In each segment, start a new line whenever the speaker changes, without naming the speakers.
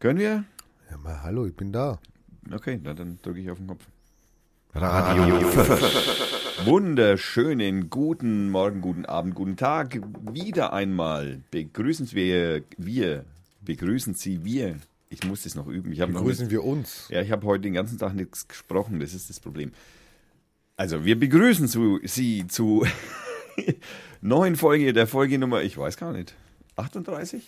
Können wir?
Ja, mal hallo, ich bin da.
Okay, na, dann drücke ich auf den Knopf.
Radio
Wunderschönen guten Morgen, guten Abend, guten Tag. Wieder einmal begrüßen wir, wir, begrüßen Sie wir. Ich muss das noch üben. Ich habe noch
Begrüßen wir uns.
Ja, ich habe heute den ganzen Tag nichts gesprochen, das ist das Problem. Also, wir begrüßen zu, Sie zu neuen Folge, der Folge Nummer, ich weiß gar nicht, 38?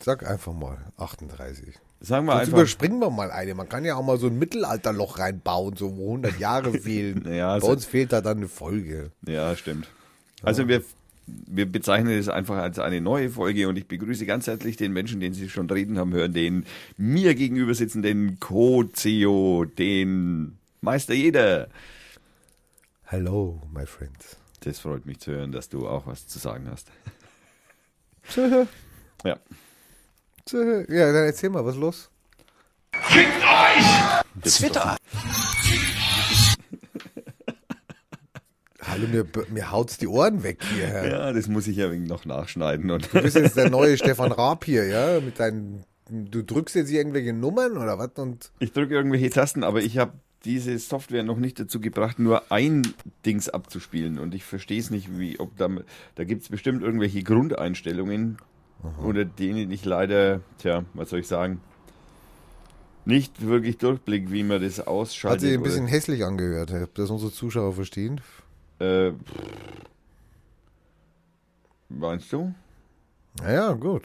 Sag einfach mal 38.
Sagen wir
Jetzt
einfach.
überspringen wir mal eine. Man kann ja auch mal so ein Mittelalterloch reinbauen, so wo 100 Jahre fehlen.
Ja,
Bei
so-
uns fehlt da dann eine Folge.
Ja, stimmt. Also wir, wir bezeichnen es einfach als eine neue Folge und ich begrüße ganz herzlich den Menschen, den Sie schon reden haben hören, den mir gegenüber sitzenden Co-CEO, den Meister Jeder.
Hello, my friends.
Das freut mich zu hören, dass du auch was zu sagen hast. Ja.
Ja, dann erzähl mal, was ist los?
Twitter.
Hallo, mir, mir haut's die Ohren weg hier.
Ja, das muss ich ja wegen noch nachschneiden. Und
Du bist jetzt der neue Stefan Raab hier, ja? Mit deinen, du drückst jetzt hier irgendwelche Nummern oder was? Und
ich drücke irgendwelche Tasten, aber ich habe diese Software noch nicht dazu gebracht, nur ein Dings abzuspielen. Und ich verstehe es nicht, wie, ob da, da gibt es bestimmt irgendwelche Grundeinstellungen, unter denen ich leider, tja, was soll ich sagen, nicht wirklich durchblick, wie man das
hat
ausschaltet.
sich ein bisschen
oder,
hässlich angehört. Ob das unsere Zuschauer verstehen?
äh, meinst du?
Naja, gut.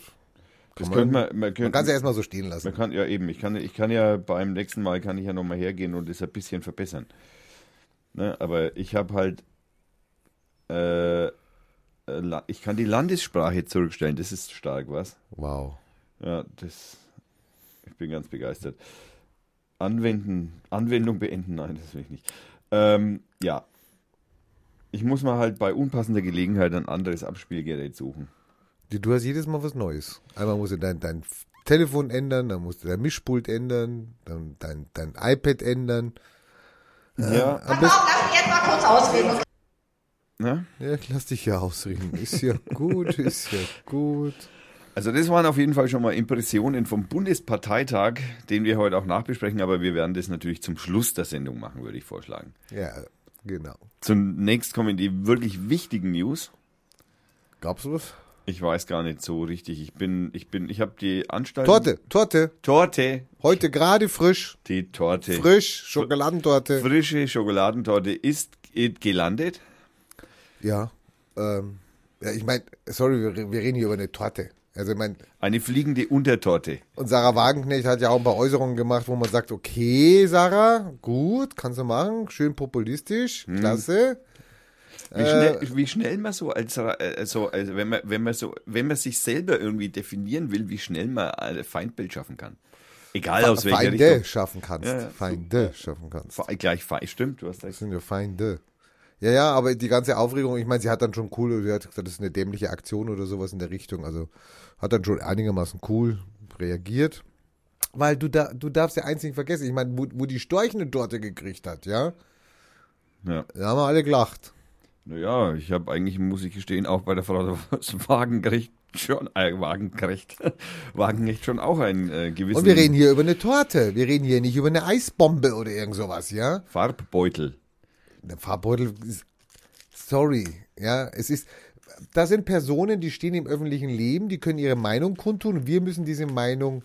Das
Kann
könnte
man-
man, man,
Man
könnte,
kann es ja erstmal so stehen lassen.
Man kann ja eben, ich kann, ich kann ja beim nächsten Mal kann ich ja nochmal hergehen und das ein bisschen verbessern. Ne, aber ich habe halt, äh, ich kann die Landessprache zurückstellen, das ist stark, was?
Wow.
Ja, das, ich bin ganz begeistert. Anwenden, Anwendung beenden, nein, das will ich nicht. Ähm, ja, ich muss mal halt bei unpassender Gelegenheit ein anderes Abspielgerät suchen.
Du, du hast jedes Mal was Neues. Einmal musst du dein, dein Telefon ändern, dann musst du dein Mischpult ändern, dann dein, dein iPad ändern.
Ja,
Am besten,
Lass mich jetzt mal kurz ausreden. okay?
Ne?
ja, lass dich ja ausreden. Ist ja gut, ist ja gut.
Also das waren auf jeden Fall schon mal Impressionen vom Bundesparteitag, den wir heute auch nachbesprechen, aber wir werden das natürlich zum Schluss der Sendung machen, würde ich vorschlagen.
Ja, genau.
Zunächst kommen die wirklich wichtigen News.
Gab's was?
Ich weiß gar nicht so richtig. Ich bin, ich bin, ich habe die Anstalt.
Torte, Torte.
Torte.
Heute gerade frisch.
Die Torte.
Frisch, Schokoladentorte.
Frische Schokoladentorte ist gelandet.
Ja. Ähm, ja, ich meine, sorry, wir, wir reden hier über eine Torte. Also ich meine,
Eine fliegende Untertorte.
und Sarah Wagenknecht hat ja auch ein paar Äußerungen gemacht, wo man sagt, okay, Sarah, gut, kannst du machen, schön populistisch, klasse.
Wie,
Äh,
schnell, wie schnell man so als, äh, so, also wenn man, wenn man so, wenn man sich selber irgendwie definieren will, wie schnell man ein Feindbild schaffen kann. Egal aus welcher
Feinde
Richtung.
schaffen kannst.
Ja, ja.
Feinde schaffen kannst.
Gleich Feind, stimmt, du hast
Das sind ja Feinde. Ja, ja, aber die ganze Aufregung, ich meine, sie hat dann schon cool, sie hat gesagt, das ist eine dämliche Aktion oder sowas in der Richtung. Also hat dann schon einigermaßen cool reagiert. Weil du da, du darfst ja eins nicht vergessen. Ich meine, wo, wo die Storch eine Torte gekriegt hat, ja,
Ja.
da haben wir alle gelacht.
Naja, ich habe eigentlich, muss ich gestehen, auch bei der Frau Wagenknecht schon, äh, Wagenknecht, Wagenknecht schon auch ein äh, gewissen
Und wir reden hier über eine Torte. Wir reden hier nicht über eine Eisbombe oder irgend sowas, ja.
Farbbeutel.
Der Farbbeutel ist, sorry, ja, es ist, das sind Personen, die stehen im öffentlichen Leben, die können ihre Meinung kundtun und wir müssen diese Meinung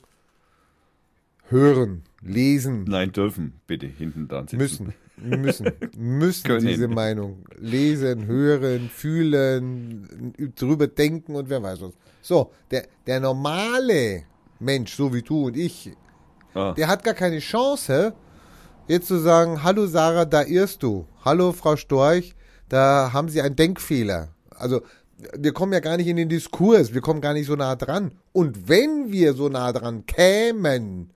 hören, lesen,
Nein, dürfen, bitte, hinten dran sitzen.
müssen, müssen, müssen
Können.
diese Meinung lesen, hören, fühlen, drüber denken und wer weiß was. So, der, der normale Mensch, so wie du und ich,
Ah.
der hat gar keine Chance, jetzt zu sagen, hallo Sarah, da irrst du. Hallo Frau Storch, da haben Sie einen Denkfehler. Also, wir kommen ja gar nicht in den Diskurs, wir kommen gar nicht so nah dran. Und wenn wir so nah dran kämen,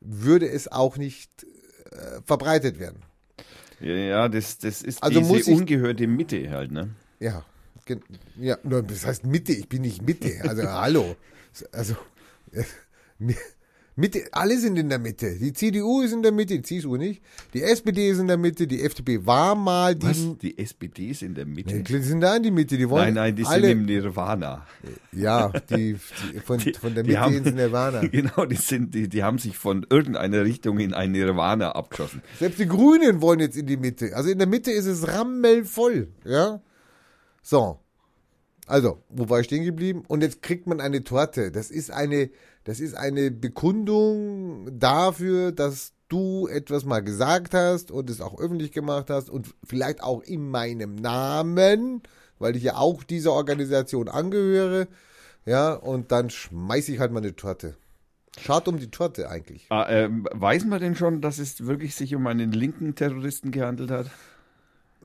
würde es auch nicht äh, verbreitet werden.
Ja, ja das, das ist
Also muss
diese
ich-
ungehörte Mitte halt, ne?
Ja, ja, das heißt Mitte, ich bin nicht Mitte. Also hallo. Also mir, Mitte, alle sind in der Mitte. Die CDU ist in der Mitte, die CSU nicht. Die SPD ist in der Mitte, die FDP war mal die.
Was? Die SPD ist in der Mitte?
Die sind da in die Mitte, die wollen
Nein, nein, die
alle,
sind im Nirvana.
Ja, die, die von,
Die-
von der Mitte
haben-
ins Nirvana.
Genau, die sind, die, die haben sich von irgendeiner Richtung in ein Nirvana abgeschossen.
Selbst die Grünen wollen jetzt in die Mitte. Also in der Mitte ist es rammelvoll, ja. So. Also, wo war ich stehen geblieben? Und jetzt kriegt man eine Torte. Das ist eine, das ist eine Bekundung dafür, dass du etwas mal gesagt hast und es auch öffentlich gemacht hast und vielleicht auch in meinem Namen, weil ich ja auch dieser Organisation angehöre. Ja, und dann schmeiß ich halt mal eine Torte. Schade um die Torte eigentlich.
Ah, ähm, weiß man denn schon, dass es wirklich sich um einen linken Terroristen gehandelt hat?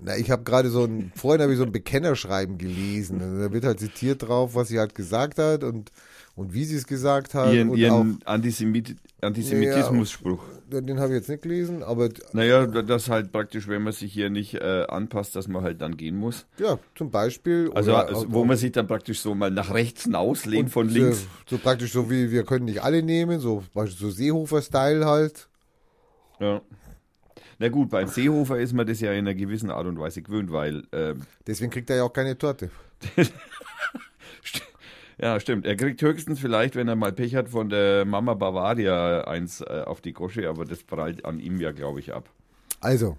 Na, ich habe gerade so ein, vorhin habe ich so ein Bekennerschreiben gelesen. Da wird halt zitiert drauf, was sie halt gesagt hat und, und wie sie es gesagt hat.
Ihren,
und
ihren Antisemit Antisemitismus-Spruch.
auch, den habe ich jetzt nicht gelesen, aber
Naja, das halt praktisch, wenn man sich hier nicht äh, anpasst, dass man halt dann gehen muss.
ja, zum Beispiel.
Also, also
auch-
wo man sich dann praktisch so mal nach rechts auslehnt von
so-
links.
So praktisch so wie wir können nicht alle nehmen, so, so Seehofer-Style halt.
Ja. Na gut, beim Seehofer ist man das ja in einer gewissen Art und Weise gewöhnt, weil, ähm,
Deswegen kriegt er ja auch keine Torte.
ja, stimmt, er kriegt höchstens vielleicht, wenn er mal Pech hat, von der Mama Bavaria eins äh, auf die Gosche, aber das prallt an ihm ja, glaube ich, ab.
Also,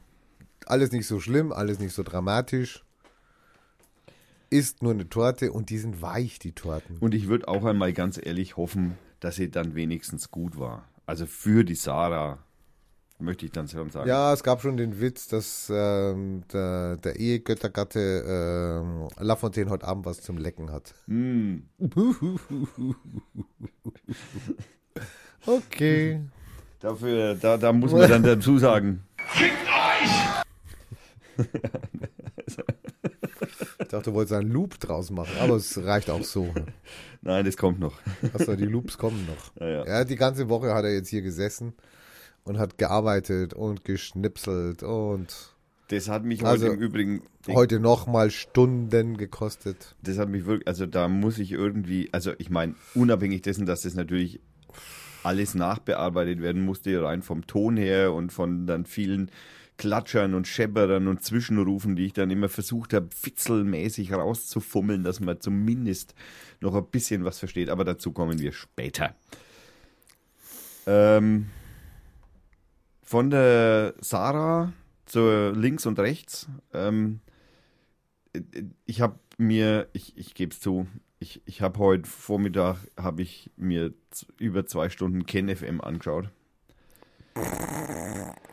alles nicht so schlimm, alles nicht so dramatisch. Ist nur eine Torte und die sind weich, die Torten.
Und ich würde auch einmal ganz ehrlich hoffen, dass sie dann wenigstens gut war. Also für die Sarah, möchte ich dann schon sagen.
Ja, es gab schon den Witz, dass ähm, der, der Ehegöttergatte ähm, Lafontaine heute Abend was zum Lecken hat.
Hm.
Okay.
Dafür, da, da muss man dann dazu sagen,
Ich dachte, du wolltest einen Loop draus machen, aber es reicht auch so.
nein, das kommt noch.
Achso, die Loops kommen noch.
Ja, ja.
Ja, die ganze Woche hat er jetzt hier gesessen und hat gearbeitet und geschnipselt und
Das hat mich
Also,
heute im Übrigen,
heute nochmal Stunden gekostet.
das hat mich wirklich, also da muss ich irgendwie, also ich meine, unabhängig dessen, dass das natürlich alles nachbearbeitet werden musste, rein vom Ton her und von dann vielen Klatschern und Schepperern und Zwischenrufen, die ich dann immer versucht habe, fitzelmäßig rauszufummeln, dass man zumindest noch ein bisschen was versteht. Aber dazu kommen wir später. Ähm, von der Sarah zur links und rechts. Ähm, ich habe mir, ich, ich gebe es zu, ich, ich habe heute Vormittag, habe ich mir über zwei Stunden KenFM angeschaut.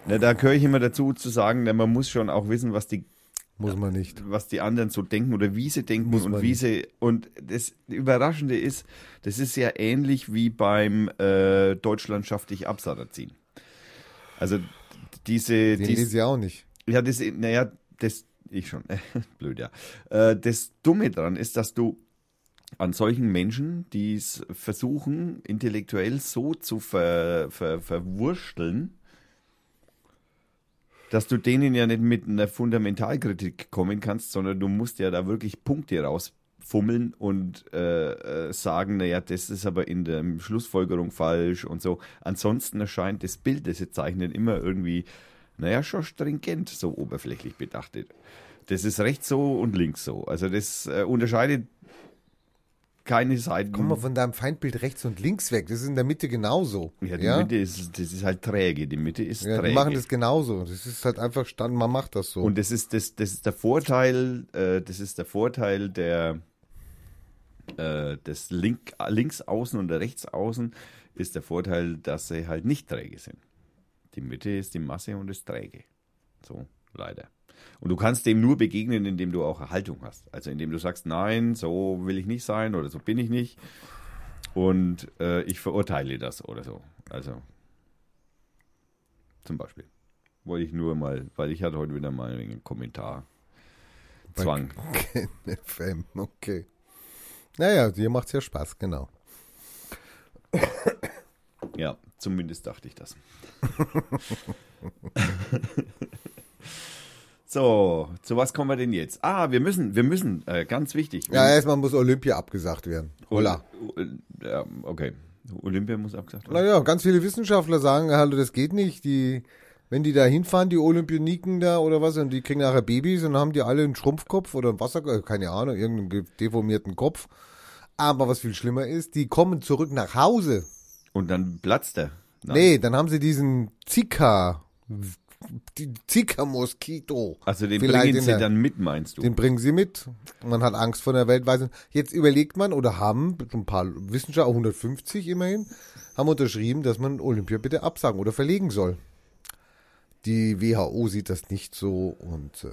Na, da gehöre ich immer dazu zu sagen, na, man muss schon auch wissen, was die,
Muss man nicht.
was die anderen so denken oder wie sie denken
Muss
und wie sie und das Überraschende ist, das ist ja ähnlich wie beim äh, Deutschland schafft dich ab Sarrazin. Also diese,
Den
dies-
auch nicht.
ja, das, naja, das, ich schon, blöd, ja. Äh, das Dumme dran ist, dass du an solchen Menschen, die es versuchen, intellektuell so zu ver, ver, verwursteln, dass du denen ja nicht mit einer Fundamentalkritik kommen kannst, sondern du musst ja da wirklich Punkte rausfummeln und äh, äh, sagen, naja, das ist aber in der Schlussfolgerung falsch und so. Ansonsten erscheint das Bild, das sie zeichnen, immer irgendwie, naja, schon stringent, so oberflächlich betrachtet. Das ist rechts so und links so. Also das äh, unterscheidet keine Seiten.
Komm mal von deinem Feindbild rechts und links weg. Das ist in der Mitte genauso.
ja, die
ja?
Mitte ist, das ist halt träge. Die Mitte ist
Ja,
träge.
die machen das genauso. Das ist halt einfach Stand, man macht das so.
Und das ist, das, das ist der Vorteil, äh, das ist der Vorteil der äh, des Link, links außen und der rechts außen ist der Vorteil, dass sie halt nicht träge sind. Die Mitte ist die Masse und ist träge. So, leider. Und du kannst dem nur begegnen, indem du auch eine Haltung hast. Also indem du sagst, nein, so will ich nicht sein oder so bin ich nicht. Und äh, ich verurteile das oder so. Also zum Beispiel. Wollte ich nur mal, weil ich hatte heute wieder mal einen Kommentar. Zwang.
Okay. Naja, dir macht's ja Spaß, genau.
Ja, zumindest dachte ich das. so, zu was kommen wir denn jetzt? Ah, wir müssen, wir müssen, äh, ganz wichtig.
Ja, erstmal muss Olympia abgesagt werden. Holla.
Ja, okay. Olympia muss abgesagt werden.
Naja, ganz viele Wissenschaftler sagen, hallo, das geht nicht. Die, wenn die da hinfahren, die Olympioniken da oder was, und die kriegen nachher Babys und dann haben die alle einen Schrumpfkopf oder einen Wasser, äh, keine Ahnung, irgendeinen deformierten Kopf. Aber was viel schlimmer ist, die kommen zurück nach Hause.
Und dann platzt er. Nein.
Nee, dann haben sie diesen Zika, die Zika-Moskito.
Also den
Vielleicht
bringen
in
sie
der-
dann mit, meinst du?
Den bringen sie mit. Man hat Angst vor der Weltweise. Jetzt überlegt man oder haben ein paar Wissenschaftler, 150 immerhin, haben unterschrieben, dass man Olympia bitte absagen oder verlegen soll. Die WHO sieht das nicht so und äh,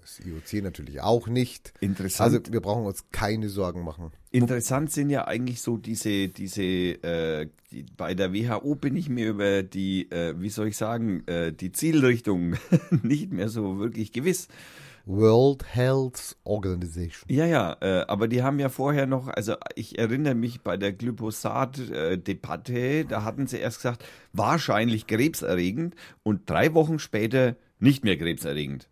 das IOC natürlich auch nicht.
Interessant.
Also wir brauchen uns keine Sorgen machen.
Interessant sind ja eigentlich so diese, diese, äh, die, bei der WHO bin ich mir über die, äh, wie soll ich sagen, äh, die Zielrichtung nicht mehr so wirklich gewiss.
World Health Organization.
Ja, ja, äh, aber die haben ja vorher noch, also ich erinnere mich bei der Glyphosat-Debatte, da hatten sie erst gesagt, wahrscheinlich krebserregend und drei Wochen später nicht mehr krebserregend.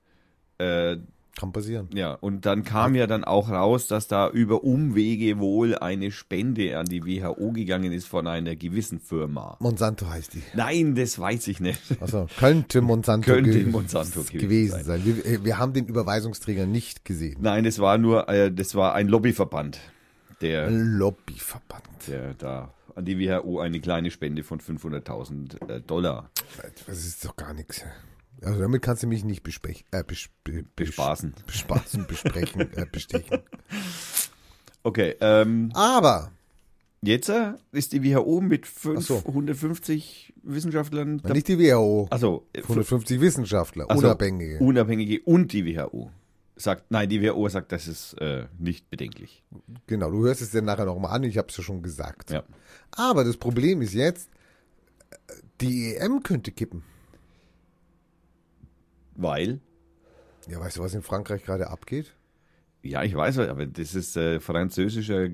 Äh,
Kann passieren.
ja, und dann kam ja dann auch raus, dass da über Umwege wohl eine Spende an die WHO gegangen ist von einer gewissen Firma.
Monsanto heißt die.
Nein, das weiß ich nicht.
Also könnte Monsanto,
Könnte
ge-
Monsanto gewesen
gewesen sein. Wir, äh, wir haben den Überweisungsträger nicht gesehen.
Nein, das war nur, äh, das war ein Lobbyverband, der,
Lobbyverband.
der da an die WHO eine kleine Spende von 500.000 äh, Dollar
Das ist doch gar nichts. Also damit kannst du mich nicht besprechen, äh, bes be
bespaßen.
bespaßen, besprechen, äh, bestechen.
Okay, ähm,
Aber
jetzt äh, ist die WHO mit
Ach so.
550 Wissenschaftlern,
nicht die WHO.
also äh,
150 Wissenschaftler,
Also,
Unabhängige.
Unabhängige und die WHO. Sagt, nein, die WHO sagt, das ist äh, nicht bedenklich.
Genau, du hörst es dir nachher nochmal an, ich habe es ja schon gesagt.
Ja.
Aber das Problem ist jetzt, äh, die EM könnte kippen.
Weil,
Ja, weißt du, was in Frankreich gerade abgeht?
ja, ich weiß, aber das ist äh, französischer,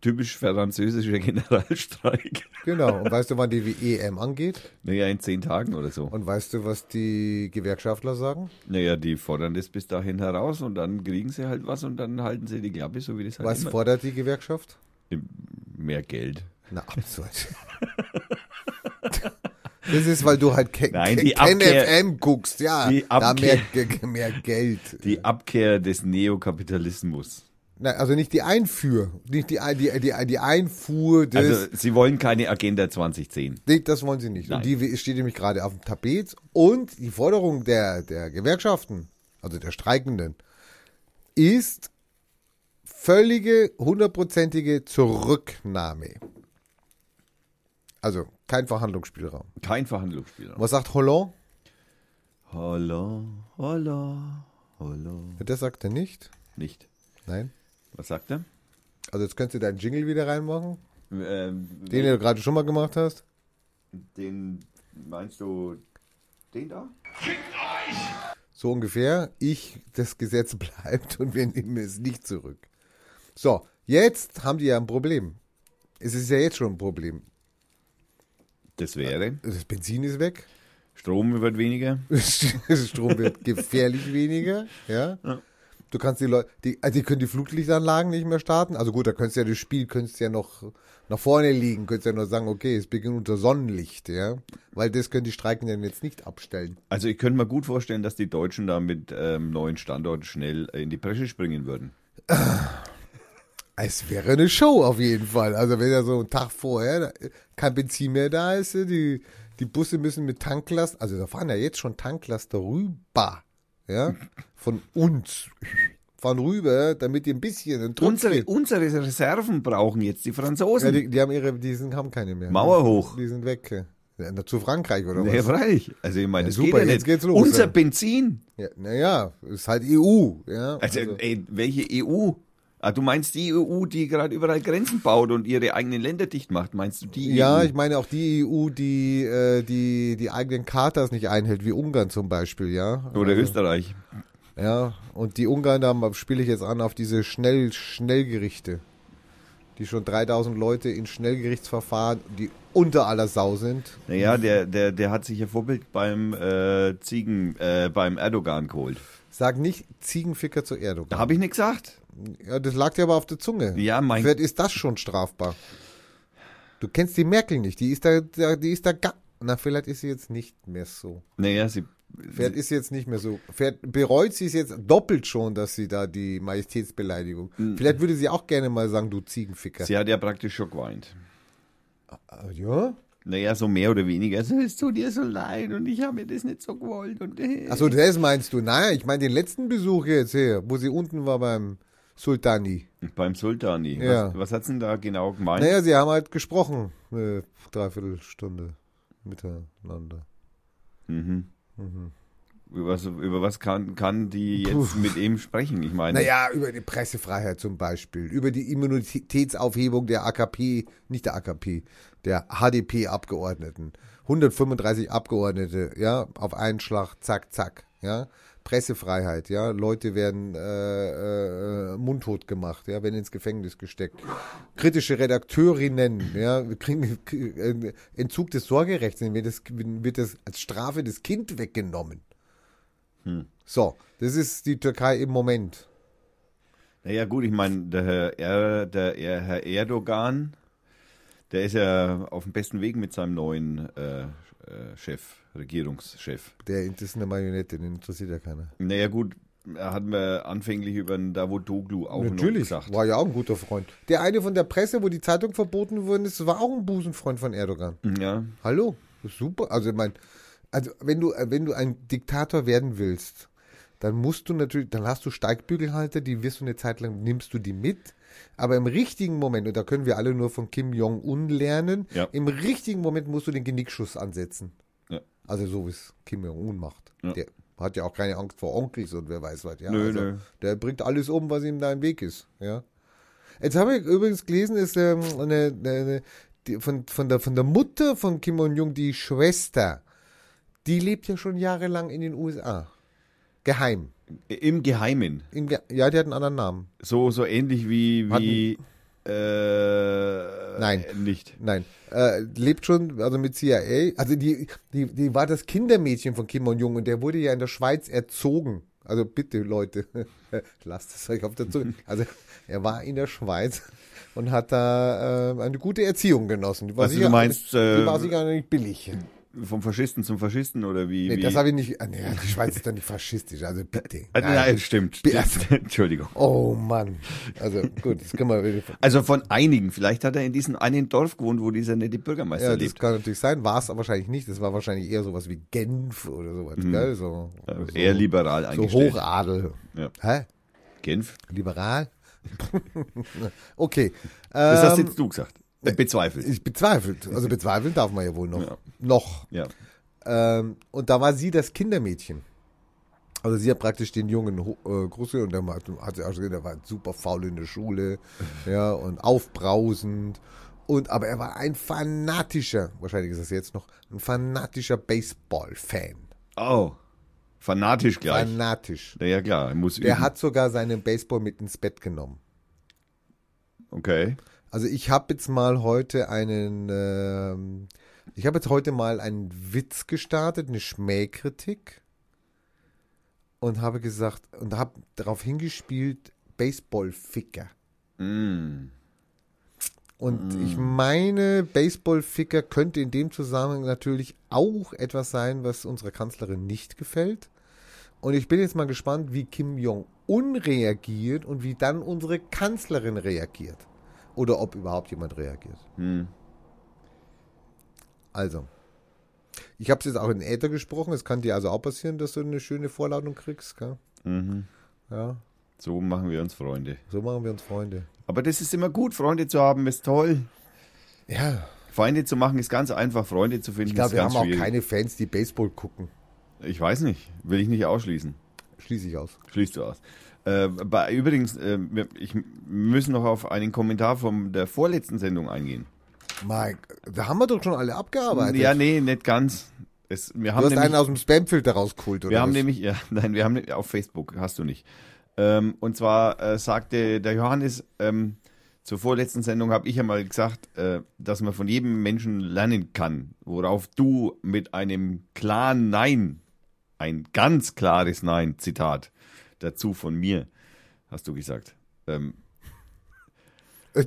typisch französischer Generalstreik.
Genau, und weißt du, wann die EM angeht?
Naja, in zehn Tagen oder so.
Und weißt du, was die Gewerkschaftler sagen?
Naja, die fordern das bis dahin heraus und dann kriegen sie halt was und dann halten sie die Klappe, so wie das halt
Was
immer.
fordert die Gewerkschaft?
Mehr Geld.
Na, absurd. Das ist, weil du halt Ke
Nein, die Abkehr-
KenFM guckst, ja.
die
da mehr,
Abkehr-
mehr Geld.
Die Abkehr des Neokapitalismus.
Nein, also nicht die Einfuhr, nicht die, die, die, die Einfuhr des.
Also, sie wollen keine Agenda 2010.
Nee, das wollen sie nicht.
Nein.
Und die steht nämlich gerade auf dem Tapet. Und die Forderung der, der Gewerkschaften, also der Streikenden, ist völlige, hundertprozentige Zurücknahme. Also kein Verhandlungsspielraum.
Kein Verhandlungsspielraum.
Was sagt Hollande?
Hallo, hallo, hallo.
Das sagt er nicht.
Nicht.
Nein.
Was sagt er?
Also jetzt könntest du deinen Jingle wieder reinmachen,
Ähm,
den du gerade schon mal gemacht hast.
den meinst du den da?
So ungefähr. Ich, das Gesetz bleibt und wir nehmen es nicht zurück. So, jetzt haben die ja ein Problem. Es ist ja jetzt schon ein Problem.
Das wäre.
Das Benzin ist weg.
Strom wird weniger.
Strom wird gefährlich weniger. Ja. Du kannst die Leute, die, also die können die Flutlichtanlagen nicht mehr starten. Also gut, da könntest du ja das Spiel, könntest ja noch nach vorne liegen, könntest ja nur sagen, okay, es beginnt unter Sonnenlicht, ja. Weil das können die Streikenden jetzt nicht abstellen.
Also ich könnte mir gut vorstellen, dass die Deutschen da mit ähm, neuen Standorten schnell äh, in die Bresche springen würden.
Es wäre eine Show auf jeden Fall. Also wenn ja so einen Tag vorher kein Benzin mehr da ist, die, die Busse müssen mit Tanklast, also da fahren ja jetzt schon Tanklaster rüber, ja, von uns, fahren rüber, damit die ein bisschen einen Druck
Unsere, unsere Reserven brauchen jetzt die
Ja,
Franzosen.
die, die haben ihre, die sind, haben keine mehr.
Mauer hoch.
Die sind weg. Ja, zu Frankreich oder
ja,
was?
freilich. Also ich meine,
Ja, super,
geht ja
jetzt geht's los,
Unser
ja.
Benzin.
Ja, naja, ist halt EU, ja.
Also,
Also,
ey, welche EU? Ah, du meinst die EU, die gerade überall Grenzen baut und ihre eigenen Länder dicht macht? Meinst du die
ja,
EU?
ich meine auch die EU, die, äh, die die eigenen Chartas nicht einhält, wie Ungarn zum Beispiel, ja.
Oder
also,
Österreich.
Ja, und die Ungarn, da spiele ich jetzt an auf diese Schnell Schnellgerichte, die schon 3000 Leute in Schnellgerichtsverfahren, die unter aller Sau sind.
Naja, der, der, der hat sich ja Vorbild beim äh, Ziegen, äh, beim Erdogan geholt.
Sag nicht Ziegenficker zu Erdogan.
Da habe ich nicht gesagt.
Ja, das lag dir aber auf der Zunge.
Ja, mein-
Vielleicht ist das schon strafbar. Du kennst die Merkel nicht. Die ist da, die ist da ga Na, vielleicht ist sie jetzt nicht mehr so.
Naja, sie.
Vielleicht ist sie jetzt nicht mehr so. Vielleicht bereut sie es jetzt doppelt schon, dass sie da die Majestätsbeleidigung. Vielleicht würde sie auch gerne mal sagen, du Ziegenficker.
Sie hat ja praktisch schon geweint.
Ah, ja?
Naja, so mehr oder weniger. Also, es tut dir so leid und ich habe mir das nicht so gewollt. Und, äh.
Achso, das meinst du? Nein, ich meine den letzten Besuch jetzt hier, wo sie unten war beim Sultani.
Beim Sultani.
Ja.
Was, was hat's denn da genau gemeint?
Naja, sie haben halt gesprochen. Eine Dreiviertelstunde miteinander.
Mhm. Über, was, über was kann, kann die jetzt mit ihm sprechen? Ich meine,
Naja, über die Pressefreiheit zum Beispiel, über die Immunitätsaufhebung der AKP, nicht der AKP, der HDP-Abgeordneten. 135 Abgeordnete, ja, auf einen Schlag, zack, zack, ja. Pressefreiheit, ja, Leute werden äh, äh, mundtot gemacht, ja, werden ins Gefängnis gesteckt. Kritische Redakteurinnen, ja, wir kriegen äh, Entzug des Sorgerechts, dann wird das, wird das als Strafe das Kind weggenommen. So, das ist die Türkei im Moment.
naja gut, ich meine, der, Herr Er- der Er- Herr Erdogan, der ist ja auf dem besten Weg mit seinem neuen äh, äh, Chef, Regierungschef.
Der ist eine Marionette, den interessiert ja keiner.
Naja gut, er hat mir anfänglich über den Davutoglu auch noch
Natürlich,
gesagt.
war ja auch ein guter Freund. Der eine von der Presse, wo die Zeitung verboten worden ist, war auch ein Busenfreund von Erdogan.
Ja,
Hallo, super. Also ich mein, also wenn du wenn du ein Diktator werden willst, dann musst du natürlich, dann hast du Steigbügelhalter, die wirst du eine Zeit lang nimmst du die mit, aber im richtigen Moment und da können wir alle nur von Kim Jong Un lernen,
Ja.
im richtigen Moment musst du den Genickschuss ansetzen.
Ja.
Also so wie es Kim Jong Un macht.
Ja.
Der hat ja auch keine Angst vor Onkels und wer weiß was. Ja,
Nö,
also,
nö.
Der bringt alles um, was ihm da im Weg ist. Ja. Jetzt habe ich übrigens gelesen, ist ähm, eine, eine, die, von, von, der, von der Mutter von Kim Jong-un, die Schwester, die lebt ja schon jahrelang in den USA. Geheim.
im Geheimen.
Im Ge ja, die hat einen anderen Namen.
So, so ähnlich wie, wie äh,
Nein.
Nicht.
Nein, äh, lebt schon, also mit CIA. Also die, die, die war das Kindermädchen von Kim Jong-un und der wurde ja in der Schweiz erzogen. Also bitte, Leute, lasst es euch auf der Zunge. Also er war in der Schweiz und hat da äh, eine gute Erziehung genossen. Die war
Also du meinst,
die
äh,
war sicher nicht billig.
Vom Faschisten zum Faschisten oder wie?
Nee,
wie?
das habe ich nicht. ah, Nee, die Schweiz ist doch nicht faschistisch, also bitte.
Ah, nein, stimmt.
Ja.
Entschuldigung.
Oh Mann. Also gut, das können wir.
Also von einigen. Vielleicht hat er in diesem einen Dorf gewohnt, wo dieser nette Bürgermeister
Ja, das
lebt.
kann natürlich sein. War es wahrscheinlich nicht. Das war wahrscheinlich eher sowas wie Genf oder sowas, gell? So,
Äh,
so,
Eher liberal
so
eingestellt.
Hochadel.
Ja.
Hä?
Genf.
Liberal? okay.
Das hast
Ähm,
jetzt du gesagt. Äh, bezweifelt.
ich bezweifelt. Also bezweifeln darf man ja wohl noch.
Ja.
Noch.
Ja.
Ähm, und da war sie das Kindermädchen. Also sie hat praktisch den Jungen äh, groß und dann hat, hat sie auch gesehen, der war super faul in der Schule, ja, und aufbrausend. Und, aber er war ein fanatischer, wahrscheinlich ist das jetzt noch, ein fanatischer Baseball-Fan.
Oh. Fanatisch gleich.
Fanatisch.
Na ja, klar. er Muss
Der
üben.
hat sogar seinen Baseball mit ins Bett genommen.
Okay.
Also ich habe jetzt mal heute einen, ähm, ich habe jetzt heute mal einen Witz gestartet, eine Schmähkritik und habe gesagt und habe darauf hingespielt Baseballficker.
Mm.
Und ich meine, Baseballficker könnte in dem Zusammenhang natürlich auch etwas sein, was unserer Kanzlerin nicht gefällt. Und ich bin jetzt mal gespannt, wie Kim Jong-un reagiert und wie dann unsere Kanzlerin reagiert. Oder ob überhaupt jemand reagiert.
Hm.
Also, ich habe es jetzt auch in Äther gesprochen. Es kann dir also auch passieren, dass du eine schöne Vorladung kriegst. Gell?
Mhm.
Ja,
So machen wir uns Freunde.
so machen wir uns Freunde.
Aber das ist immer gut. Freunde zu haben ist toll.
Ja,
Feinde zu machen ist ganz einfach. Freunde zu finden
ich glaube, wir haben auch
schwierig.
keine Fans, die Baseball gucken.
Ich weiß nicht. Will ich nicht ausschließen.
Schließe ich aus.
Schließt du aus. Äh, bei, übrigens, äh, wir, ich, müssen noch auf einen Kommentar von der vorletzten Sendung eingehen.
Mike, da haben wir doch schon alle abgearbeitet.
Ja, nee, nicht ganz. Es, wir
du
haben
hast
nämlich,
einen aus dem Spamfilter rausgeholt, oder
wir haben
was?
nämlich, ja, nein, wir haben auf Facebook, hast du nicht. Ähm, und zwar äh, sagte der Johannes, ähm, zur vorletzten Sendung habe ich ja mal gesagt, äh, dass man von jedem Menschen lernen kann, worauf du mit einem klaren Nein, ein ganz klares Nein, Zitat, dazu von mir, hast du gesagt, ähm,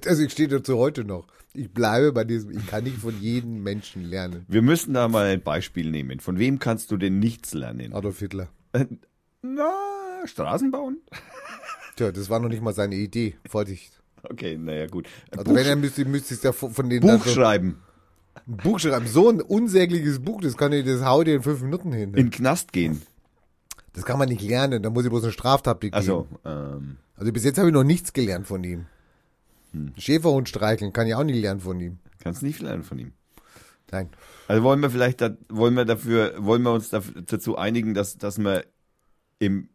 Also ich stehe dazu heute noch. Ich bleibe bei diesem, ich kann nicht von jedem Menschen lernen.
Wir müssen da mal ein Beispiel nehmen. Von wem kannst du denn nichts lernen?
Adolf Hitler.
Na, Straßen bauen?
Tja, das war noch nicht mal seine Idee. Vorsicht.
Okay, naja, gut.
Also
Buch,
wenn er müsste, müsste es ja von den
Buch schreiben,
ein Buch schreiben. So ein unsägliches Buch, das kann ich, das hau dir in fünf Minuten hin.
in den Knast gehen.
Das kann man nicht lernen, da muss ich bloß eine Straftat begehen.
Also, ähm,
Also bis jetzt habe ich noch nichts gelernt von ihm.
Hm.
Schäferhund streicheln kann ich auch nicht lernen von ihm.
kannst nicht lernen von ihm.
Nein.
Also wollen wir vielleicht, da, wollen wir dafür, wollen wir uns dazu einigen, dass, dass man im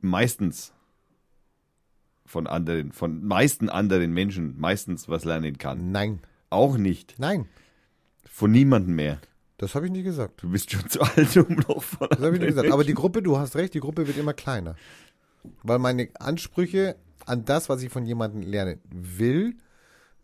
meistens von anderen, von meisten anderen Menschen meistens was lernen kann.
Nein.
Auch nicht.
Nein.
Von niemandem mehr.
Das habe ich nicht gesagt.
Du bist schon zu alt, um noch von
Das habe ich nicht gesagt. Aber die Gruppe, du hast recht, die Gruppe wird immer kleiner. Weil meine Ansprüche an das, was ich von jemandem lernen will,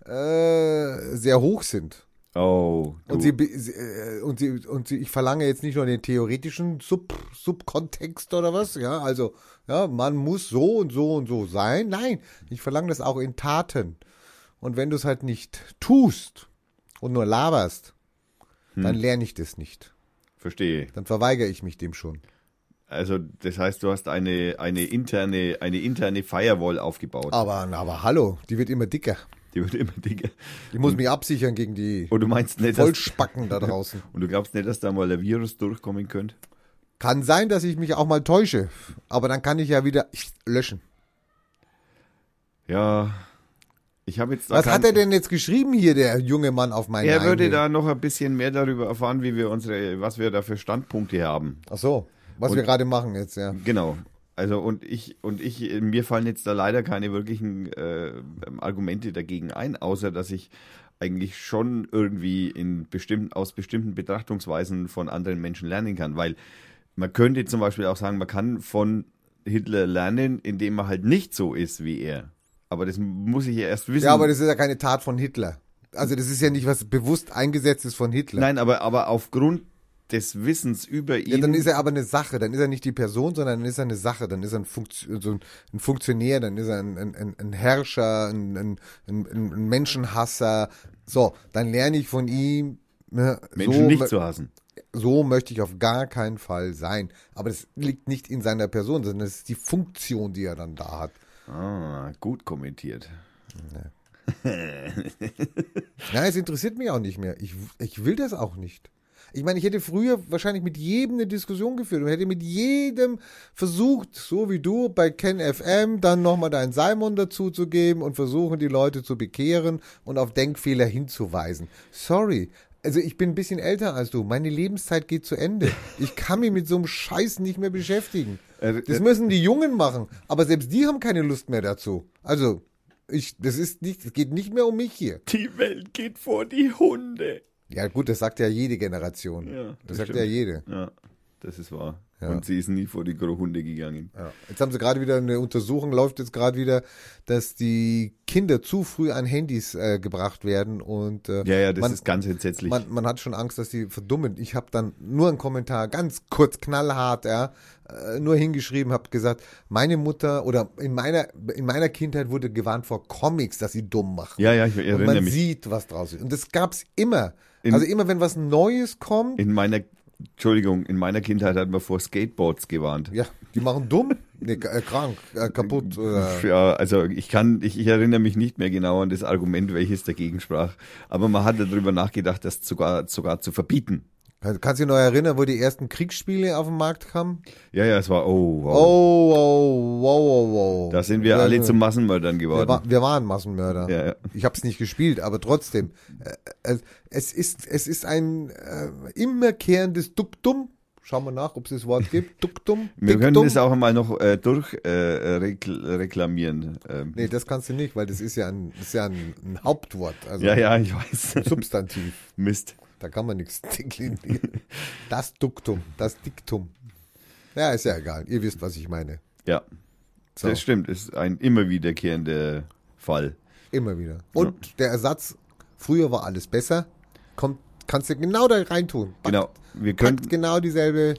äh, sehr hoch sind.
Oh, du.
Und, sie, äh, und, sie, und sie, ich verlange jetzt nicht nur den theoretischen Sub, Subkontext oder was, ja, also, ja, man muss so und so und so sein. Nein, ich verlange das auch in Taten. Und wenn du es halt nicht tust und nur laberst, dann lerne ich das nicht.
verstehe.
Dann verweigere ich mich dem schon.
Also, das heißt, du hast eine, eine interne, eine interne Firewall aufgebaut.
Aber, aber hallo, die wird immer dicker.
Die wird immer dicker.
Ich muss mich absichern gegen die
Und du meinst nicht, dass,
Vollspacken da draußen.
und du glaubst nicht, dass da mal ein Virus durchkommen könnte?
Kann sein, dass ich mich auch mal täusche. Aber dann kann ich ja wieder löschen.
Ja, ich habe jetzt
Was hat er denn jetzt geschrieben hier, der junge Mann auf meinen
Er würde
Heimweg?
da noch ein bisschen mehr darüber erfahren, wie wir unsere, was wir da für Standpunkte haben.
Ach so, was
Und-
wir gerade machen jetzt, ja.
Genau. Also und ich und ich mir fallen jetzt da leider keine wirklichen äh, Argumente dagegen ein, außer dass ich eigentlich schon irgendwie in bestimmten aus bestimmten Betrachtungsweisen von anderen Menschen lernen kann, weil man könnte zum Beispiel auch sagen, man kann von Hitler lernen, indem man halt nicht so ist wie er. Aber das muss ich ja erst wissen.
Ja, aber das ist ja keine Tat von Hitler. Also das ist ja nicht was bewusst eingesetztes von Hitler.
Nein, aber aber aufgrund des Wissens über ihn.
Ja, dann ist er aber eine Sache, dann ist er nicht die Person, sondern dann ist er eine Sache, dann ist er ein, Funktio so ein, Funktionär, dann ist er ein, ein, ein, Herrscher, ein Menschenhasser. So, dann lerne ich von ihm. Ne,
Menschen
so,
nicht zu hassen.
so möchte ich auf gar keinen Fall sein. Aber das liegt nicht in seiner Person, sondern das ist die Funktion, die er dann da hat.
Ah, gut kommentiert.
Ja, es interessiert mich auch nicht mehr. Ich, ich will das auch nicht. Ich meine, ich hätte früher wahrscheinlich mit jedem eine Diskussion geführt und hätte mit jedem versucht, so wie du bei Ken FM, dann nochmal deinen Simon dazuzugeben und versuchen, die Leute zu bekehren und auf Denkfehler hinzuweisen. Sorry. Also ich bin ein bisschen älter als du. Meine Lebenszeit geht zu Ende. Ich kann mich mit so einem Scheiß nicht mehr beschäftigen.
Äh,
Das müssen die Jungen machen. Aber selbst die haben keine Lust mehr dazu. Also, ich, das ist nicht, es geht nicht mehr um mich hier.
Die Welt geht vor die Hunde.
Ja, gut, das sagt ja jede Generation.
Ja,
das
das
sagt
stimmt.
ja jede.
Ja, das ist wahr.
Ja.
Und sie ist nie vor die Hunde gegangen.
Ja. Jetzt haben sie gerade wieder eine Untersuchung, läuft jetzt gerade wieder, dass die Kinder zu früh an Handys äh, gebracht werden und äh,
Ja, ja, das
man,
ist ganz entsetzlich.
man, man hat schon Angst, dass die verdummen. Ich habe dann nur einen Kommentar, ganz kurz, knallhart, ja, äh, nur hingeschrieben, habe gesagt, meine Mutter oder in meiner in meiner Kindheit wurde gewarnt vor Comics, dass sie dumm machen.
ja, ja, ich
und
erinnere
man
mich.
sieht, was draus ist. Und das gab's immer.
In-
also immer, wenn was Neues kommt,
In meiner, Entschuldigung, in meiner Kindheit hat man vor Skateboards gewarnt.
Ja, die machen dumm, nee, äh, krank, äh, kaputt. Oder,
Ja, also ich kann, ich, ich erinnere mich nicht mehr genau an das Argument, welches dagegen sprach. Aber man hat darüber nachgedacht, das sogar, sogar zu verbieten.
Kannst du dich noch erinnern, wo die ersten Kriegsspiele auf den Markt kamen?
Ja, ja, es war, oh, wow.
Oh, oh, wow, wow, wow.
Da sind wir
Ja,
alle zu Massenmördern
wir, war,
geworden.
wir waren Massenmörder.
Ja, ja.
Ich habe es nicht gespielt, aber trotzdem. Äh, äh, es ist, es ist ein äh, immerkehrendes Duktum. Schauen wir nach, ob es das Wort gibt. Duktum.
Wir können
Diktum.
das auch einmal noch äh, durch äh. Ähm,
Nee, das kannst du nicht, weil das ist ja ein, ist ja ein, ein Hauptwort, also
ja, ja, ich weiß.
Substantiv.
Mist.
Da kann man nichts deklinieren. Das Duktum, das Diktum. Ja, ist ja egal. Ihr wisst, was ich meine.
Ja,
So.
das stimmt. Ist ein immer wiederkehrender Fall.
Immer wieder. Und der Ersatz, früher war alles besser, kommt, kannst du genau da reintun. Packt,
Genau. Wir können,
genau dieselbe,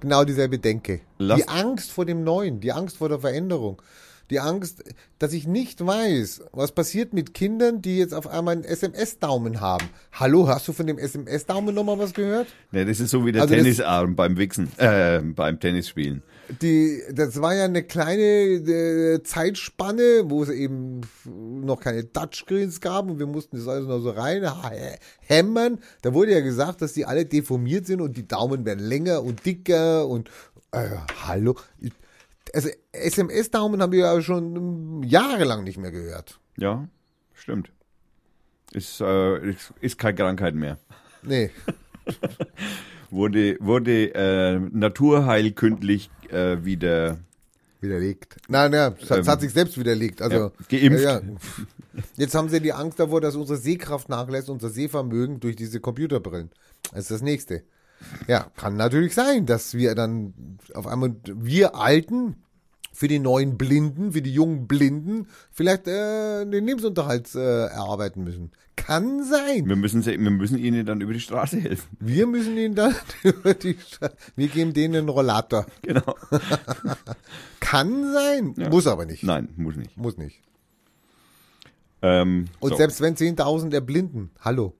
genau dieselbe Denke. Die Angst vor dem Neuen, die Angst vor der Veränderung. Die Angst, dass ich nicht weiß, was passiert mit Kindern, die jetzt auf einmal einen SMS-Daumen haben. Hallo, hast du von dem SMS-Daumen nochmal was gehört?
Ne, das ist so wie der
Also
Tennisarm beim Wichsen, äh, beim Tennisspielen.
Die, das war ja eine kleine äh, Zeitspanne, wo es eben noch keine Touchscreens gab und wir mussten das alles noch so rein hä- hämmern. Da wurde ja gesagt, dass die alle deformiert sind und die Daumen werden länger und dicker und äh, hallo. Also SMS-Daumen haben wir ja schon ähm, jahrelang nicht mehr gehört.
Ja, stimmt. Ist, äh, ist, ist keine Krankheit mehr.
Nee.
Wurde, wurde äh, naturheilkündlich äh, wieder
Widerlegt. Nein, nein, es hat, es hat sich selbst widerlegt. Also
Ähm, Ja, geimpft.
Ja, ja. Jetzt haben sie die Angst davor, dass unsere Sehkraft nachlässt, unser Sehvermögen durch diese Computerbrillen. Das ist das nächste. Ja, kann natürlich sein, dass wir dann auf einmal, wir Alten, für die neuen Blinden, für die jungen Blinden, vielleicht äh, den Lebensunterhalt äh, erarbeiten müssen. Kann sein.
Wir müssen, sie, wir müssen ihnen dann über die Straße helfen.
Wir müssen ihnen dann über die Stra- wir geben denen einen Rollator.
Genau.
Kann sein, muss aber nicht.
Nein, muss nicht.
Muss nicht.
Ähm,
Und
so.
selbst wenn 10.000 erblinden, hallo,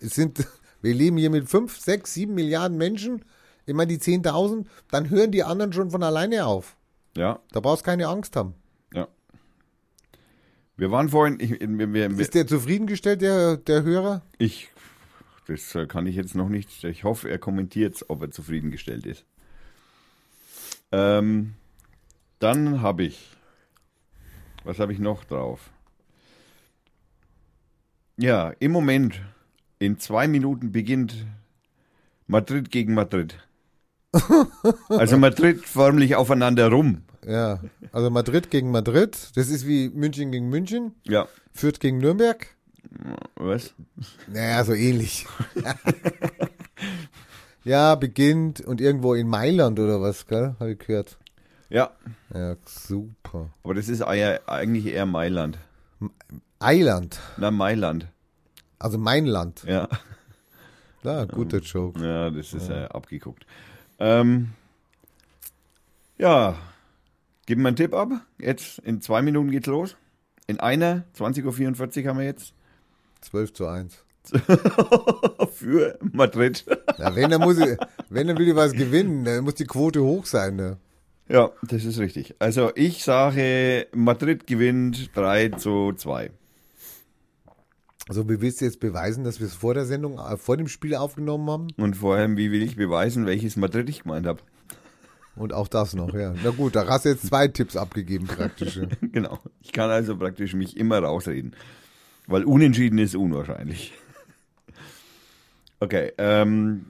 es sind, wir leben hier mit 5, 6, 7 Milliarden Menschen, immer die 10.000, dann hören die anderen schon von alleine auf.
Ja,
Da brauchst du keine Angst haben.
ja. Wir waren vorhin, ich, wir, wir,
Ist der zufriedengestellt, der, der Hörer?
ich, das kann ich jetzt noch nicht, ich hoffe, er kommentiert ob er zufriedengestellt ist. Ähm, dann habe ich, was habe ich noch drauf? Ja, im Moment, in zwei Minuten beginnt Madrid gegen Madrid. Also Madrid förmlich aufeinander rum.
Ja, also Madrid gegen Madrid, das ist wie München gegen München,
Ja,
Fürth gegen Nürnberg.
was?
Naja, so ähnlich. ja, beginnt und irgendwo in Mailand oder was, gell? Habe ich gehört.
Ja,
Ja, super.
aber das ist eigentlich eher Mailand.
Eiland,
Na, Mailand.
Also mein Land.
Ja,
Ja, guter Joke.
ja das ist äh, abgeguckt. Ähm, ja, geben wir einen Tipp ab. Jetzt in zwei Minuten geht's los. In einer, 20.44 Uhr haben wir jetzt.
12 zu 1.
Für Madrid.
Ja, wenn, dann muss ich, wenn, dann will ich was gewinnen, dann muss die Quote hoch sein. Ne?
Ja, das ist richtig. Also ich sage, Madrid gewinnt 3 zu 2.
Also, wie willst du jetzt beweisen, dass wir es vor der Sendung, äh, vor dem Spiel aufgenommen haben?
Und vor allem, wie will ich beweisen, welches Madrid ich gemeint habe?
Und auch das noch, ja. Na gut, da hast du jetzt zwei Tipps abgegeben praktisch.
Genau. Ich kann also praktisch mich immer rausreden. Weil unentschieden ist unwahrscheinlich. Okay, ähm,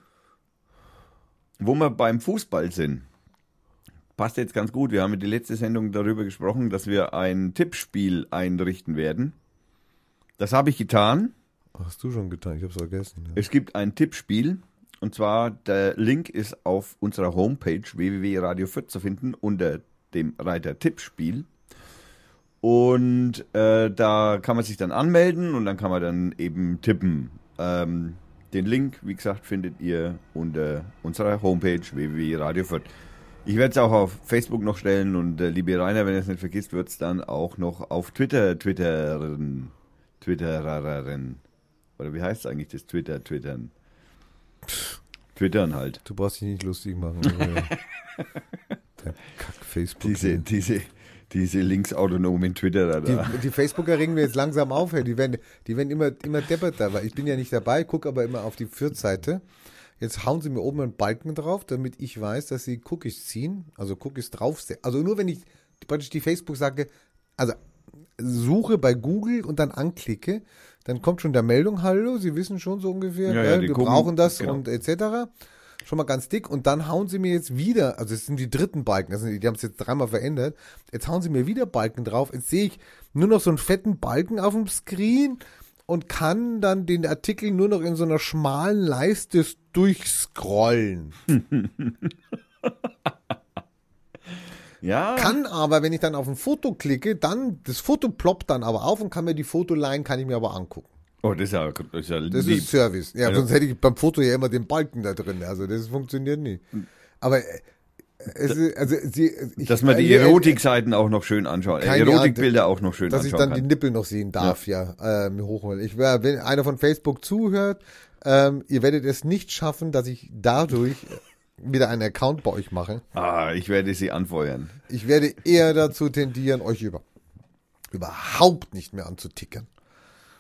wo wir beim Fußball sind, passt jetzt ganz gut. Wir haben in der letzten Sendung darüber gesprochen, dass wir ein Tippspiel einrichten werden. Das habe ich getan.
Hast du schon getan? Ich hab's vergessen. Ja.
Es gibt ein Tippspiel. Und zwar, der Link ist auf unserer Homepage www.radio 4 zu finden unter dem Reiter Tippspiel. Und äh, da kann man sich dann anmelden und dann kann man dann eben tippen. Ähm, den Link, wie gesagt, findet ihr unter unserer Homepage www.radio 4. Ich werde es auch auf Facebook noch stellen und äh, liebe Rainer, wenn ihr es nicht vergisst, wird es dann auch noch auf Twitter twitteren. Twittereren. Oder wie heißt es eigentlich das Twitter, Twittern? Twittern halt.
Du brauchst dich nicht lustig machen. Der Kack Facebook.
Diese, diese, diese linksautonomen Twitterer
Die,
da.
die Facebooker regen wir jetzt langsam auf, hey. die werden, die werden immer, immer depperter, weil ich bin ja nicht dabei, gucke aber immer auf die Fürth-Seite. Jetzt hauen sie mir oben einen Balken drauf, damit ich weiß, dass sie Cookies ziehen, also Cookies draufsetzen. Also nur wenn ich praktisch die Facebook sage, also suche bei Google und dann anklicke, dann kommt schon der Meldung, hallo, Sie wissen schon so ungefähr,
Ja, ja, die
wir
gucken,
brauchen das
genau.
und etc. Schon mal ganz dick und dann hauen sie mir jetzt wieder, also es sind die dritten Balken, also die haben es jetzt dreimal verändert, jetzt hauen sie mir wieder Balken drauf, jetzt sehe ich nur noch so einen fetten Balken auf dem Screen und kann dann den Artikel nur noch in so einer schmalen Leiste durchscrollen.
Ja,
Kann aber, wenn ich dann auf ein Foto klicke, dann, das Foto ploppt dann aber auf und kann mir die Fotoline, kann ich mir aber angucken.
oh, das ist ja, das ist ja
Das
lieb.
ist Service. Ja,
Ja.
sonst hätte ich beim Foto ja immer den Balken da drin. Also das funktioniert nicht. Aber äh, es ist, also sie, ich,
Dass man die Erotikseiten auch noch schön anschaut. Erotikbilder auch noch schön
dass ich
anschauen
dann die
kann.
Nippel noch sehen darf, ja, äh, mir hochholen. Ich wenn einer von Facebook zuhört, ähm, ihr werdet es nicht schaffen, dass ich dadurch wieder einen Account bei euch mache.
Ah, ich werde sie anfeuern.
Ich werde eher dazu tendieren, euch über überhaupt nicht mehr anzutickern.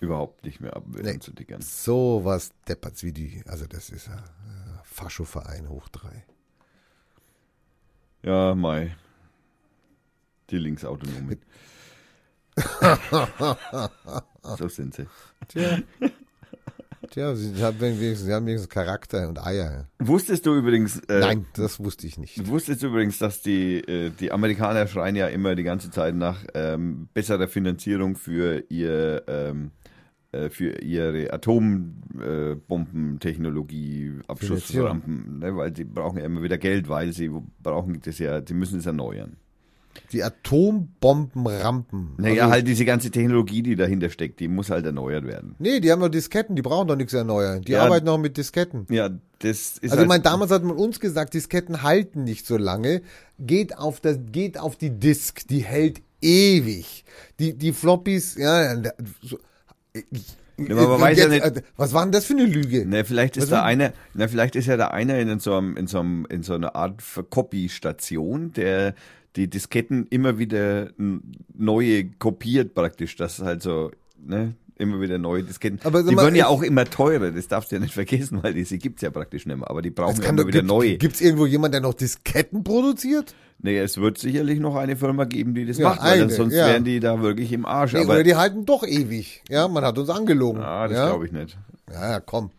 Überhaupt nicht mehr ab
Nee.
zu dickern.
So was deppert's wie die, also das ist ja äh, Faschoverein hoch drei.
Ja, Mai. Die Linksautonomen. so sind sie.
Tja. Tja, sie haben wenigstens, sie haben wenigstens Charakter und Eier.
Wusstest du übrigens, äh,
Nein, das wusste ich nicht.
wusstest du übrigens, dass die, äh, die Amerikaner schreien ja immer die ganze Zeit nach ähm, besserer Finanzierung für ihr ähm, äh, für ihre Atombombentechnologie, Abschussrampen, ne, weil sie brauchen ja immer wieder Geld, weil sie brauchen das ja, sie müssen es erneuern.
Die Atombombenrampen.
Naja,
Also-
halt diese ganze Technologie, die dahinter steckt, die muss halt erneuert werden.
Nee, die haben doch Disketten, die brauchen doch nichts erneuern. Die
Ja.
arbeiten noch mit Disketten.
Ja, das ist
Also ich
halt,
meine, damals hat man uns gesagt, Disketten halten nicht so lange. Geht auf das, geht auf die Disk, die hält ewig. Die, die Floppies, ja, so,
Ja, aber man weiß ja nicht-
äh, was war denn das für eine Lüge?
Na, vielleicht ist
Was
da einer, na, vielleicht ist ja da einer in so einem, in so einem, in so einer Art Copy-Station, der die Disketten immer wieder neue kopiert praktisch, das ist halt so, ne, immer wieder neue Disketten.
Aber
die
mal,
werden ja auch immer teurer, das darfst du ja nicht vergessen, weil diese gibt's ja praktisch nicht mehr, aber die brauchen
Es
ja immer
doch,
wieder
gibt,
neue.
Gibt's irgendwo jemand, der noch Disketten produziert?
Nee, es wird sicherlich noch eine Firma geben, die das
Ja,
macht, weil
eine,
sonst
ja.
wären die da wirklich im Arsch.
Nee,
aber
oder die halten doch ewig. Ja, man hat uns angelogen.
ah, das
ja?
glaube ich nicht.
Ja, ja, komm.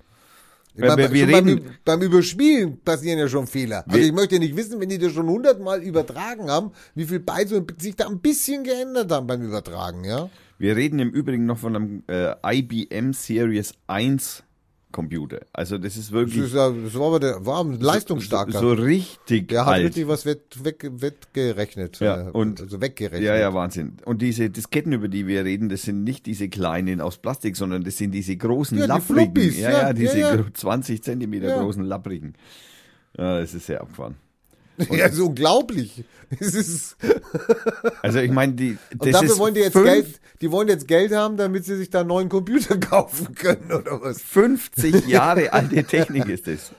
Weil
meine,
wir- wir
beim,
reden-
Ü- beim Überspielen passieren ja schon Fehler. Also ich möchte nicht wissen, wenn die das schon hundertmal übertragen haben, wie viel bei so sich da ein bisschen geändert haben beim Übertragen, ja?
Wir reden im Übrigen noch von einem äh, IBM Series 1 Computer. Also das ist
Das,
wirklich
ist ja, das war aber der, war ein leistungsstarker.
so, so richtig
der hat
alt.
richtig was wett, weg, wettgerechnet.
Ja,
äh,
und-
also weggerechnet.
ja, ja, Wahnsinn. Und diese Disketten, über die wir reden, das sind nicht diese kleinen aus Plastik, sondern das sind diese großen
Ja, die
lapprigen.
Floppies,
ja,
ja,
ja, diese
ja, ja.
gro- 20 Zentimeter großen lapprigen. Ja, das ist sehr abgefahren.
Ja, ist unglaublich. Es ist,
Also ich meine, die
und
das
dafür
ist
wollen die jetzt
fünf-
Geld, die wollen jetzt Geld haben, damit sie sich da einen neuen Computer kaufen können, oder was?
50 Jahre alte Technik ist das.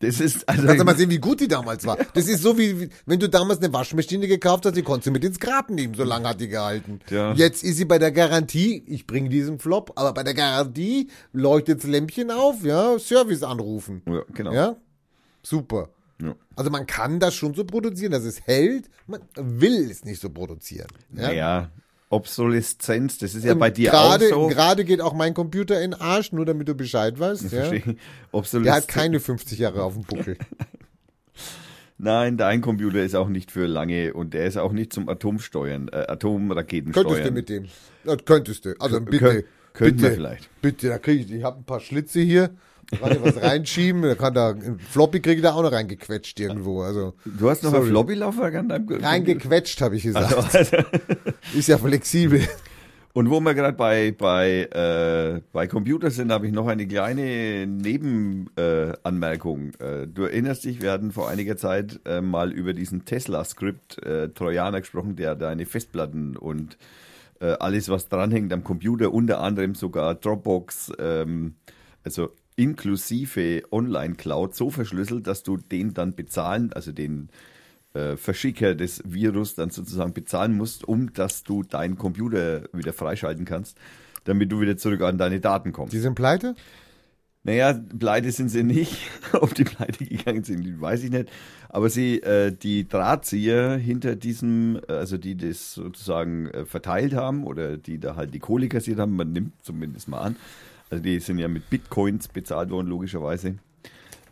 Das ist also
Kannst du mal sehen, wie gut die damals war. Das ist so wie, wie wenn du damals eine Waschmaschine gekauft hast, die konntest du mit ins Grab nehmen, so lange hat die gehalten.
Ja.
Jetzt ist sie bei der Garantie, ich bringe diesen Flop, aber bei der Garantie leuchtet das Lämpchen auf, ja, Service anrufen.
ja, genau.
Ja? Super.
Ja.
Also man kann das schon so produzieren, dass es hält, man will es nicht so produzieren. Ja?
Naja, Obsoleszenz, das ist ja
Und
bei dir
gerade,
auch so.
Gerade geht auch mein Computer in den Arsch, nur damit du Bescheid weißt. Ja?
Obsoleszenz.
Der hat keine 50 Jahre auf dem Buckel.
Nein, dein Computer ist auch nicht für lange und der ist auch nicht zum Atomsteuern, äh, Atomraketen
Könntest du mit dem? Ja, könntest du. Also bitte.
kö- könnten
bitte,
wir vielleicht.
Bitte, da krieg ich, ich habe ein paar Schlitze hier. Da kann ich was reinschieben. Da kann da, ein Floppy kriege ich da auch noch reingequetscht irgendwo. Also,
Du hast noch
Sorry.
ein Floppy-Laufwerk an deinem
reingequetscht, habe ich gesagt.
Also,
Ist ja flexibel.
und wo wir gerade bei, bei, äh, bei Computer sind, habe ich noch eine kleine Nebenanmerkung. Äh, äh, du erinnerst dich, wir hatten vor einiger Zeit äh, mal über diesen Tesla-Script äh, Trojaner gesprochen, der deine Festplatten und äh, alles, was dranhängt am Computer, unter anderem sogar Dropbox, ähm, also inklusive Online-Cloud, so verschlüsselt, dass du den dann bezahlen, also den äh, Verschicker des Virus dann sozusagen bezahlen musst, um dass du deinen Computer wieder freischalten kannst, damit du wieder zurück an deine Daten kommst.
Die sind pleite?
Naja, pleite sind sie nicht. Ob die pleite gegangen sind, weiß ich nicht. Aber sie, äh, die Drahtzieher hinter diesem, äh, also die das sozusagen äh, verteilt haben oder die da halt die Kohle kassiert haben, man nimmt zumindest mal an. Also die sind ja mit Bitcoins bezahlt worden, logischerweise.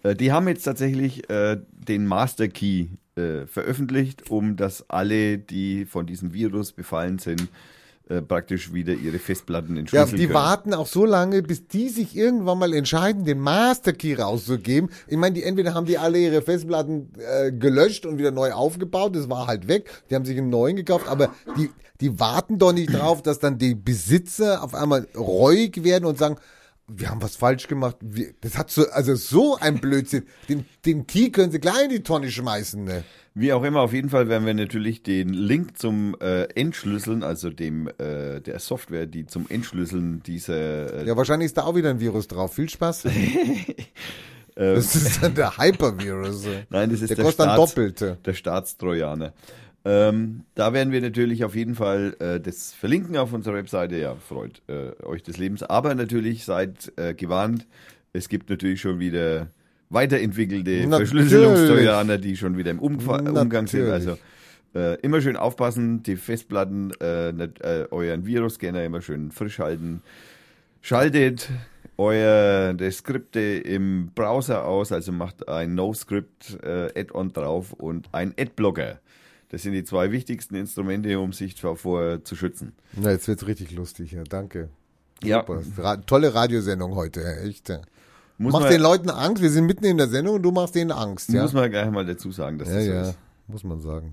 Äh, die haben jetzt tatsächlich äh, den Master Key äh, veröffentlicht, um dass alle, die von diesem Virus befallen sind, äh, praktisch wieder ihre Festplatten
Ja,
entschlüsseln
die
können.
warten auch so lange, bis die sich irgendwann mal entscheiden, den Master Key rauszugeben. Ich meine, die entweder haben die alle ihre Festplatten äh, gelöscht und wieder neu aufgebaut, das war halt weg. Die haben sich einen neuen gekauft, aber die, die warten doch nicht drauf, dass dann die Besitzer auf einmal reuig werden und sagen, wir haben was falsch gemacht. Wir, das hat so, also so ein Blödsinn. Den, den Key können sie gleich in die Tonne schmeißen, ne?
Wie auch immer, auf jeden Fall werden wir natürlich den Link zum äh, Entschlüsseln, also dem äh, der Software, die zum Entschlüsseln dieser äh,
Ja, wahrscheinlich ist da auch wieder ein Virus drauf. Viel Spaß.
äh,
Das ist dann der Hypervirus.
Nein, das ist
Der
der,
kostet dann
Staats,
Doppelte.
der Staatstrojaner. Ähm, da werden wir natürlich auf jeden Fall äh, das verlinken auf unserer Webseite. Ja, freut äh, euch des Lebens. Aber natürlich seid äh, gewarnt. Es gibt natürlich schon wieder weiterentwickelte
Natürlich.
Verschlüsselungstrojaner, die schon wieder im Umfa Umgang sind.
Natürlich.
Also äh, immer schön aufpassen, die Festplatten, äh, nicht, äh, euren Virusscanner immer schön frisch halten. Schaltet euer die Skripte im Browser aus, also macht ein No-Script äh, Add-on drauf und ein Adblocker. Das sind die zwei wichtigsten Instrumente, um sich davor zu schützen.
Na, jetzt wird's richtig lustig, ja. Danke.
Ja.
Super. Ra tolle Radiosendung heute, echt. ja.
Muss
Mach den Leuten Angst. Wir sind mitten in der Sendung und du machst denen Angst, ja?
muss man gleich mal dazu sagen, dass
ja,
das so
ja.
ist.
Muss man sagen.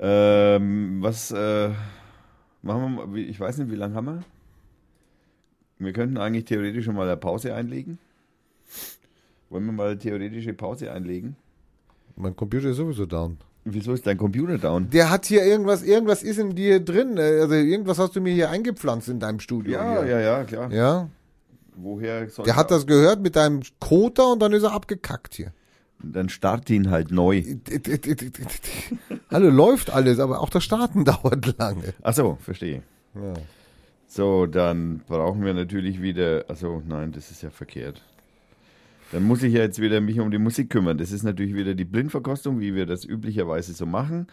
Ähm, was äh, machen wir mal, ich weiß nicht, wie lange haben wir? Wir könnten eigentlich theoretisch schon mal eine Pause einlegen. Wollen wir mal eine theoretische Pause einlegen?
Mein Computer ist sowieso down.
Wieso ist dein Computer down?
Der hat hier irgendwas, irgendwas ist in dir drin. äh, Also irgendwas hast du mir hier eingepflanzt in deinem Studio.
Ja,
hier.
ja, ja, klar.
Ja,
Woher soll
der hat das gehört mit deinem Koter und dann ist er abgekackt hier.
Dann start ihn halt neu.
Hallo, läuft alles, aber auch das Starten dauert lange.
Ach so, verstehe.
Ja.
So, dann brauchen wir natürlich wieder. Also nein, das ist ja verkehrt. Dann muss ich ja jetzt wieder mich um die Musik kümmern. Das ist natürlich wieder die Blindverkostung, wie wir das üblicherweise so machen.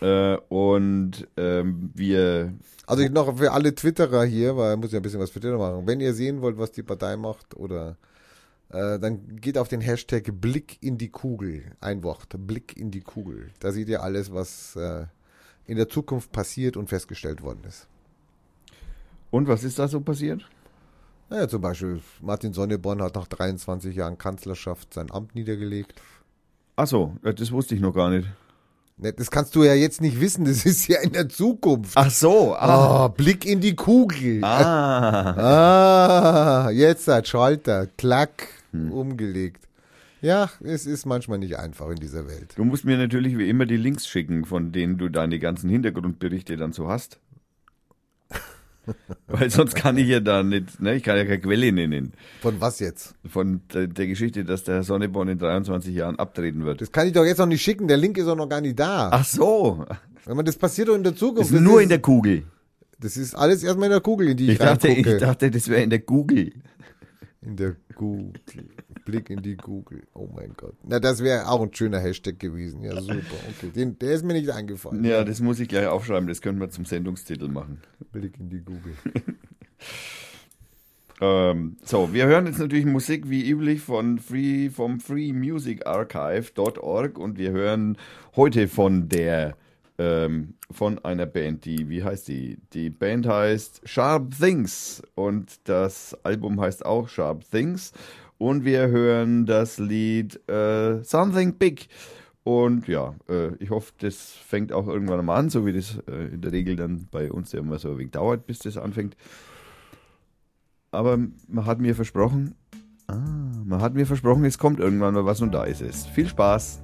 Äh, und ähm, wir
Also ich noch für alle Twitterer hier, weil muss ja ein bisschen was für Twitter machen. Wenn ihr sehen wollt, was die Partei macht, oder äh, dann geht auf den Hashtag Blick in die Kugel. Ein Wort, Blick in die Kugel. Da seht ihr alles, was äh, in der Zukunft passiert und festgestellt worden ist.
und was ist da so passiert?
Naja, zum Beispiel Martin Sonneborn hat nach 23 Jahren Kanzlerschaft sein Amt niedergelegt.
Ach so, das wusste ich noch gar nicht.
Ne, Das kannst du ja jetzt nicht wissen, das ist ja in der Zukunft.
Ach so,
Ah, Blick in die Kugel.
ah.
Ah, jetzt hat Schalter, klack, umgelegt. Ja, es ist manchmal nicht einfach in dieser Welt.
Du musst mir natürlich wie immer die Links schicken, von denen du deine ganzen Hintergrundberichte dann so hast. Weil sonst kann ich ja da nicht, ne, ich kann ja keine Quelle nennen.
Von was jetzt?
Von der, der Geschichte, dass der Herr Sonneborn in 23 Jahren abtreten wird.
Das kann ich doch jetzt noch nicht schicken, der Link ist auch noch gar nicht da.
Ach so,
Wenn man das passiert doch in der
das
Zukunft.
ist nur in der Kugel.
Das ist alles erstmal in der Kugel, in die ich,
Ich dachte,
reingucke.
ich dachte, das wäre in der Google.
In der Google. Blick in die Google. Oh mein Gott. Na, das wäre auch ein schöner Hashtag gewesen. Ja, super. Okay. Den, der ist mir nicht eingefallen.
Ja, das muss ich gleich aufschreiben, das können wir zum Sendungstitel machen.
Blick in die Google.
Ähm, so, wir hören jetzt natürlich Musik wie üblich von Free, vom freemusicarchive.org und wir hören heute von der ähm, von einer Band, die, wie heißt die? Die Band heißt Sharp Things und das Album heißt auch Sharp Things und wir hören das Lied äh, Something Big. Und ja, äh, ich hoffe, das fängt auch irgendwann mal an, so wie das äh, in der Regel dann bei uns ja immer so ein wenig dauert, bis das anfängt. Aber man hat mir versprochen, ah, man hat mir versprochen, es kommt irgendwann mal was und da ist es. Viel Spaß!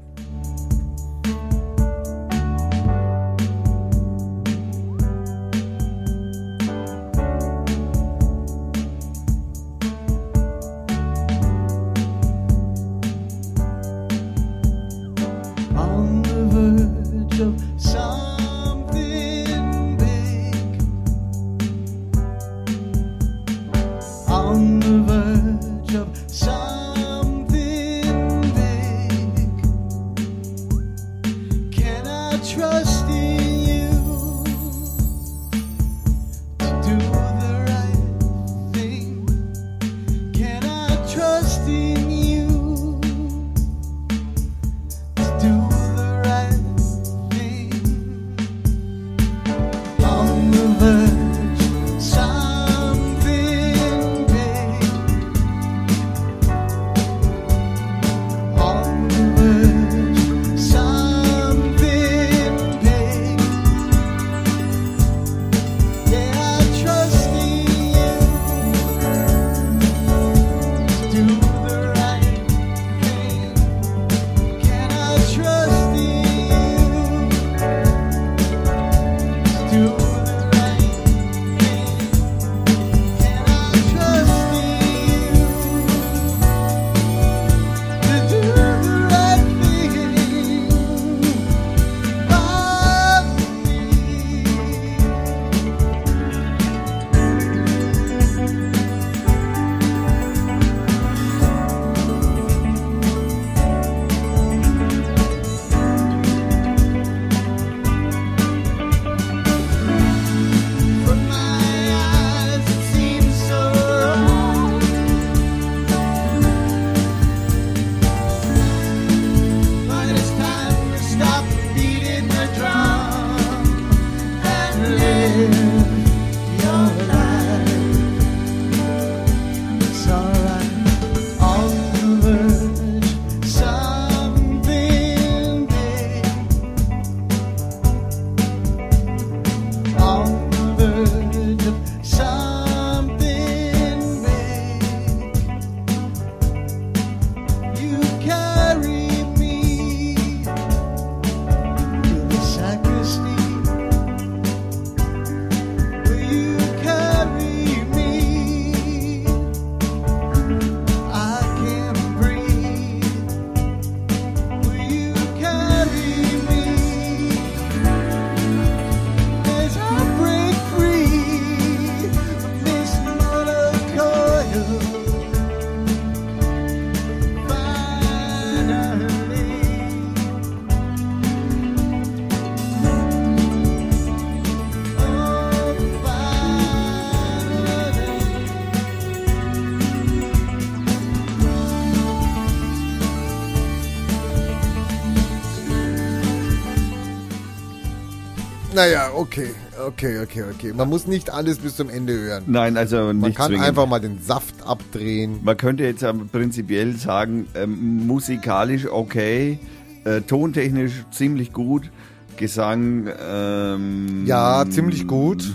Naja, okay, okay, okay, okay. Man muss nicht alles bis zum Ende hören.
Nein, also
Man
nicht
kann
zwingend.
einfach mal den Saft abdrehen.
Man könnte jetzt prinzipiell sagen, ähm, musikalisch okay, äh, tontechnisch ziemlich gut, Gesang ähm,
Ja, ziemlich gut.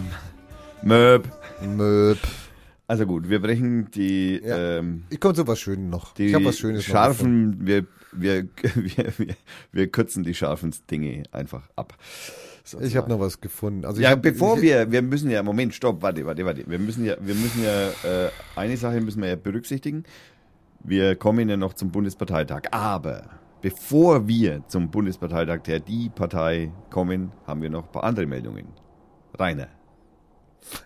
Möb.
Möp.
Also gut, wir brechen die,
Ja.
ähm,
Ich komme zu was Schönes noch. ich habe was Schönes noch gefunden.
scharfen, wir, wir, wir, wir, wir kürzen die scharfen Dinge einfach ab.
Ich habe noch was gefunden. Also
Ja,
hab,
bevor wir, wir müssen ja, Moment, stopp, warte, warte, warte. Wir müssen ja, wir müssen ja, äh, eine Sache müssen wir ja berücksichtigen. Wir kommen ja noch zum Bundesparteitag. Aber bevor wir zum Bundesparteitag der Die Partei kommen, haben wir noch ein paar andere Meldungen. Rainer.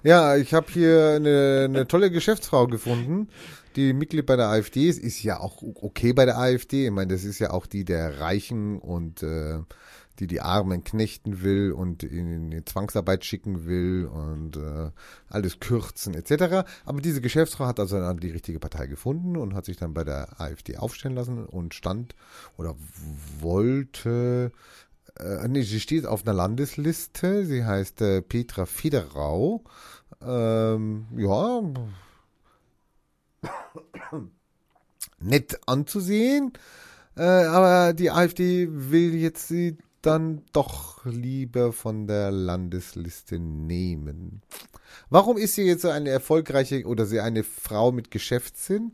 Ja, ich habe hier eine, eine tolle Geschäftsfrau gefunden, die Mitglied bei der AfD ist. Ist ja auch okay bei der AfD. Ich meine, das ist ja auch die der Reichen und äh, die die Armen knechten will und in die Zwangsarbeit schicken will und äh, alles kürzen etc. Aber diese Geschäftsfrau hat also dann die richtige Partei gefunden und hat sich dann bei der AfD aufstellen lassen und stand oder wollte äh, nee, sie steht auf einer Landesliste. Sie heißt äh, Petra Federau. Ähm, ja. Nett anzusehen. Äh, aber die AfD will jetzt sie dann doch lieber von der Landesliste nehmen. Warum ist sie jetzt so eine erfolgreiche oder sie eine Frau mit Geschäftssinn?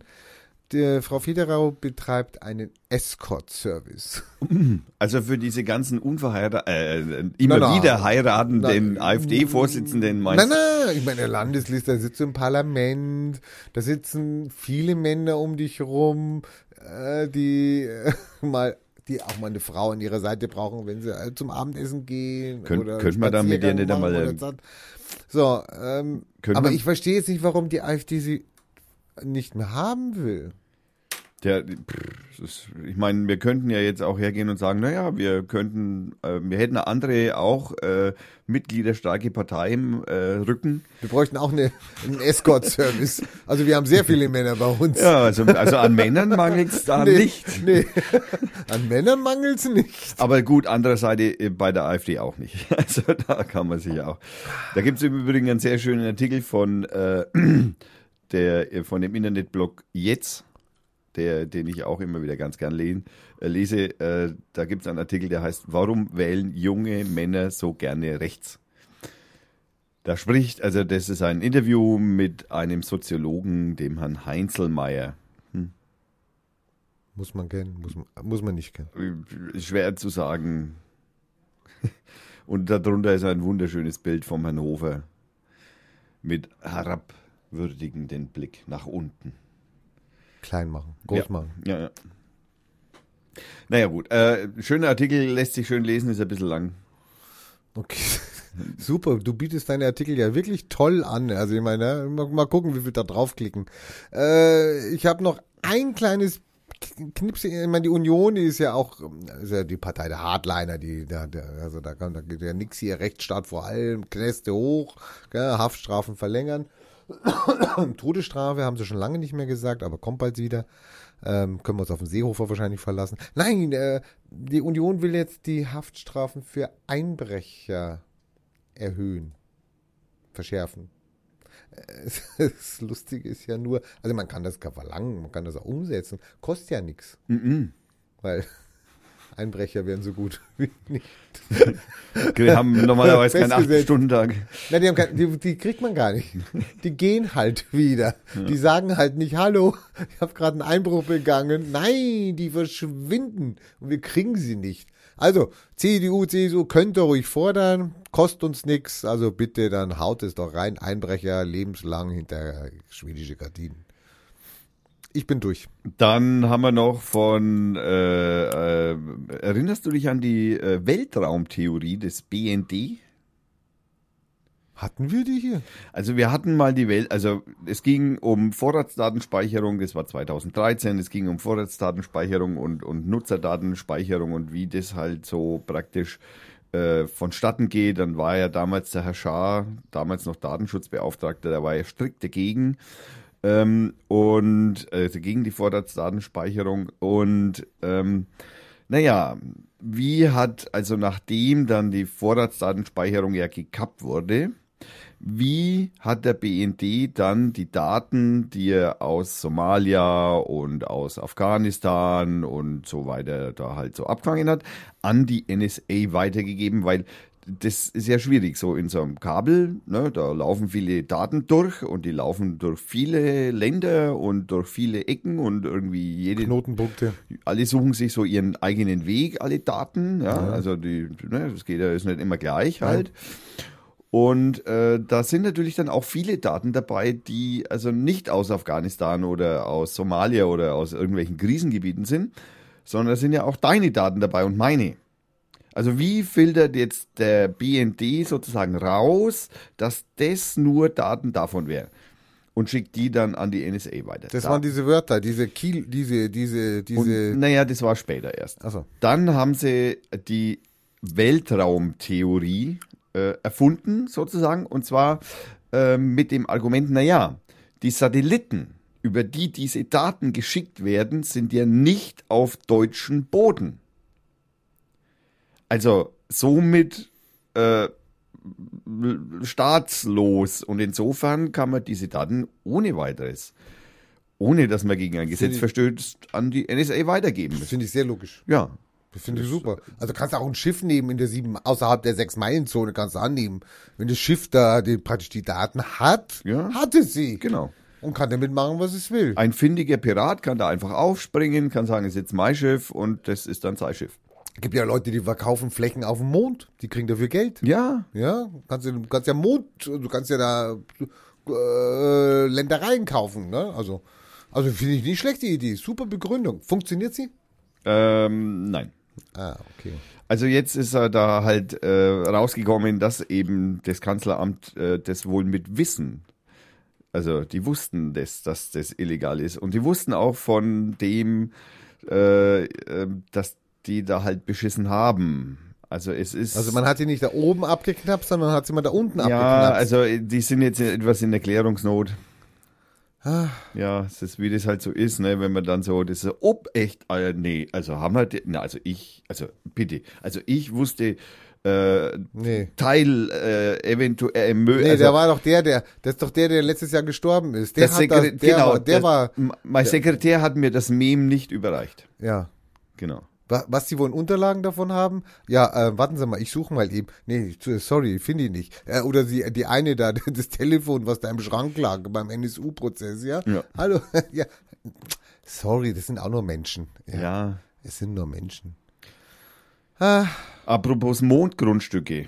Die Frau Federau betreibt einen Escort-Service.
Also für diese ganzen unverheirateten, äh, immer
Na, na.
wieder heiratenden AfD-Vorsitzenden meinst
Nein, nein, ich meine, der Landesliste, da sitzt du im Parlament, da sitzen viele Männer um dich rum, äh, die äh, mal die auch mal eine Frau an ihrer Seite brauchen, wenn sie äh, zum Abendessen gehen.
Könnt-
oder
könnte man da mit dir nicht einmal, ähm,
so. Ähm, aber ich verstehe jetzt nicht, warum die AfD sie nicht mehr haben will.
Der, ist, ich meine, wir könnten ja jetzt auch hergehen und sagen, naja, wir könnten, äh, wir hätten andere auch äh, mitgliederstarke Partei im äh, Rücken.
Wir bräuchten auch eine, einen Escort-Service. Also wir haben sehr viele Männer bei uns.
Ja, also, also an Männern mangelt es da
nee,
nicht.
Nee. An Männern mangelt es nicht.
Aber gut, andererseits äh, bei der AfD auch nicht. Also da kann man sich auch. Da gibt es im Übrigen einen sehr schönen Artikel von, äh, der, äh, von dem Internetblog Jetzt, der, den ich auch immer wieder ganz gern lehn, äh, lese. Äh, da gibt es einen Artikel, der heißt, warum wählen junge Männer so gerne rechts? Da spricht, also das ist ein Interview mit einem Soziologen, dem Herrn Heinzelmeier.
Muss man kennen, muss man, muss man nicht kennen.
Ist schwer zu sagen. Und darunter ist ein wunderschönes Bild vom Herrn Hofer mit herabwürdigenden Blick nach unten.
Klein machen, groß
ja.
machen.
Ja, ja. Naja, gut. Äh, schöner Artikel, lässt sich schön lesen, ist ein bisschen lang.
Okay. Super, du bietest deine Artikel ja wirklich toll an. Also ich meine, mal, mal gucken, wie viel da draufklicken. Äh, ich habe noch ein kleines Knips. Ich meine, die Union, die ist ja auch ist ja die Partei der Hardliner, die da, also da kann da geht ja nix hier, Rechtsstaat vor allem, Knäste hoch, gell, Haftstrafen verlängern. Todesstrafe haben sie schon lange nicht mehr gesagt, aber kommt bald wieder. Ähm, können wir uns auf den Seehofer wahrscheinlich verlassen. Nein, äh, die Union will jetzt die Haftstrafen für Einbrecher erhöhen, verschärfen. Das Lustige ist ja nur, also man kann das gar verlangen, man kann das auch umsetzen, kostet ja nichts,
Mhm.
weil Einbrecher wären so gut wie nicht.
Wir haben normalerweise keinen
Festgesetzt.
8-Stunden-Tag.
Na, die, haben kein, die, die kriegt man gar nicht. Die gehen halt wieder. Die sagen halt nicht, hallo, ich habe gerade einen Einbruch begangen. Nein, die verschwinden und wir kriegen sie nicht. Also, CDU, CSU könnt ihr ruhig fordern, kostet uns nichts, also bitte, dann haut es doch rein, Einbrecher lebenslang hinter schwedische Gardinen. Ich bin durch.
Dann haben wir noch von, äh, äh, erinnerst du dich an die äh, Weltraumtheorie des BND?
Hatten wir die hier?
Also wir hatten mal die Welt, also es ging um Vorratsdatenspeicherung, das war 2013, es ging um Vorratsdatenspeicherung und, und Nutzerdatenspeicherung und wie das halt so praktisch äh, vonstatten geht. Dann war ja damals der Herr Schaar, damals noch Datenschutzbeauftragter, der war ja strikt dagegen. Ähm, und äh, gegen die Vorratsdatenspeicherung und ähm, Naja, wie hat, also nachdem dann die Vorratsdatenspeicherung ja gekappt wurde, wie hat der BND dann die Daten, die er aus Somalia und aus Afghanistan und so weiter da halt so abgefangen hat, an die NSA weitergegeben? Weil das ist ja schwierig, so in so einem Kabel, ne, da laufen viele Daten durch und die laufen durch viele Länder und durch viele Ecken und irgendwie jede
Knotenpunkte.
alle suchen sich so ihren eigenen Weg, alle Daten. Ja, also die, ne, das geht ja ist nicht immer gleich halt. Und äh, da sind natürlich dann auch viele Daten dabei, die also nicht aus Afghanistan oder aus Somalia oder aus irgendwelchen Krisengebieten sind, sondern da sind ja auch deine Daten dabei und meine. Also wie filtert jetzt der BND sozusagen raus, dass das nur Daten davon wären und schickt die dann an die NSA weiter?
Das
Da-
waren diese Wörter, diese Kiel, diese, diese, diese.
und, naja, das war später erst.
Achso.
Dann haben sie die Weltraumtheorie äh, erfunden, sozusagen, und zwar äh, mit dem Argument, naja, die Satelliten, über die diese Daten geschickt werden, sind ja nicht auf deutschen Boden. Also somit äh, staatslos und insofern kann man diese Daten ohne weiteres, ohne dass man gegen ein Gesetz verstößt, an die NSA weitergeben.
Das finde ich sehr logisch.
Ja,
Das finde ich super. Also kannst du auch ein Schiff nehmen in der sieben, außerhalb der sechs Meilen Zone kannst du annehmen. Wenn das Schiff da die, praktisch die Daten hat,
Ja.
hat es sie.
genau.
Und kann damit machen, was es will.
Ein findiger Pirat kann da einfach aufspringen, kann sagen, es ist jetzt mein Schiff und das ist dann sein Schiff.
Gibt ja Leute, die verkaufen Flächen auf dem Mond. Die kriegen dafür Geld.
Ja,
Ja, kannst du kannst ja Mond, du kannst ja da äh, Ländereien kaufen, ne? Also, also finde ich nicht schlechte Idee. Super Begründung. Funktioniert sie?
ähm, nein.
Ah, okay.
Also jetzt ist er da halt äh, rausgekommen, dass eben das Kanzleramt äh, das wohl mit Wissen, also die wussten das, dass das illegal ist und die wussten auch von dem, äh, äh, dass die da halt beschissen haben. Also es ist
Also man hat sie nicht da oben abgeknappt, sondern hat sie mal da unten
ja,
abgeknappt.
also äh, die sind jetzt etwas in Erklärungsnot.
Ah.
Ja, es ist wie das halt so ist, ne, wenn man dann so, das ist ob echt, äh, nee, also haben wir, die- na, also ich, also bitte, also ich wusste, äh,
nee.
Teil, äh, eventuell, äh, mö,
Nee,
also,
der war doch der, der, das ist doch der, der letztes Jahr gestorben ist. Der
der
hat das, der
genau,
war, der
das-
war,
mein Sekretär hat mir das Mem nicht überreicht.
ja.
Genau.
Wa- Was die wohl Unterlagen davon haben? Ja, äh, warten Sie mal, ich suche mal eben. Nee, ich- sorry, finde ich nicht. Äh, oder die, die eine da, das Telefon, was da im Schrank lag beim NSU-Prozess, ja?
Ja.
Hallo, ja. Sorry, das sind auch nur Menschen. Ja,
Ja.
Es sind nur Menschen. Ah,
Apropos Mondgrundstücke.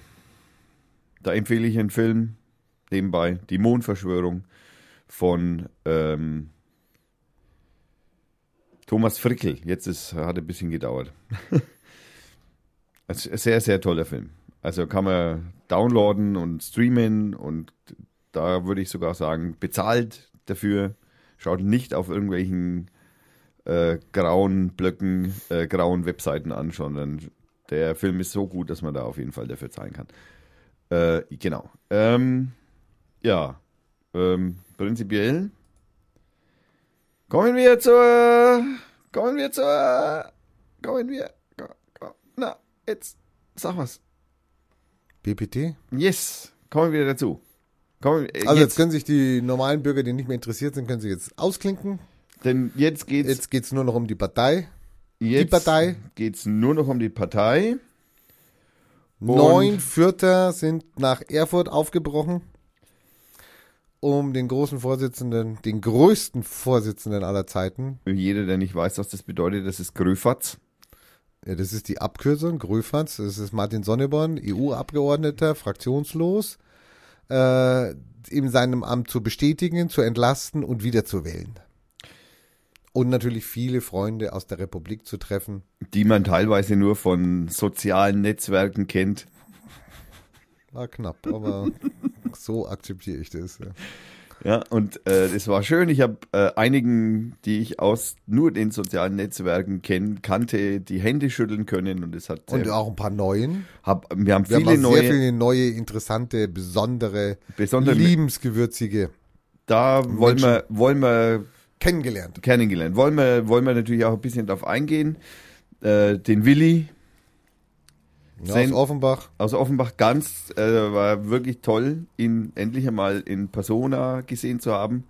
Da empfehle ich einen Film nebenbei, Die Mondverschwörung von ähm, Thomas Frickel. Jetzt ist, hat ein bisschen gedauert. sehr, sehr toller Film. Also kann man downloaden und streamen und da würde ich sogar sagen, bezahlt dafür. Schaut nicht auf irgendwelchen äh, grauen Blöcken, äh, grauen Webseiten an, sondern der Film ist so gut, dass man da auf jeden Fall dafür zahlen kann. Äh, genau. Ähm, ja, ähm, prinzipiell kommen wir zur, kommen wir zur, kommen wir, ko- ko- na, jetzt, sag was.
BPT?
Yes, kommen wir dazu. Kommen, äh,
Also jetzt
jetzt,
können sich die normalen Bürger, die nicht mehr interessiert sind, können sich jetzt ausklinken.
denn jetzt geht's,
Jetzt geht's nur noch um die Partei.
jetzt
Partei.
geht's nur noch um die Partei.
Neun Vierter sind nach Erfurt aufgebrochen, um den großen Vorsitzenden, den größten Vorsitzenden aller Zeiten,
Jeder, der nicht weiß, was das bedeutet, das ist Gröfatz.
ja, das ist die Abkürzung, Gröfatz, das ist Martin Sonneborn, EU-Abgeordneter, fraktionslos, äh, in seinem Amt zu bestätigen, zu entlasten und wiederzuwählen. Und natürlich viele Freunde aus der Republik zu treffen.
die man teilweise nur von sozialen Netzwerken kennt.
War knapp, aber so akzeptiere ich das. Ja.
Ja, und äh, das war schön. Ich habe äh, einigen, die ich aus nur den sozialen Netzwerken kenn, kannte, die Hände schütteln können und es hat
Und auch ein paar neuen.
hab, wir haben
Wir
viele
haben
neue,
sehr viele neue, interessante, besondere,
besondere
liebensgewürzige
da wollen
Menschen.
wir wollen wir
kennengelernt.
kennengelernt. Wollen wir wollen wir natürlich auch ein bisschen darauf eingehen. Äh, den Willi
Ja, aus Offenbach.
aus Offenbach ganz, äh, war wirklich toll, ihn endlich einmal in Persona gesehen zu haben.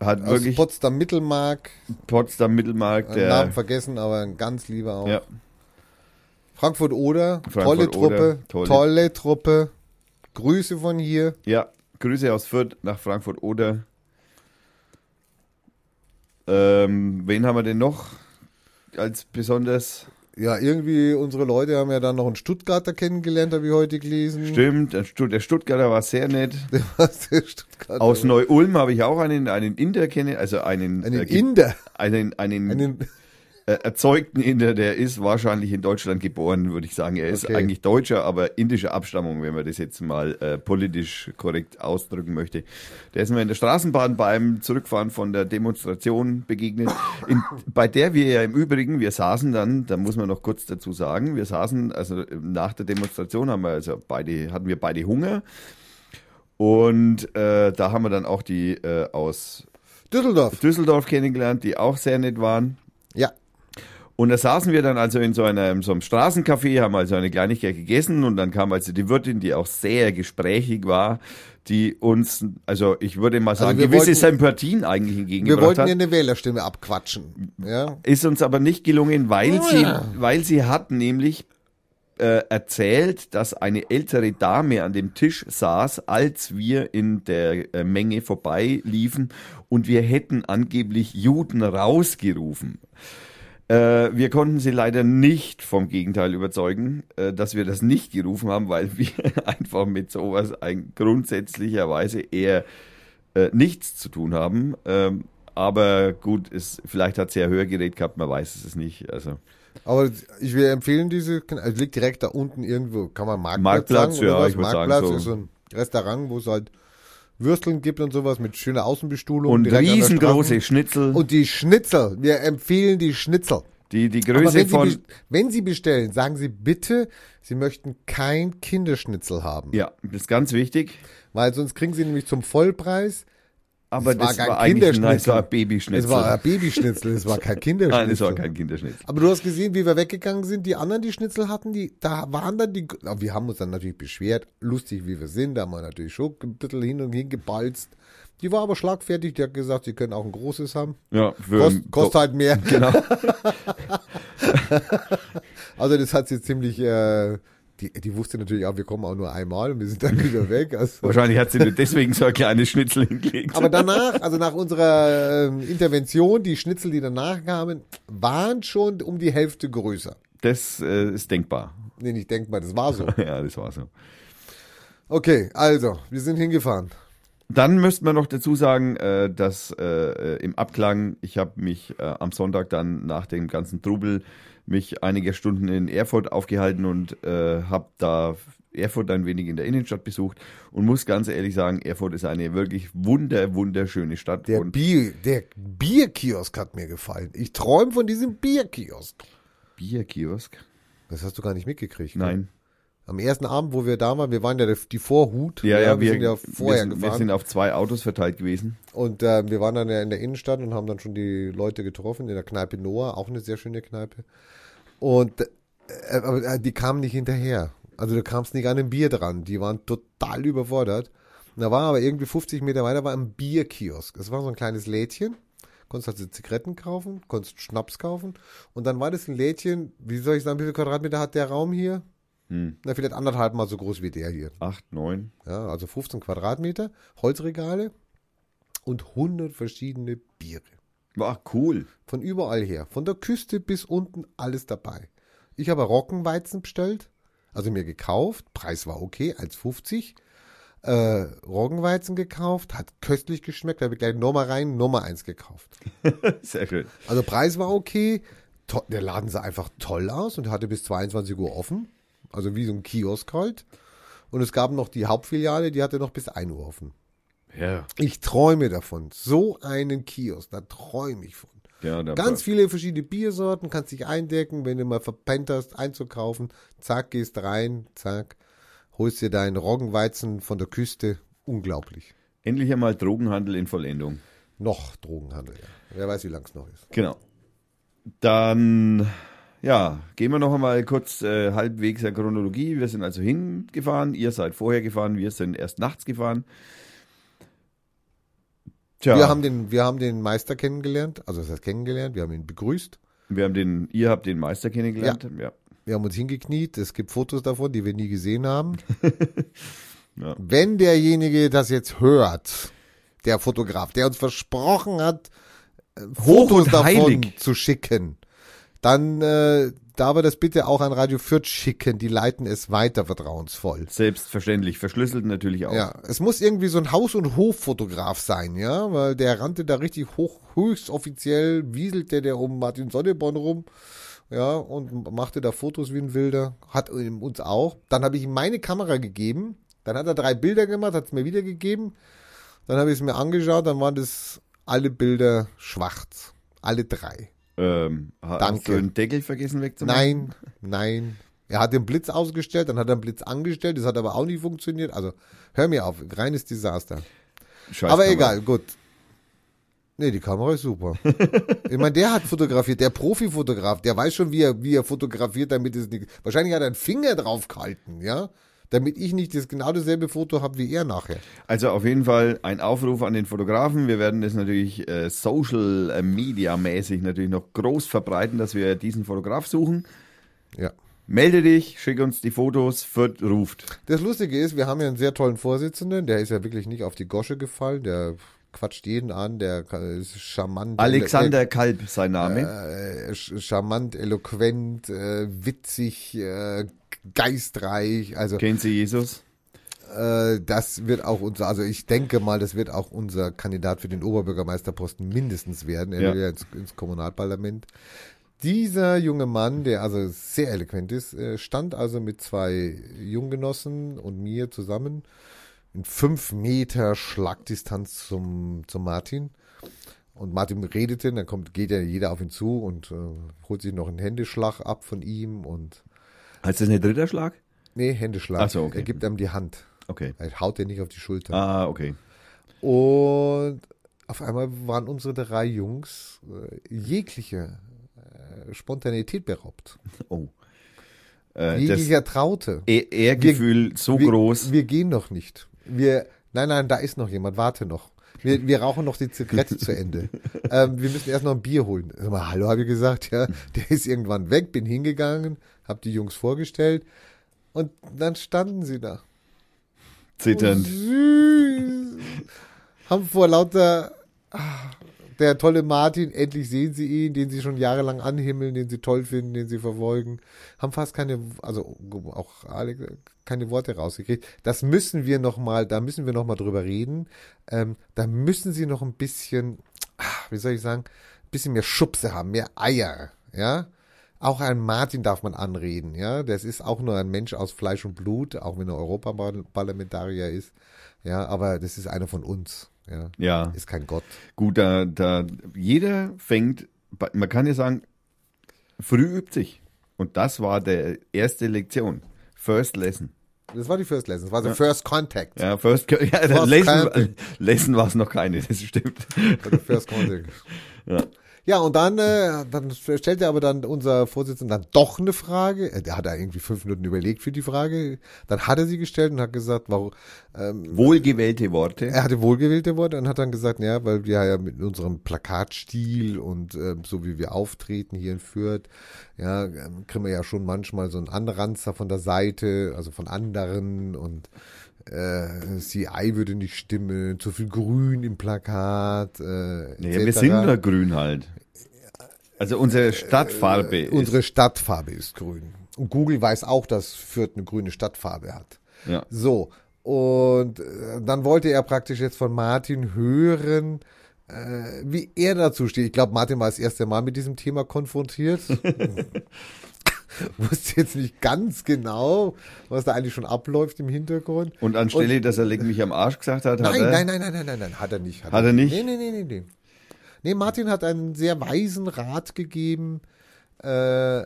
Hat
Aus
wirklich
Potsdam Mittelmark.
Potsdam Mittelmarkt,
Einen
der,
Namen vergessen, aber ein ganz lieber auch.
ja,
Frankfurt Oder. tolle
Frankfurt
Truppe.
Oder, tolle.
Tolle Truppe. Grüße von hier.
ja, Grüße aus Fürth nach Frankfurt oder. Ähm, wen haben wir denn noch als besonders?
Ja, irgendwie unsere Leute haben ja dann noch einen Stuttgarter kennengelernt, habe ich heute gelesen.
Stimmt, der Stutt- der Stuttgarter war sehr nett.
Der Stuttgarter
Aus Neu-Ulm habe ich auch einen, einen Inder kennen, also einen,
einen
äh,
Inder.
einen, einen,
Einen,
erzeugten Inder, der ist wahrscheinlich in Deutschland geboren, würde ich sagen. Er ist
Okay.
eigentlich Deutscher, aber indischer Abstammung, wenn man das jetzt mal äh, politisch korrekt ausdrücken möchte. Der ist mir in der Straßenbahn beim Zurückfahren von der Demonstration begegnet, in, bei der wir ja im Übrigen, wir saßen dann, da muss man noch kurz dazu sagen, wir saßen, also nach der Demonstration haben wir, also beide, hatten wir beide Hunger. Und äh, da haben wir dann auch die äh, aus
Düsseldorf.
Düsseldorf kennengelernt, die auch sehr nett waren.
Ja.
Und da saßen wir dann also in so, einer, in so einem Straßencafé, haben also eine Kleinigkeit gegessen und dann kam also die Wirtin, die auch sehr gesprächig war, die uns, also ich würde mal sagen,
wir
gewisse
wollten-
Sympathien eigentlich
Wir
entgegengebracht
wollten
hat.
ihr eine Wählerstimme abquatschen. Ja.
Ist uns aber nicht gelungen, weil sie, weil sie hat nämlich äh, erzählt, dass eine ältere Dame an dem Tisch saß, als wir in der äh, Menge vorbeiliefen und wir hätten angeblich Juden rausgerufen. Äh, wir konnten sie leider nicht vom Gegenteil überzeugen, äh, dass wir das nicht gerufen haben, weil wir einfach mit sowas ein, grundsätzlicherweise eher äh, nichts zu tun haben. Ähm, aber gut, es, vielleicht hat sie ja Hörgerät gehabt, man weiß es nicht. Also
Aber ich will empfehlen, diese, also liegt direkt da unten irgendwo, kann man Marktplatz,
Marktplatz,
sagen? oder
ja,
was?
ich würd sagen,
Marktplatz
so.
ist so ein Restaurant, wo es halt Würsteln gibt und sowas mit schöner Außenbestuhlung.
und riesengroße. Schnitzel,
Und die Schnitzel, wir empfehlen die Schnitzel.
die, die Größe
wenn Sie,
von.
bes- wenn Sie bestellen, sagen Sie bitte, Sie möchten kein Kinderschnitzel haben.
Ja, das ist ganz wichtig.
Weil sonst kriegen Sie nämlich zum Vollpreis.
Aber
war
das
kein
war eigentlich nein, es
Kinderschnitzel.
war ein Babyschnitzel.
Es war ein Babyschnitzel, es war kein Kinderschnitzel.
Nein, es war kein Kinderschnitzel.
Aber du hast gesehen, wie wir weggegangen sind. Die anderen, die Schnitzel hatten, die, da waren dann die, wir haben uns dann natürlich beschwert, lustig wie wir sind, da haben wir natürlich schon ein bisschen hin und hin gebalzt. Die war aber schlagfertig, die hat gesagt, sie können auch ein großes haben.
Ja, für
Kost, kostet halt mehr.
Genau.
Also das hat sie ziemlich, äh, die, die wusste natürlich auch, wir kommen auch nur einmal und wir sind dann wieder weg. Also.
Wahrscheinlich hat sie nur deswegen so ein kleines Schnitzel hingelegt.
Aber danach, also nach unserer ähm, Intervention, die Schnitzel, die danach kamen, waren schon um die Hälfte größer.
das äh, ist denkbar.
Nee, nicht denkbar, das war so.
Ja, das war so.
Okay, also, wir sind hingefahren.
Dann müsste man noch dazu sagen, äh, dass äh, im Abklang, ich habe mich äh, am Sonntag dann nach dem ganzen Trubel mich einige Stunden in Erfurt aufgehalten und äh, habe da Erfurt ein wenig in der Innenstadt besucht und muss ganz ehrlich sagen, Erfurt ist eine wirklich wunder, wunderschöne Stadt.
Der,
und
Bier, der Bierkiosk hat mir gefallen. Ich träume von diesem Bierkiosk.
Bierkiosk?
Das hast du gar nicht mitgekriegt.
Nein.
Am ersten Abend, wo wir da waren, wir waren ja die Vorhut.
Ja, ja, wir,
sind ja vorher
wir, sind, wir
gefahren.
sind auf zwei Autos verteilt gewesen.
Und äh, wir waren dann ja in der Innenstadt und haben dann schon die Leute getroffen in der Kneipe Noah, auch eine sehr schöne Kneipe. Und äh, aber äh, die kamen nicht hinterher. Also du kamst nicht an ein Bier dran. Die waren total überfordert. Und da war aber irgendwie 50 Meter weiter war ein Bierkiosk. Es war so ein kleines Lädchen. Konntest also Zigaretten kaufen, konntest Schnaps kaufen. Und dann war das ein Lädchen, wie soll ich sagen, wie viel Quadratmeter hat der Raum hier?
Hm.
Na, vielleicht anderthalb Mal so groß wie der hier.
Acht, neun.
Ja, also 15 Quadratmeter, Holzregale und 100 verschiedene Biere.
War cool.
Von überall her. Von der Küste bis unten alles dabei. Ich habe Roggenweizen bestellt, also mir gekauft. Preis war okay, 1,50. Äh, Roggenweizen gekauft, hat köstlich geschmeckt. Da habe ich gleich nochmal rein, Nummer eins gekauft.
Sehr schön.
Also Preis war okay. To der Laden sah einfach toll aus und hatte bis 22 Uhr offen. Also wie so ein Kiosk halt. Und es gab noch die Hauptfiliale, die hatte noch bis 1 Uhr offen.
Ja.
Ich träume davon. So einen Kiosk, da träume ich von.
ja
Ganz viele verschiedene Biersorten, kannst dich eindecken, wenn du mal verpennt hast, einzukaufen. Zack, gehst rein, zack, holst dir deinen Roggenweizen von der Küste. Unglaublich.
Endlich einmal Drogenhandel in Vollendung.
Noch Drogenhandel, ja. Wer weiß, wie lang es noch ist.
Genau. Dann, ja, gehen wir noch einmal kurz äh, halbwegs der Chronologie. Wir sind also hingefahren, ihr seid vorher gefahren, wir sind erst nachts gefahren. Tja,
Wir, haben den, wir haben den Meister kennengelernt, also das heißt kennengelernt, wir haben ihn begrüßt.
wir haben den, ihr habt den Meister kennengelernt. Ja.
Wir haben uns hingekniet. Es gibt Fotos davon, die wir nie gesehen haben.
Ja.
Wenn derjenige das jetzt hört, der Fotograf, der uns versprochen hat, äh, Fotos davon
heilig.
zu schicken, dann äh, darf er das bitte auch an Radio Fürth schicken. Die leiten es weiter vertrauensvoll.
Selbstverständlich, verschlüsselt natürlich auch.
Ja, es muss irgendwie so ein Haus- und Hoffotograf sein, ja, weil der rannte da richtig hoch, höchst offiziell, wieselte der um Martin Sonneborn rum, ja, und machte da Fotos wie ein Wilder, hat uns auch. Dann habe ich ihm meine Kamera gegeben, dann hat er drei Bilder gemacht, hat es mir wieder gegeben, dann habe ich es mir angeschaut, dann waren das alle Bilder schwarz, alle drei.
Ähm, ha- Hast
Danke.
du den Deckel vergessen wegzumachen?
Nein, nein. Er hat den Blitz ausgestellt, dann hat er einen Blitz angestellt, das hat aber auch nicht funktioniert. Also hör mir auf, reines Desaster.
Scheiß
Aber
Kamera.
egal, gut. Nee, die Kamera ist super. ich meine, der hat fotografiert, der Profifotograf, der weiß schon, wie er, wie er fotografiert, damit es nicht. Wahrscheinlich hat er einen Finger drauf gehalten, ja? Damit ich nicht das genau dasselbe Foto habe wie er nachher.
Also auf jeden Fall ein Aufruf an den Fotografen. Wir werden das natürlich äh, Social äh, Media mäßig natürlich noch groß verbreiten, dass wir diesen Fotograf suchen.
Ja.
Melde dich, schick uns die Fotos, Fürth ruft.
Das Lustige ist, wir haben ja einen sehr tollen Vorsitzenden, der ist ja wirklich nicht auf die Gosche gefallen, der quatscht jeden an, der ist charmant.
Alexander Kalb, sein Name.
äh, charmant, eloquent, äh, witzig, äh, geistreich. Also
Kennt Sie Jesus?
äh, das wird auch unser, also ich denke mal, das wird auch unser Kandidat für den Oberbürgermeisterposten mindestens werden. Er
Ja.
will ja ins, ins Kommunalparlament. Dieser junge Mann, der also sehr eloquent ist, äh, stand also mit zwei Junggenossen und mir zusammen in fünf Meter Schlagdistanz zum, zum Martin. Und Martin redete, dann kommt, geht ja jeder auf ihn zu und äh, holt sich noch einen Händeschlag ab von ihm und
Heißt das nicht dritter Schlag?
nee, Händeschlag.
Ach so, okay.
Er gibt ihm die Hand.
Okay.
Er haut dir nicht auf die Schulter.
Ah, okay.
Und auf einmal waren unsere drei Jungs äh, jegliche äh, Spontanität beraubt.
Oh. Äh,
Jeglicher Traute.
E- Ehrgefühl so
wir,
groß.
Wir gehen noch nicht. Wir, nein, nein, da ist noch jemand, warte noch. Wir, wir rauchen noch die Zigarette zu Ende. Ähm, wir müssen erst noch ein Bier holen. Sag mal, hallo, habe ich gesagt, ja. Der ist irgendwann weg, bin hingegangen, habe die Jungs vorgestellt und dann standen sie da.
Zitternd.
Süß. Haben vor lauter ah, der tolle Martin, endlich sehen sie ihn, den sie schon jahrelang anhimmeln, den sie toll finden, den sie verfolgen, haben fast keine, also auch alle keine Worte rausgekriegt. Das müssen wir noch mal, da müssen wir noch mal drüber reden. Ähm, da müssen sie noch ein bisschen, ah, wie soll ich sagen, ein bisschen mehr Schubse haben, mehr Eier, ja. Auch einen Martin darf man anreden, ja. Das ist auch nur ein Mensch aus Fleisch und Blut, auch wenn er Europaparlamentarier ist. Ja, aber das ist einer von uns, ja.
Ja,
Ist kein Gott.
gut, da, da jeder fängt, man kann ja sagen, früh übt sich. Und das war der erste Lektion. First Lesson.
Das war die First Lesson, das war the First Contact.
Ja, First, ja,
First
Lesson,
Contact.
Lesson war es noch keine, das stimmt.
First Contact.
Ja.
Ja, und dann, äh, dann stellte aber dann unser Vorsitzender dann doch eine Frage. Äh, Der hat da irgendwie fünf Minuten überlegt für die Frage. Dann hat er sie gestellt und hat gesagt, warum, ähm,
Wohlgewählte Worte.
Er hatte wohlgewählte Worte und hat dann gesagt, ja, weil wir ja mit unserem Plakatstil und ähm, so wie wir auftreten hier in Fürth, ja, ähm, kriegen wir ja schon manchmal so einen Anranzer von der Seite, also von anderen und äh, CI würde nicht stimmen, zu viel Grün im Plakat. Äh,
Naja, wir sind nur grün halt. Also unsere Stadtfarbe ist,
Unsere Stadtfarbe ist grün. Und Google weiß auch, dass Fürth eine grüne Stadtfarbe hat.
ja.
So, und äh, dann wollte er praktisch jetzt von Martin hören, äh, wie er dazu steht. Ich glaube, Martin war das erste Mal mit diesem Thema konfrontiert. Wusste jetzt nicht ganz genau, was da eigentlich schon abläuft im Hintergrund.
Und anstelle, dass er leck mich am Arsch gesagt hat, hat
Nein,
er,
nein, nein, nein, nein, nein, nein, hat er nicht.
Hat er nicht?
Nee, nee, nee, nee, nee. Nee, Martin hat einen sehr weisen Rat gegeben, äh,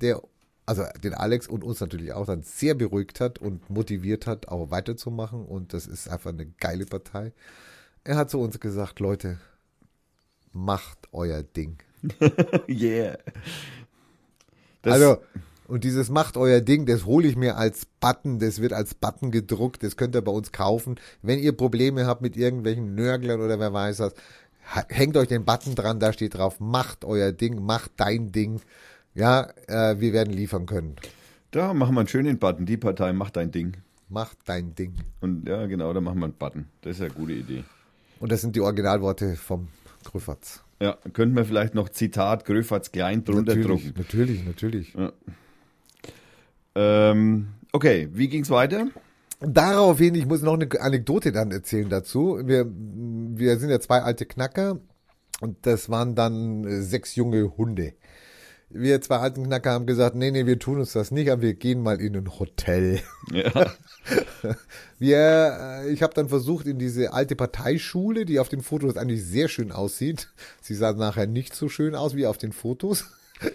der, also den Alex und uns natürlich auch dann sehr beruhigt hat und motiviert hat, auch weiterzumachen. Und das ist einfach eine geile Partei. Er hat zu uns gesagt, Leute, macht euer Ding.
yeah. Das,
also, und dieses macht euer Ding, das hole ich mir als Button, das wird als Button gedruckt, das könnt ihr bei uns kaufen. Wenn ihr Probleme habt mit irgendwelchen Nörglern oder wer weiß was, hängt euch den Button dran, da steht drauf, macht euer Ding, macht dein Ding. Ja, äh, wir werden liefern können.
da machen wir einen schönen Button. Die Partei macht dein Ding.
Macht dein Ding.
Und ja, genau, da machen wir einen Button. Das ist eine gute Idee.
Und das sind die Originalworte vom Grüfferts.
Ja, könnten wir vielleicht noch Zitat Gröfatz klein drunter
natürlich,
drucken.
natürlich, natürlich.
Ähm, okay, wie ging's weiter?
Daraufhin, ich muss noch eine Anekdote dann erzählen dazu. Wir, wir sind ja zwei alte Knacker und das waren dann äh, sechs junge Hunde. Wir zwei alten Knacker haben gesagt, nee, nee, wir tun uns das nicht, aber wir gehen mal in ein Hotel.
Ja,
Wir, äh, ich habe dann versucht, in diese alte Parteischule, die auf den Fotos eigentlich sehr schön aussieht. Sie sah nachher nicht so schön aus wie auf den Fotos.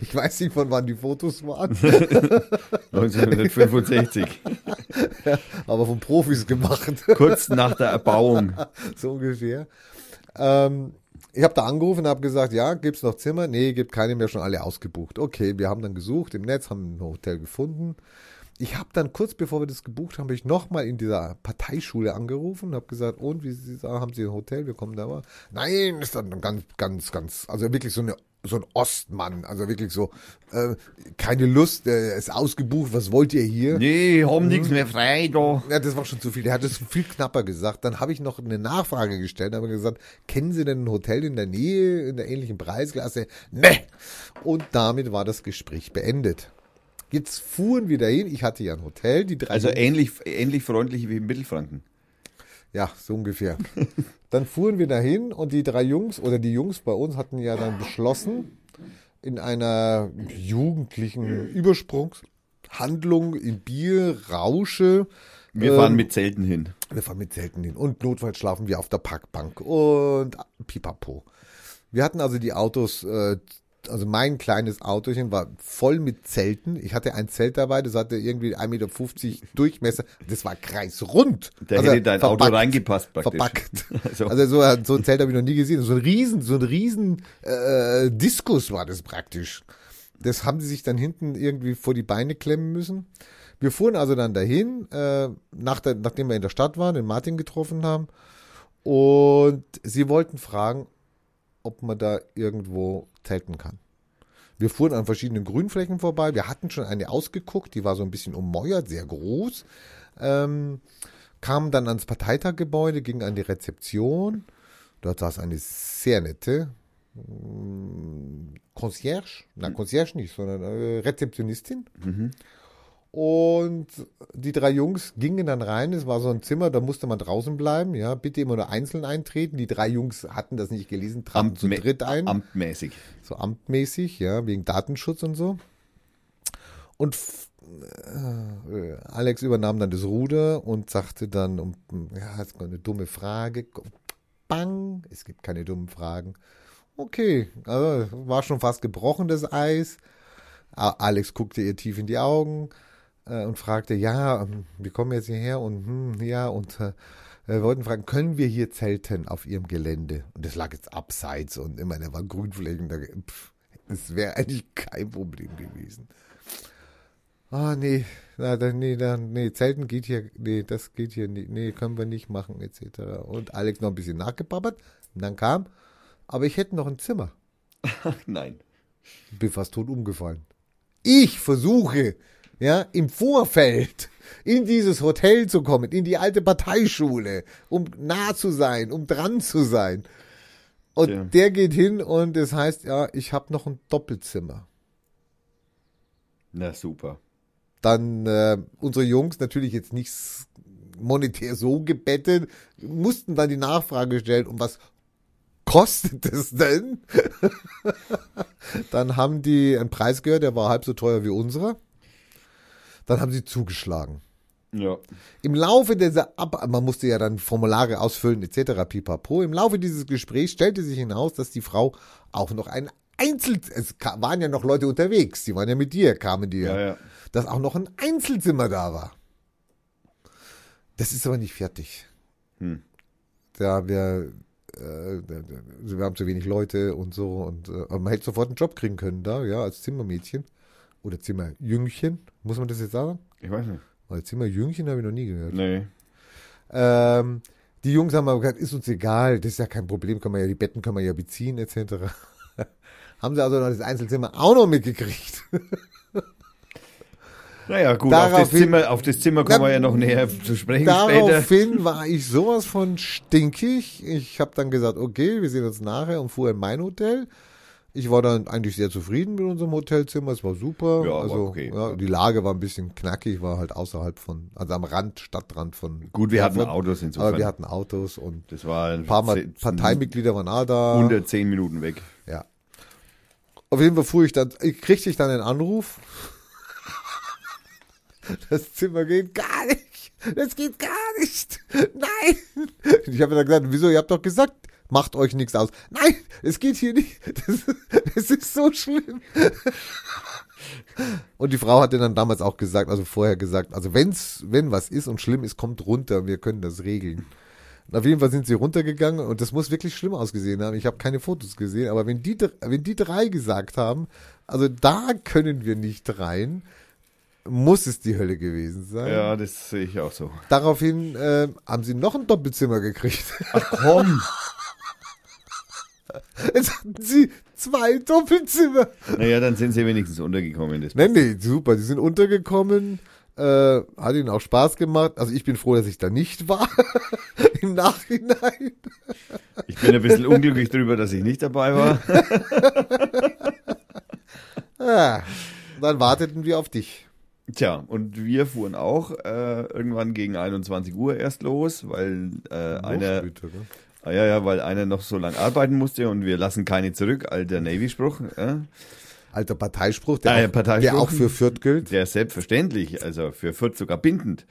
Ich weiß nicht, von wann die Fotos waren,
1965.
aber von Profis gemacht.
Kurz nach der Erbauung.
so ungefähr. Ähm, ich habe da angerufen und habe gesagt, ja, gibt's noch Zimmer? Nee, gibt keine mehr, schon alle ausgebucht. Okay, wir haben dann gesucht im Netz, haben ein Hotel gefunden. Ich habe dann kurz bevor wir das gebucht haben, habe ich nochmal in dieser Parteischule angerufen und habe gesagt, und wie Sie sagen, haben Sie ein Hotel? Wir kommen da mal. Nein, ist dann ganz, ganz, ganz, also wirklich so eine so ein Ostmann, also wirklich so äh, keine Lust, äh, ist ausgebucht. Was wollt ihr hier?
Nee, haben nichts mehr frei da.
Ja, das war schon zu viel. Der hat es viel knapper gesagt. Dann habe ich noch eine Nachfrage gestellt, habe gesagt, kennen Sie denn ein Hotel in der Nähe, in der ähnlichen Preisklasse? Ne! Und damit war das Gespräch beendet. Jetzt fuhren wir dahin. Ich hatte ja ein Hotel, die drei.
Also ähnlich, ähnlich freundlich wie in Mittelfranken.
ja, so ungefähr. Dann fuhren wir dahin und die drei Jungs oder die Jungs bei uns hatten ja dann beschlossen, in einer jugendlichen Übersprungshandlung in Bier, Rausche,
Wir
ähm,
fahren mit Zelten hin.
Wir fahren mit Zelten hin. Und notfalls schlafen wir auf der Parkbank. Und pipapo. Wir hatten also die Autos, äh, also mein kleines Autochen war voll mit Zelten. Ich hatte ein Zelt dabei, das hatte irgendwie 1,50 Meter Durchmesser. Das war kreisrund.
Da
Also
hätte dein Auto
verpackt.
reingepasst praktisch.
Verpackt.
Also-
Also so, so ein Zelt habe ich noch nie gesehen. So ein riesen, so ein riesen äh, Diskus war das praktisch. Das haben sie sich dann hinten irgendwie vor die Beine klemmen müssen. Wir fuhren also dann dahin, äh, nach der, nachdem wir in der Stadt waren, den Martin getroffen haben. Und sie wollten fragen, ob man da irgendwo zelten kann. Wir fuhren an verschiedenen Grünflächen vorbei. Wir hatten schon eine ausgeguckt, die war so ein bisschen ummäuert, sehr groß. Ähm, kamen dann ans Parteitaggebäude, gingen an die Rezeption. Dort saß eine sehr nette mm, Concierge, na Concierge nicht, sondern äh, Rezeptionistin. Und die drei Jungs gingen dann rein. Es war so ein Zimmer, da musste man draußen bleiben. Ja, bitte immer nur einzeln eintreten. Die drei Jungs hatten das nicht gelesen, traten zu
Amtmä-
dritt ein
Amtmäßig.
so amtmäßig, ja, wegen Datenschutz und so. Und äh, Alex übernahm dann das Ruder und sagte dann, um, ja, es kommt eine dumme Frage. Bang, es gibt keine dummen Fragen. Okay, also war schon fast gebrochen, das Eis. Alex guckte ihr tief in die Augen äh, und fragte, ja, ähm, wir kommen jetzt hierher und hm, ja, und äh, wir wollten fragen, können wir hier zelten auf ihrem Gelände? Und das lag jetzt abseits und immer, da waren Grünflächen, da, pff, das wäre eigentlich kein Problem gewesen. Ah, nee, na, nee, da, nee, Zelten geht hier, nee, das geht hier nicht, nee, können wir nicht machen, etc. Und Alex noch ein bisschen nachgepappert und dann kam, aber ich hätte noch ein Zimmer.
Nein.
Bin fast tot umgefallen. Ich versuche, ja, im Vorfeld in dieses Hotel zu kommen, in die alte Parteischule, um nah zu sein, um dran zu sein. Und
Tja.
der geht hin und es heißt, ja, ich habe noch ein Doppelzimmer.
Na super.
Dann äh, unsere Jungs natürlich jetzt nicht monetär so gebettet, mussten dann die Nachfrage stellen, um was kostet es denn? dann haben die einen Preis gehört, der war halb so teuer wie unserer. Dann haben sie zugeschlagen.
Ja.
Im Laufe dieser Ab man musste ja dann Formulare ausfüllen etc. pipapo. Im Laufe dieses Gesprächs stellte sich hinaus, dass die Frau auch noch ein Einzel es waren ja noch Leute unterwegs, die waren ja mit dir, kamen die
Ja, ja.
dass auch noch ein Einzelzimmer da war. Das ist aber nicht fertig.
Hm.
Da wir äh, wir haben zu wenig Leute und so. Und äh, man hätte sofort einen Job kriegen können da, ja, als Zimmermädchen oder Zimmerjüngchen. Muss man das jetzt sagen?
Ich weiß nicht.
Weil Zimmerjüngchen habe ich noch nie gehört.
Nee.
Ähm, die Jungs haben aber gesagt, ist uns egal, das ist ja kein Problem, kann man ja, die Betten kann man ja beziehen, etc. haben sie also noch das Einzelzimmer auch noch mitgekriegt.
Naja, gut, auf das,
Daraufhin-
Zimmer, auf das Zimmer kommen wir ja noch näher zu sprechen später.
Daraufhin war ich sowas von stinkig. Ich habe dann gesagt, okay, wir sehen uns nachher und fuhr in mein Hotel. Ich war dann eigentlich sehr zufrieden mit unserem Hotelzimmer, es war super.
Ja,
also,
okay.
ja, die Lage war ein bisschen knackig, war halt außerhalb von, also am Rand, Stadtrand von.
Gut, wir hatten
Erfurt.
Autos insofern.
Aber wir hatten Autos und
das war ein
paar Mal Parteimitglieder waren auch da.
unter zehn Minuten weg.
Ja. Auf jeden Fall fuhr ich dann, ich kriegte ich dann einen Anruf. Das Zimmer geht gar nicht. Das geht gar nicht. Nein. Ich habe dann gesagt, wieso? Ihr habt doch gesagt, macht euch nichts aus. Nein, es geht hier nicht. Das, das ist so schlimm. Und die Frau hatte dann damals auch gesagt, also vorher gesagt, also wenn's, wenn was ist und schlimm ist, kommt runter, wir können das regeln. Und auf jeden Fall sind sie runtergegangen und das muss wirklich schlimm ausgesehen haben. Ich habe keine Fotos gesehen, aber wenn die, wenn die drei gesagt haben, also da können wir nicht rein, muss es die Hölle gewesen sein.
Ja, das sehe ich auch so.
Daraufhin äh, haben sie noch ein Doppelzimmer gekriegt.
Komm.
Jetzt hatten sie zwei Doppelzimmer.
Naja, dann sind sie wenigstens untergekommen. Das
Nee, nee, super, die sind untergekommen. Äh, hat ihnen auch Spaß gemacht. Also ich bin froh, dass ich da nicht war. Im Nachhinein.
Ich bin ein bisschen unglücklich drüber, dass ich nicht dabei war.
Ja, dann warteten wir auf dich.
Tja, und wir fuhren auch äh, irgendwann gegen 21 Uhr erst los, weil äh, einer,
Bitte, ne?
Ah, ja, ja, weil einer noch so lange arbeiten musste und wir lassen keine zurück, alter Navy-Spruch. Äh?
Alter Parteispruch, der,
Ah, ja,
auch,
Parteispruch.
der auch für Fürth gilt.
der selbstverständlich, also für Fürth sogar bindend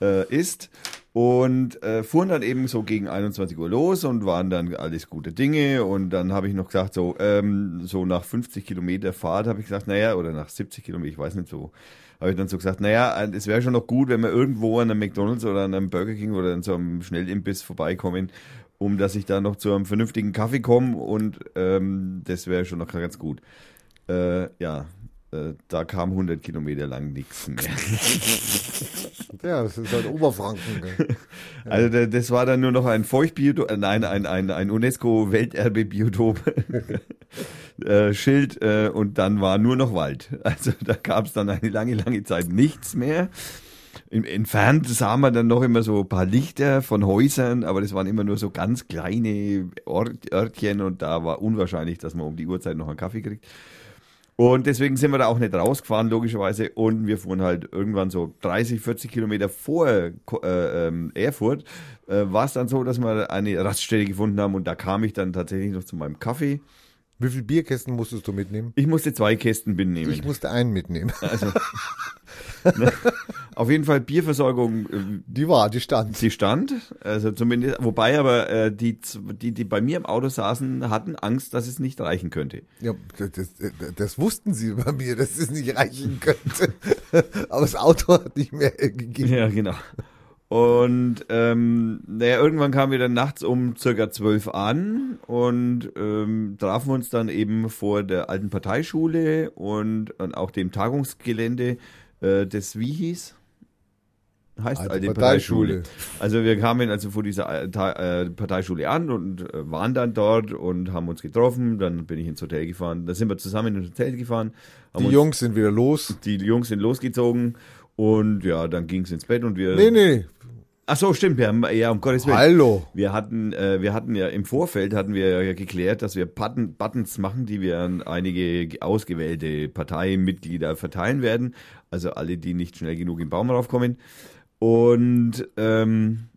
äh, ist. Und äh, fuhren dann eben so gegen 21 Uhr los und waren dann alles gute Dinge. Und dann habe ich noch gesagt, so, ähm, so nach 50 Kilometer Fahrt habe ich gesagt, naja, oder nach 70 Kilometer, ich weiß nicht so, habe ich dann so gesagt, naja, es wäre schon noch gut, wenn wir irgendwo an einem McDonalds oder an einem Burger King oder an so einem Schnellimbiss vorbeikommen, um dass ich da noch zu einem vernünftigen Kaffee komme und ähm, das wäre schon noch ganz gut. Äh, ja, äh, da kam 100 Kilometer lang nichts mehr.
Ja, das ist halt Oberfranken. gell?
Also da- das war dann nur noch ein Feuchtbiotop, äh, nein, ein, ein, ein UNESCO-Welterbe-Biotop äh, Schild äh, und dann war nur noch Wald. Also da gab es dann eine lange, lange Zeit nichts mehr. Entfernt sah man dann noch immer so ein paar Lichter von Häusern, aber das waren immer nur so ganz kleine Ort, Örtchen und da war unwahrscheinlich, dass man um die Uhrzeit noch einen Kaffee kriegt. Und deswegen sind wir da auch nicht rausgefahren, logischerweise. Und wir fuhren halt irgendwann so 30, 40 Kilometer vor äh, ähm, Erfurt. Äh, war es dann so, dass wir eine Raststelle gefunden haben und da kam ich dann tatsächlich noch zu meinem Kaffee.
Wie viel Bierkästen musstest du mitnehmen?
Ich musste zwei Kästen mitnehmen.
Ich musste einen mitnehmen.
Auf jeden Fall Bierversorgung, äh,
Die war, die stand.
sie stand. Also zumindest, wobei aber äh, die, die, die bei mir im Auto saßen, hatten Angst, dass es nicht reichen könnte.
Ja, das, das, das wussten sie bei mir, dass es nicht reichen könnte. Aber das Auto hat nicht mehr gegeben.
Ja, genau. Und ähm, naja, irgendwann kamen wir dann nachts um circa zwölf an und ähm, trafen uns dann eben vor der alten Parteischule und, und auch dem Tagungsgelände äh, des wie hieß? Heißt
Alte
alte,
Parteischule.
Parteischule. Also wir kamen also vor dieser äh, äh, Parteischule an und äh, waren dann dort und haben uns getroffen. Dann bin ich ins Hotel gefahren. Da sind wir zusammen ins Hotel gefahren.
Die
uns,
Jungs sind wieder los.
die Jungs sind losgezogen und ja, dann ging es ins Bett und wir.
Nee, nee.
Ach so, stimmt. Wir haben, ja, um Gottes Willen.
Hallo.
Wir hatten, äh, wir hatten ja im Vorfeld hatten wir ja geklärt, dass wir Button, Buttons machen, die wir an einige ausgewählte Parteimitglieder verteilen werden. Also alle, die nicht schnell genug im Baum raufkommen. Und ähm,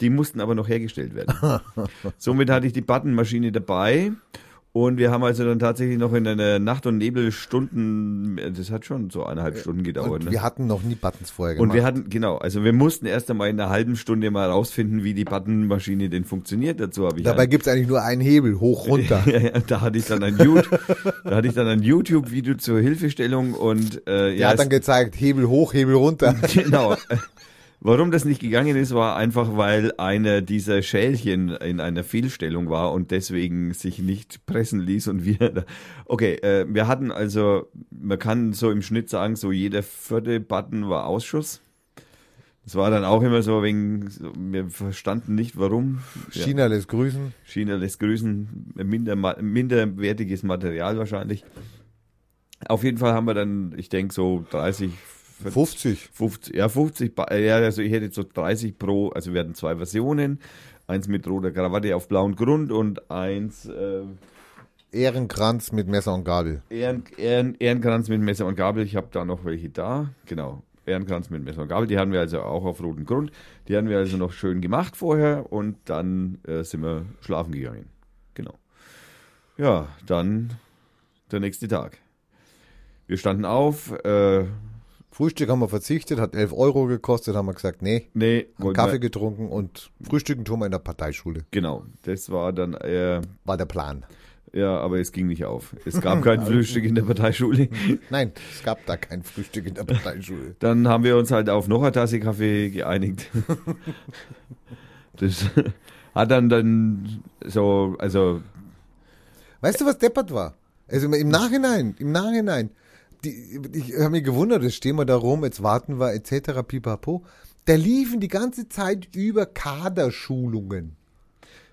die mussten aber noch hergestellt werden. Somit hatte ich die Buttonmaschine dabei. Und wir haben also dann tatsächlich noch in einer Nacht- und Nebelstunden, das hat schon so eineinhalb Stunden gedauert.
Und
ne?
wir hatten noch nie Buttons vorher gemacht.
Und wir hatten, genau, also wir mussten erst einmal in einer halben Stunde mal rausfinden, wie die Buttonmaschine denn funktioniert. Dazu habe ich
Dabei
ein,
gibt's eigentlich nur einen Hebel, hoch, runter.
da hatte ich dann ein YouTube, da hatte ich dann ein YouTube-Video zur Hilfestellung und äh,
Der
ja,
hat dann
es,
gezeigt, Hebel hoch, Hebel runter.
genau. Warum das nicht gegangen ist, war einfach, weil einer dieser Schälchen in einer Fehlstellung war und deswegen sich nicht pressen ließ und wir. Okay, äh, wir hatten also, man kann so im Schnitt sagen, so jeder vierte Button war Ausschuss. Es war dann auch immer so wegen, wir verstanden nicht warum. Ja.
China lässt grüßen.
China lässt grüßen, minder, minderwertiges Material wahrscheinlich. Auf jeden Fall haben wir dann, ich denke, so 30,
50.
50, ja, 50, Ba- ja, also ich hätte jetzt so 30 pro, also wir hatten zwei Versionen. Eins mit roter Krawatte auf blauem Grund und eins äh,
Ehrenkranz mit Messer und Gabel.
Ehren, Ehren, Ehrenkranz mit Messer und Gabel. Ich habe da noch welche da. Genau. Ehrenkranz mit Messer und Gabel. Die hatten wir also auch auf rotem Grund. Die hatten wir also noch schön gemacht vorher und dann äh, sind wir schlafen gegangen. Genau. Ja, dann der nächste Tag. Wir standen auf. Äh,
Frühstück haben wir verzichtet, hat 11 Euro gekostet, haben wir gesagt, nee,
nee,
haben Kaffee
wir,
getrunken und frühstücken tun wir in der Parteischule.
genau. Das war dann, äh,
War der Plan.
ja, aber es ging nicht auf. Es gab kein Frühstück in der Parteischule.
Nein, es gab da kein Frühstück in der Parteischule.
Dann haben wir uns halt auf noch eine Tasse Kaffee geeinigt. Das hat dann dann so, also
Weißt du, was deppert war? Also im Nachhinein, im Nachhinein, die, ich habe mich gewundert, jetzt stehen wir da rum, jetzt warten wir etc. pipapo. Da liefen die ganze Zeit über Kaderschulungen.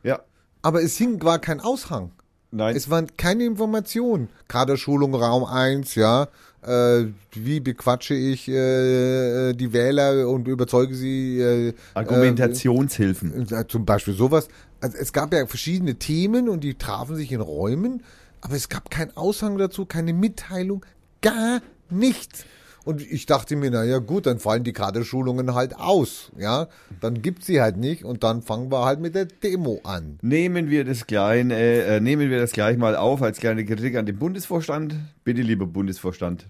ja,
Aber es hing, war kein Aushang.
nein,
Es waren keine Informationen. Kaderschulung Raum 1, ja. Äh, wie bequatsche ich äh, die Wähler und überzeuge sie? Äh,
Argumentationshilfen.
äh, zum Beispiel sowas. Also es gab ja verschiedene Themen und die trafen sich in Räumen, aber es gab keinen Aushang dazu, keine Mitteilung, gar nichts. Und ich dachte mir, naja gut, dann fallen die Kaderschulungen halt aus, ja. Dann gibt's sie halt nicht und dann fangen wir halt mit der Demo an.
Nehmen wir das gleich, äh, äh, nehmen wir das gleich mal auf als kleine Kritik an den Bundesvorstand. Bitte, lieber Bundesvorstand,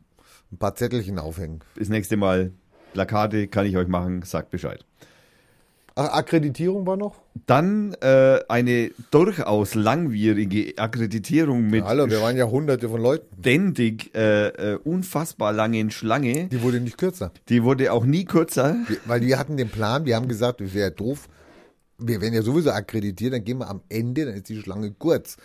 Ein paar Zettelchen aufhängen.
das nächste Mal Plakate kann ich euch machen, sagt Bescheid.
Ach, Akkreditierung war noch?
Dann äh, eine durchaus langwierige Akkreditierung mit
Hallo, wir waren ja hunderte von Leuten.
ständig äh, äh, unfassbar langen Schlange.
Die wurde nicht kürzer.
Die wurde auch nie kürzer.
Wir, weil wir hatten den Plan, wir haben gesagt, das wäre doof. Wir werden ja sowieso akkreditiert, dann gehen wir am Ende, dann ist die Schlange kurz.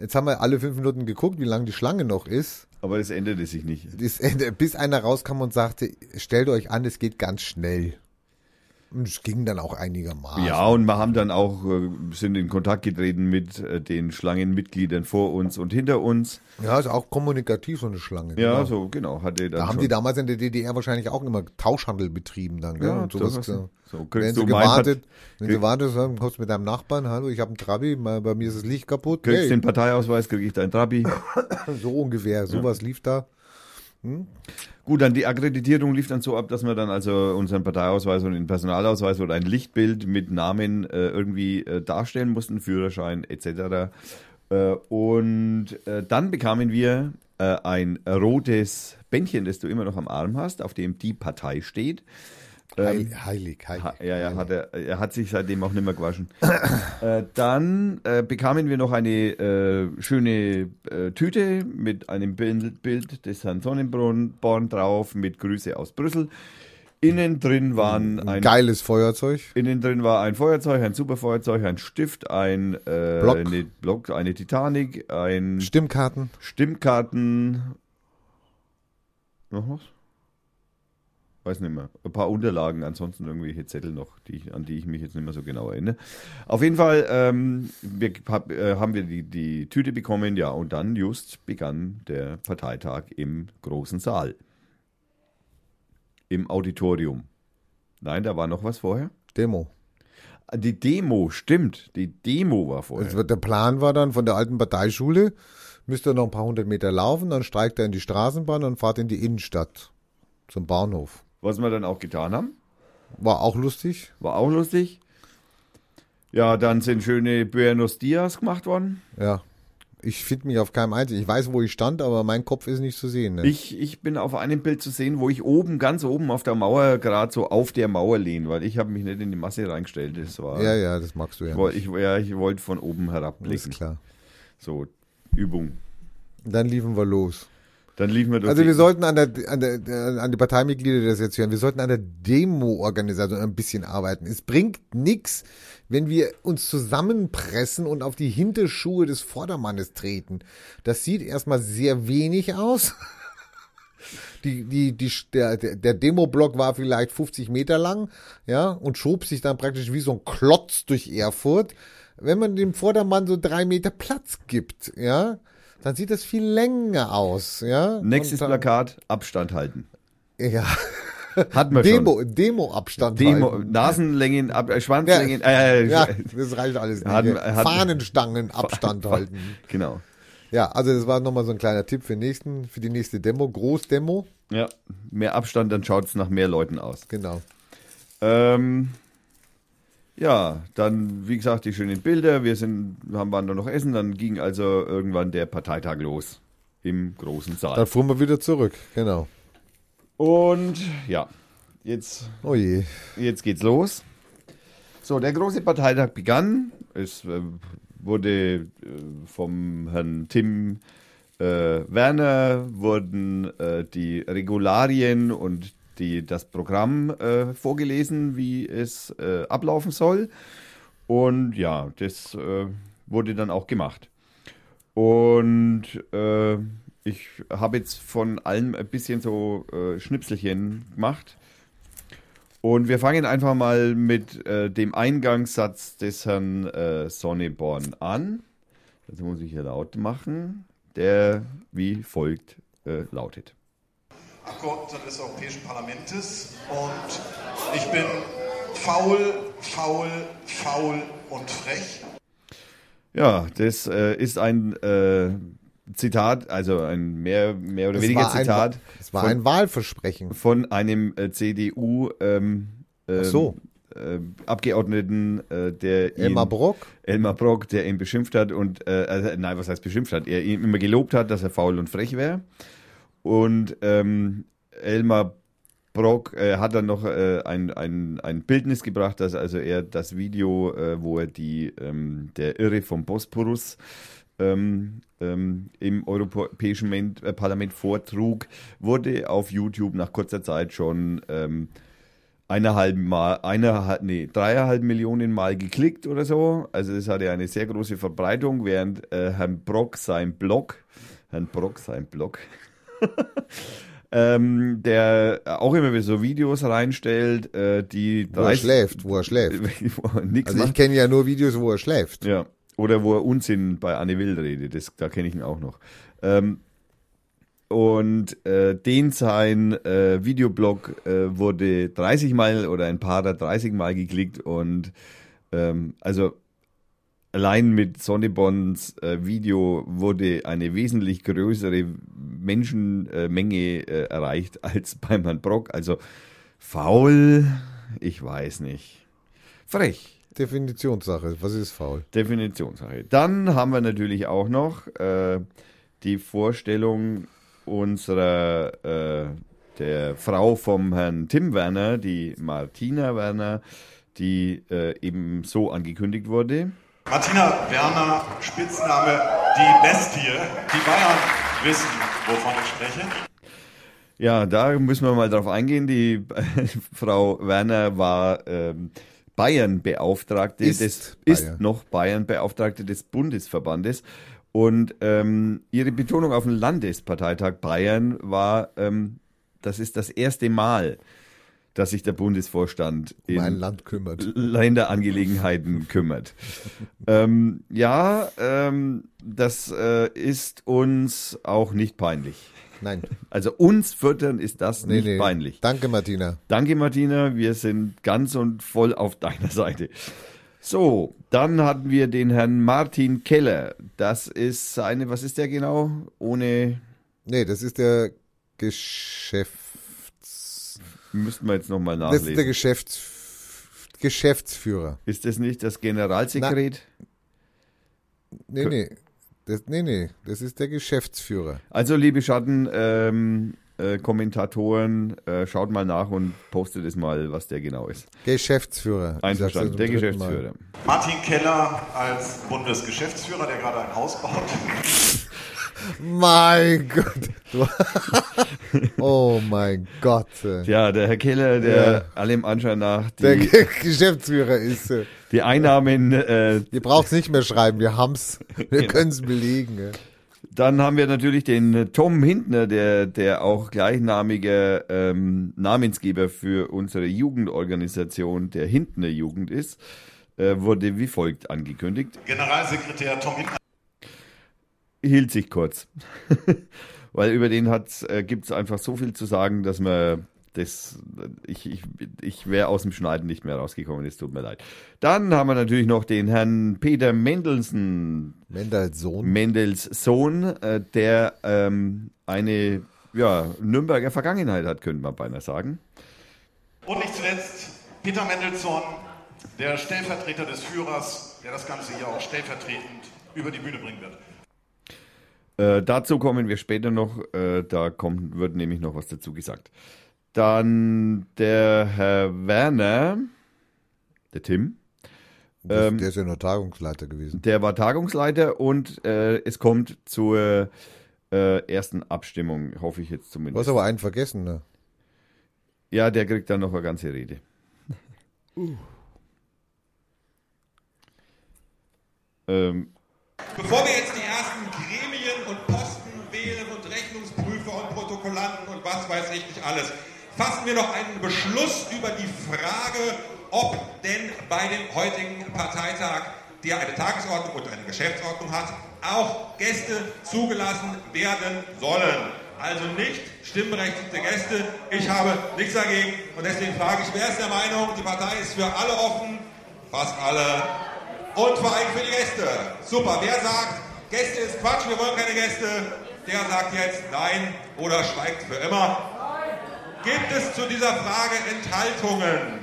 Jetzt haben wir alle fünf Minuten geguckt, wie lang die Schlange noch ist.
Aber das änderte sich nicht.
Das Ende, bis einer rauskam und sagte, stellt euch an, es geht ganz schnell. Und es ging dann auch einigermaßen.
Ja, und wir haben dann auch, äh, sind in Kontakt getreten mit äh, den Schlangenmitgliedern vor uns und hinter uns.
Ja, ist auch kommunikativ so eine Schlange.
Ja,
genau.
so, genau, hatte
Da haben
schon.
die damals in der DDR wahrscheinlich auch immer Tauschhandel betrieben dann, gell?
Ja,
und sowas. So,
So,
wenn sie gewartet, wenn sie wartet, dann kommst du mit deinem Nachbarn, hallo, ich habe einen Trabi, bei mir ist das Licht kaputt.
Kriegst
Hey,
den Parteiausweis, krieg ich dein Trabi.
so ungefähr, sowas lief da.
Gut, dann die Akkreditierung lief dann so ab, dass wir dann also unseren Parteiausweis und den Personalausweis oder ein Lichtbild mit Namen äh, irgendwie äh, darstellen mussten, Führerschein etc. Äh, und äh, dann bekamen wir äh, ein rotes Bändchen, das du immer noch am Arm hast, auf dem die Partei steht.
Heil, heilig, heilig.
Ha, ja, ja, hat er, er hat sich seitdem auch nicht mehr gewaschen. äh, dann äh, bekamen wir noch eine äh, schöne äh, Tüte mit einem Bild, Bild des Herrn Sonnenborn drauf mit Grüße aus Brüssel. Innen drin waren ein
Geiles Feuerzeug.
Innen drin war ein Feuerzeug, ein Superfeuerzeug, ein Stift, ein äh,
Block.
Eine, Block, eine Titanic, ein
Stimmkarten.
Stimmkarten. Noch was? Weiß nicht mehr. Ein paar Unterlagen, ansonsten irgendwelche Zettel noch, die ich, an die ich mich jetzt nicht mehr so genau erinnere. Auf jeden Fall ähm, wir, hab, äh, haben wir die, die Tüte bekommen, ja, und dann just begann der Parteitag im großen Saal. Im Auditorium. Nein, da war noch was vorher.
Demo.
Die Demo, stimmt. Die Demo war vorher.
Also der Plan war dann von der alten Parteischule, müsst ihr noch ein paar hundert Meter laufen, dann steigt er in die Straßenbahn und fahrt in die Innenstadt zum Bahnhof.
Was wir dann auch getan haben.
War auch lustig.
War auch lustig. Ja, dann sind schöne Buenos Dias gemacht worden.
Ja. Ich finde mich auf keinem einzigen. Ich weiß, wo ich stand, aber mein Kopf ist nicht zu sehen. Ne?
Ich, ich bin auf einem Bild zu sehen, wo ich oben, ganz oben auf der Mauer, gerade so auf der Mauer lehne, weil ich habe mich nicht in die Masse reingestellt. Das war,
ja, ja, das magst du ja. nicht.
ich, ja, ich wollte von oben
Ist
herabblicken.
klar.
So, Übung.
Dann liefen wir los.
Dann liefen wir durch
Also wir sollten an der, an der an die Parteimitglieder, die das jetzt hören, wir sollten an der Demo-Organisation ein bisschen arbeiten. Es bringt nichts, wenn wir uns zusammenpressen und auf die Hinterschuhe des Vordermannes treten. Das sieht erstmal sehr wenig aus. Die, die, die, der, der der Demo-Block war vielleicht 50 Meter lang, ja, und schob sich dann praktisch wie so ein Klotz durch Erfurt. Wenn man dem Vordermann so drei Meter Platz gibt, ja, dann sieht das viel länger aus, ja.
nächstes
dann-
Plakat, Abstand halten.
Ja.
Hatten wir
Demo,
schon.
Demo-Abstand.
Demo,
halten.
Nasenlängen, ab, äh, Schwanzlängen, äh,
Ja, das reicht alles nicht.
Hatten- hatten-
Fahnenstangen Abstand halten.
Genau.
Ja, also das war nochmal so ein kleiner Tipp für nächsten, für die nächste Demo, Großdemo.
Ja, mehr Abstand, dann schaut es nach mehr Leuten aus.
Genau.
Ähm, ja, dann, wie gesagt, die schönen Bilder. Wir sind, haben waren nur noch essen. Dann ging also irgendwann der Parteitag los im großen Saal.
Dann fuhren wir wieder zurück. Genau.
Und ja, jetzt,
Oh je.
jetzt geht's los. So, der große Parteitag begann. Es äh, wurde äh, vom Herrn Tim äh, Werner wurden äh, die Regularien und die, das Programm äh, vorgelesen, wie es äh, ablaufen soll. Und ja, das äh, wurde dann auch gemacht. Und äh, ich habe jetzt von allem ein bisschen so äh, Schnipselchen gemacht. Und wir fangen einfach mal mit äh, dem Eingangssatz des Herrn Sonneborn an. Das muss ich hier laut machen. Der wie folgt lautet.
Abgeordneter des Europäischen Parlaments und ich bin faul, faul, faul und frech.
Ja, das äh, ist ein äh, Zitat, also ein mehr, mehr oder
Das
weniger
war ein-
Zitat
Das war
von,
ein Wahlversprechen.
von einem äh, CDU ähm, ähm,
so.
äh, Abgeordneten, äh, der ihn,
Elmar Brock.
Elmar Brock, der ihn beschimpft hat und, äh, also, nein, was heißt beschimpft hat? Er ihn immer gelobt hat, dass er faul und frech wäre. Und ähm, Elmar Brock äh, hat dann noch äh, ein, ein, ein Bildnis gebracht, dass also er das Video, äh, wo er die, ähm, der Irre vom Bosporus ähm, ähm, im Europäischen Men- äh, Parlament vortrug, wurde auf YouTube nach kurzer Zeit schon ähm, eineinhalb Mal, eine, nee, dreieinhalb Millionen Mal geklickt oder so. Also es hatte eine sehr große Verbreitung, während äh, Herrn Brock sein Blog, Herrn Brock sein Blog, ähm, der auch immer wieder so Videos reinstellt, äh, die
Wo er schläft, wo er schläft.
Nix
Also ich kenne ja nur Videos, wo er schläft.
Ja. Oder wo er Unsinn bei Anne Will redet, das, da kenne ich ihn auch noch. Ähm, und äh, den sein äh, Videoblog äh, wurde 30 Mal oder ein paar da 30 Mal geklickt und ähm, also allein mit Sonnebons äh, Video wurde eine wesentlich größere Menschenmenge äh, erreicht als beim Herrn Brock. Also faul, ich weiß nicht. Frech.
Definitionssache. Was ist faul?
Definitionssache. Dann haben wir natürlich auch noch äh, die Vorstellung unserer äh, der Frau vom Herrn Tim Werner, die Martina Werner, die äh, eben so angekündigt wurde.
Martina Werner, Spitzname die Bestie. Die Bayern wissen, wovon ich spreche.
Ja, da müssen wir mal drauf eingehen. Die Frau Werner war ähm, Bayern-Beauftragte
Ist
des
Bayern.
ist noch Bayern-Beauftragte des Bundesverbandes. Und ähm, ihre Betonung auf den Landesparteitag Bayern war, ähm, das ist das erste Mal, dass sich der Bundesvorstand
Um
in
Land kümmert.
Länderangelegenheiten kümmert. ähm, ja, ähm, das äh, ist uns auch nicht peinlich.
Nein.
Also uns füttern ist das
Nee,
nicht
nee.
peinlich.
Danke, Martina.
Danke, Martina. Wir sind ganz und voll auf deiner Seite. So, dann hatten wir den Herrn Martin Keller. Das ist seine, was ist der genau? Ohne,
Nee, das ist der Geschäfts...
müssten wir jetzt nochmal
Das ist der
nachlesen.
Geschäfts... Geschäftsführer.
Ist das nicht das Generalsekret?
Nee, nee. Das, nee, nee. Das ist der Geschäftsführer.
Also, liebe Schatten, ähm, äh, Kommentatoren, äh, schaut mal nach und postet es mal, was der genau ist.
Geschäftsführer.
Einverstanden, der
dritten Mal.
Geschäftsführer.
Martin Keller als Bundesgeschäftsführer, der gerade ein Haus baut.
Mein Gott. Oh mein Gott.
Ja, der Herr Keller, der
Ja.
allem Anschein nach
Der
die,
Geschäftsführer ist. äh,
die Einnahmen äh,
Ihr braucht es nicht mehr schreiben, wir haben's. Wir können es belegen. ja.
Dann haben wir natürlich den äh, Tom Hintner, der, der auch gleichnamiger ähm, Namensgeber für unsere Jugendorganisation der Hintner Jugend ist, äh, wurde wie folgt angekündigt.
Generalsekretär Tom Hintner.
Hielt sich kurz. Weil über den hat, äh, gibt es einfach so viel zu sagen, dass man das, ich, ich, ich wäre aus dem Schneiden nicht mehr rausgekommen, es tut mir leid. Dann haben wir natürlich noch den Herrn Peter Mendelsen,
Mendels Sohn.
Mendels Sohn, äh, der ähm, eine ja, Nürnberger Vergangenheit hat, könnte man beinahe sagen.
Und nicht zuletzt Peter Mendelssohn, der Stellvertreter des Führers, der das Ganze hier auch stellvertretend über die Bühne bringen wird.
Äh, dazu kommen wir später noch, äh, da kommt, wird nämlich noch was dazu gesagt. Dann der Herr Werner, der Tim,
Das,
ähm,
der ist ja nur Tagungsleiter gewesen.
der war Tagungsleiter und äh, es kommt zur äh, ersten Abstimmung, hoffe ich jetzt
Du
zumindest.
hast aber einen vergessen, ne?
Ja, der kriegt dann noch eine ganze Rede. Ähm,
Bevor wir jetzt weiß ich nicht alles, fassen wir noch einen Beschluss über die Frage, ob denn bei dem heutigen Parteitag, der eine Tagesordnung und eine Geschäftsordnung hat, auch Gäste zugelassen werden sollen. Also nicht stimmberechtigte Gäste. Ich habe nichts dagegen und deswegen frage ich, wer ist der Meinung, die Partei ist für alle offen? Fast alle. Und vor allem für die Gäste. Super. Wer sagt, Gäste ist Quatsch, wir wollen keine Gäste, der sagt jetzt Nein oder schweigt für immer. Gibt es zu dieser Frage Enthaltungen?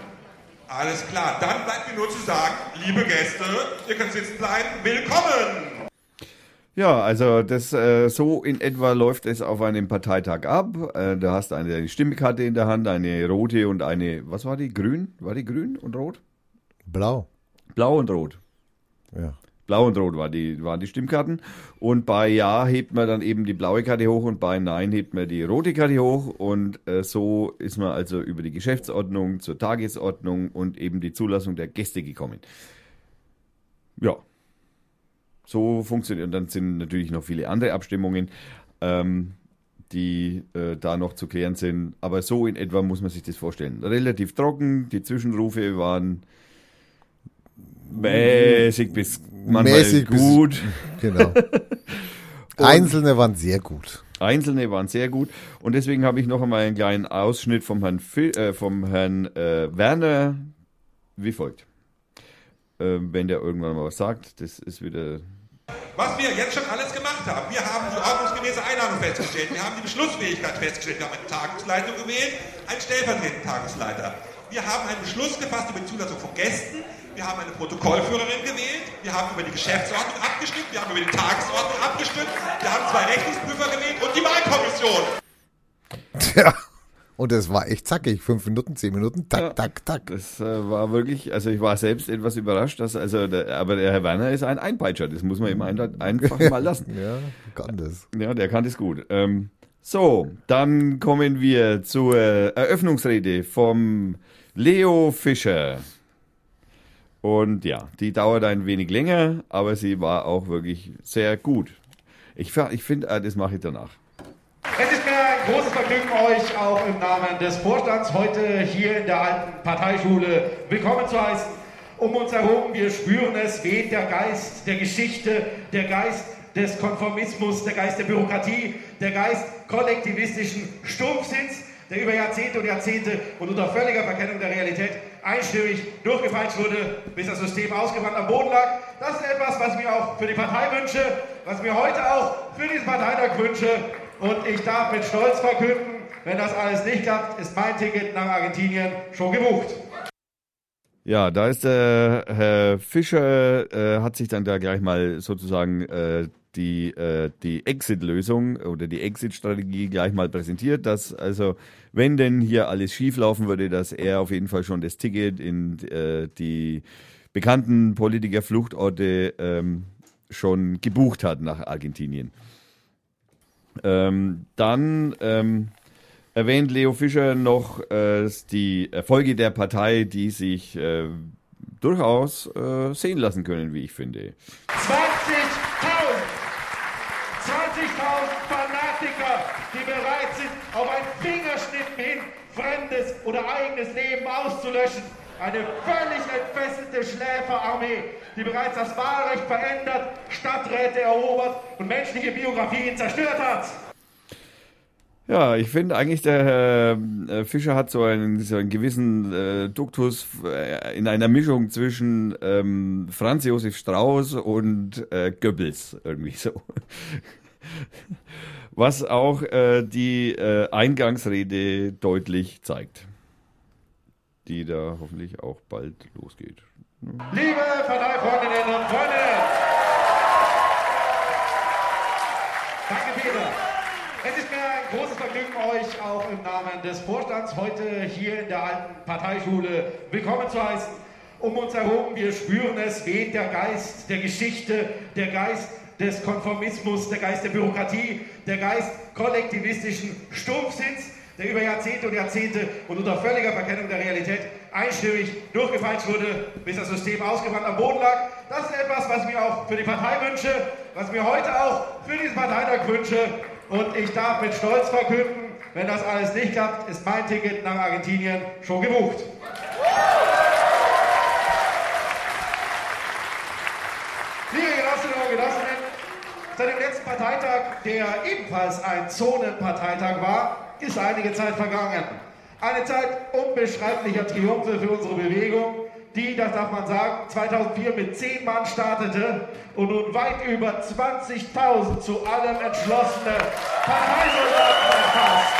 Alles klar. Dann bleibt mir nur zu sagen, liebe Gäste, ihr könnt sitzen bleiben. Willkommen!
Ja, also das äh, so in etwa läuft es auf einem Parteitag ab. Äh, da hast du eine Stimmkarte in der Hand, eine rote und eine, was war die? Grün? War die grün und rot?
Blau.
Blau und rot.
Ja.
Blau und Rot war die, waren die Stimmkarten. Und bei Ja hebt man dann eben die blaue Karte hoch und bei Nein hebt man die rote Karte hoch. Und äh, so ist man also über die Geschäftsordnung zur Tagesordnung und eben die Zulassung der Gäste gekommen. Ja. So funktioniert. Und dann sind natürlich noch viele andere Abstimmungen, ähm, die äh, da noch zu klären sind. Aber so in etwa muss man sich das vorstellen. Relativ trocken, die Zwischenrufe waren mäßig bis manchmal
Mäßig bis-
gut.
Genau. Einzelne waren sehr gut.
Einzelne waren sehr gut. Und deswegen habe ich noch einmal einen kleinen Ausschnitt vom Herrn, Fi- äh, vom Herrn äh, Werner wie folgt. Äh, wenn der irgendwann mal was sagt, das ist wieder.
Was wir jetzt schon alles gemacht haben. Wir haben die ordnungsgemäße Einladung festgestellt. Wir haben die Beschlussfähigkeit festgestellt. Wir haben eine Tagesleitung gewählt, einen stellvertretenden Tagesleiter. Wir haben einen Beschluss gefasst über die Zulassung von Gästen. Wir haben eine Protokollführerin gewählt. Wir haben über die Geschäftsordnung abgestimmt. Wir haben über die Tagesordnung abgestimmt. Wir haben zwei Rechnungsprüfer gewählt und die Wahlkommission.
Tja. Und es war echt zackig. Fünf Minuten, zehn Minuten, tak,
Ja.
tak, tak.
Das äh, war wirklich, also ich war selbst etwas überrascht, dass, also der, aber der Herr Werner ist ein Einpeitscher, das muss man ihm ein, einfach mal lassen.
Ja, kann das.
Ja, der kann das gut. Ähm, so, dann kommen wir zur Eröffnungsrede vom Leo Fischer. Und ja, die dauert ein wenig länger, aber sie war auch wirklich sehr gut. Ich, ich finde, äh, das mache ich danach.
Es ist mir ein großes Vergnügen, euch auch im Namen des Vorstands heute hier in der alten Parteischule willkommen zu heißen. Um uns herum, wir spüren es, weht der Geist der Geschichte, der Geist des Konformismus, der Geist der Bürokratie, der Geist kollektivistischen Stumpfsinns, der über Jahrzehnte und Jahrzehnte und unter völliger Verkennung der Realität einstimmig durchgepeitscht wurde, bis das System ausgebrannt am Boden lag. Das ist etwas, was ich mir auch für die Partei wünsche, was ich mir heute auch für diesen Parteitag wünsche. Und ich darf mit Stolz verkünden, wenn das alles nicht klappt, ist mein Ticket nach Argentinien schon gebucht.
Ja, da ist der Herr Fischer, äh, hat sich dann da gleich mal sozusagen äh, die, äh, die Exit-Lösung oder die Exit-Strategie gleich mal präsentiert, dass also, wenn denn hier alles schief laufen würde, dass er auf jeden Fall schon das Ticket in äh, die bekannten Politiker-Fluchtorte ähm, schon gebucht hat nach Argentinien. Ähm, dann ähm, erwähnt Leo Fischer noch äh, die Erfolge der Partei, die sich äh, durchaus äh, sehen lassen können, wie ich finde.
20.000! 20.000 Fanatiker, die bereit sind, auf ein Fingerschnitt hin fremdes oder eigenes Leben auszulöschen. Eine völlig entfesselte Schläferarmee, die bereits das Wahlrecht verändert, Stadträte erobert und menschliche Biografien zerstört hat.
Ja, ich finde eigentlich, der Herr äh, Fischer hat so einen, so einen gewissen äh, Duktus äh, in einer Mischung zwischen ähm, Franz Josef Strauß und äh, Goebbels, irgendwie so. Was auch äh, die Eingangsrede deutlich zeigt, die da hoffentlich auch bald losgeht.
Liebe Parteifreundinnen und Freunde! Danke, Peter. Es ist mir ein großes Vergnügen, euch auch im Namen des Vorstands heute hier in der alten Parteischule willkommen zu heißen. Um uns herum, wir spüren es, weht der Geist der Geschichte, der Geist des Konformismus, der Geist der Bürokratie, der Geist kollektivistischen Stumpfsinns, der über Jahrzehnte und Jahrzehnte und unter völliger Verkennung der Realität einstimmig durchgepeitscht wurde, bis das System ausgebrannt am Boden lag. Das ist etwas, was ich mir auch für die Partei wünsche, was ich mir heute auch für diesen Parteitag wünsche. Und ich darf mit Stolz verkünden, wenn das alles nicht klappt, ist mein Ticket nach Argentinien schon gebucht. Liebe Genossinnen und Genossinnen, seit dem letzten Parteitag, der ebenfalls ein Zonenparteitag war, ist einige Zeit vergangen. Eine Zeit unbeschreiblicher Triumphe für unsere Bewegung, die, das darf man sagen, 2004 mit 10 Mann startete und nun weit über 20.000 zu allem entschlossene Parteisoldaten erfasst.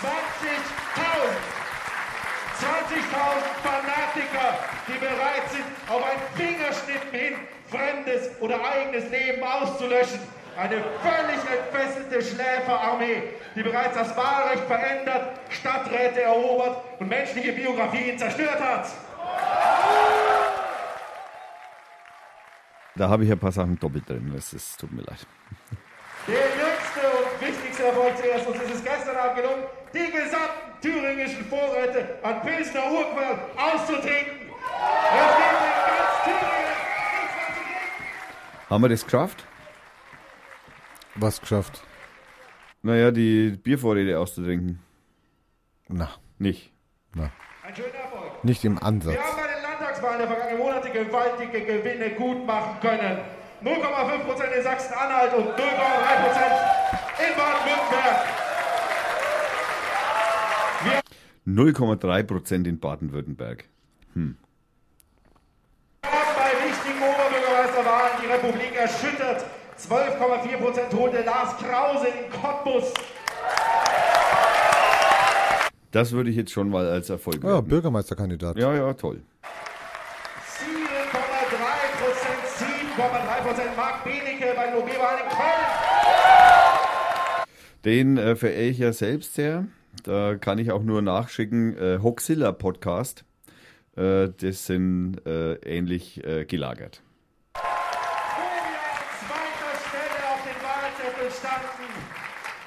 20.000! 20.000 Fanatiker, die bereit sind, auf ein Fingerschnitt hin fremdes oder eigenes Leben auszulöschen. Eine völlig entfesselte Schläferarmee, die bereits das Wahlrecht verändert, Stadträte erobert und menschliche Biografien zerstört hat.
Da habe ich ein paar Sachen doppelt drin, das ist, tut mir leid.
Der jüngste und wichtigste Erfolg zuerst uns ist es gestern Abend gelungen, die gesamten thüringischen Vorräte an Pilsner Urquell auszutrinken. Es.
Haben wir das geschafft?
Was geschafft?
Naja, die Biervorräte auszutrinken.
Na,
Nicht.
na.
Ein schöner Erfolg.
Nicht im Ansatz.
Wir haben bei den Landtagswahlen der vergangenen Monate gewaltige Gewinne gut machen können. 0,5% in Sachsen-Anhalt und 0,3% in Baden-Württemberg.
0,3 Prozent in Baden-Württemberg.
Wir haben bei wichtigen Oberbürgermeisterwahlen die Republik erschüttert. 12,4% holte Lars Krause in Cottbus.
Das würde ich jetzt schon mal als Erfolg
Ja,
werten.
Bürgermeisterkandidat.
Ja, ja, toll.
7,3%, 7,3% Marc Benecke bei den OB-Wahlen in Köln.
Den äh, verehre ich ja selbst sehr. Da kann ich auch nur nachschicken. Äh, Hoxilla Podcast. Äh, das sind äh, ähnlich äh, gelagert.
Wo wir an zweiter Stelle auf den Wahlzettel standen.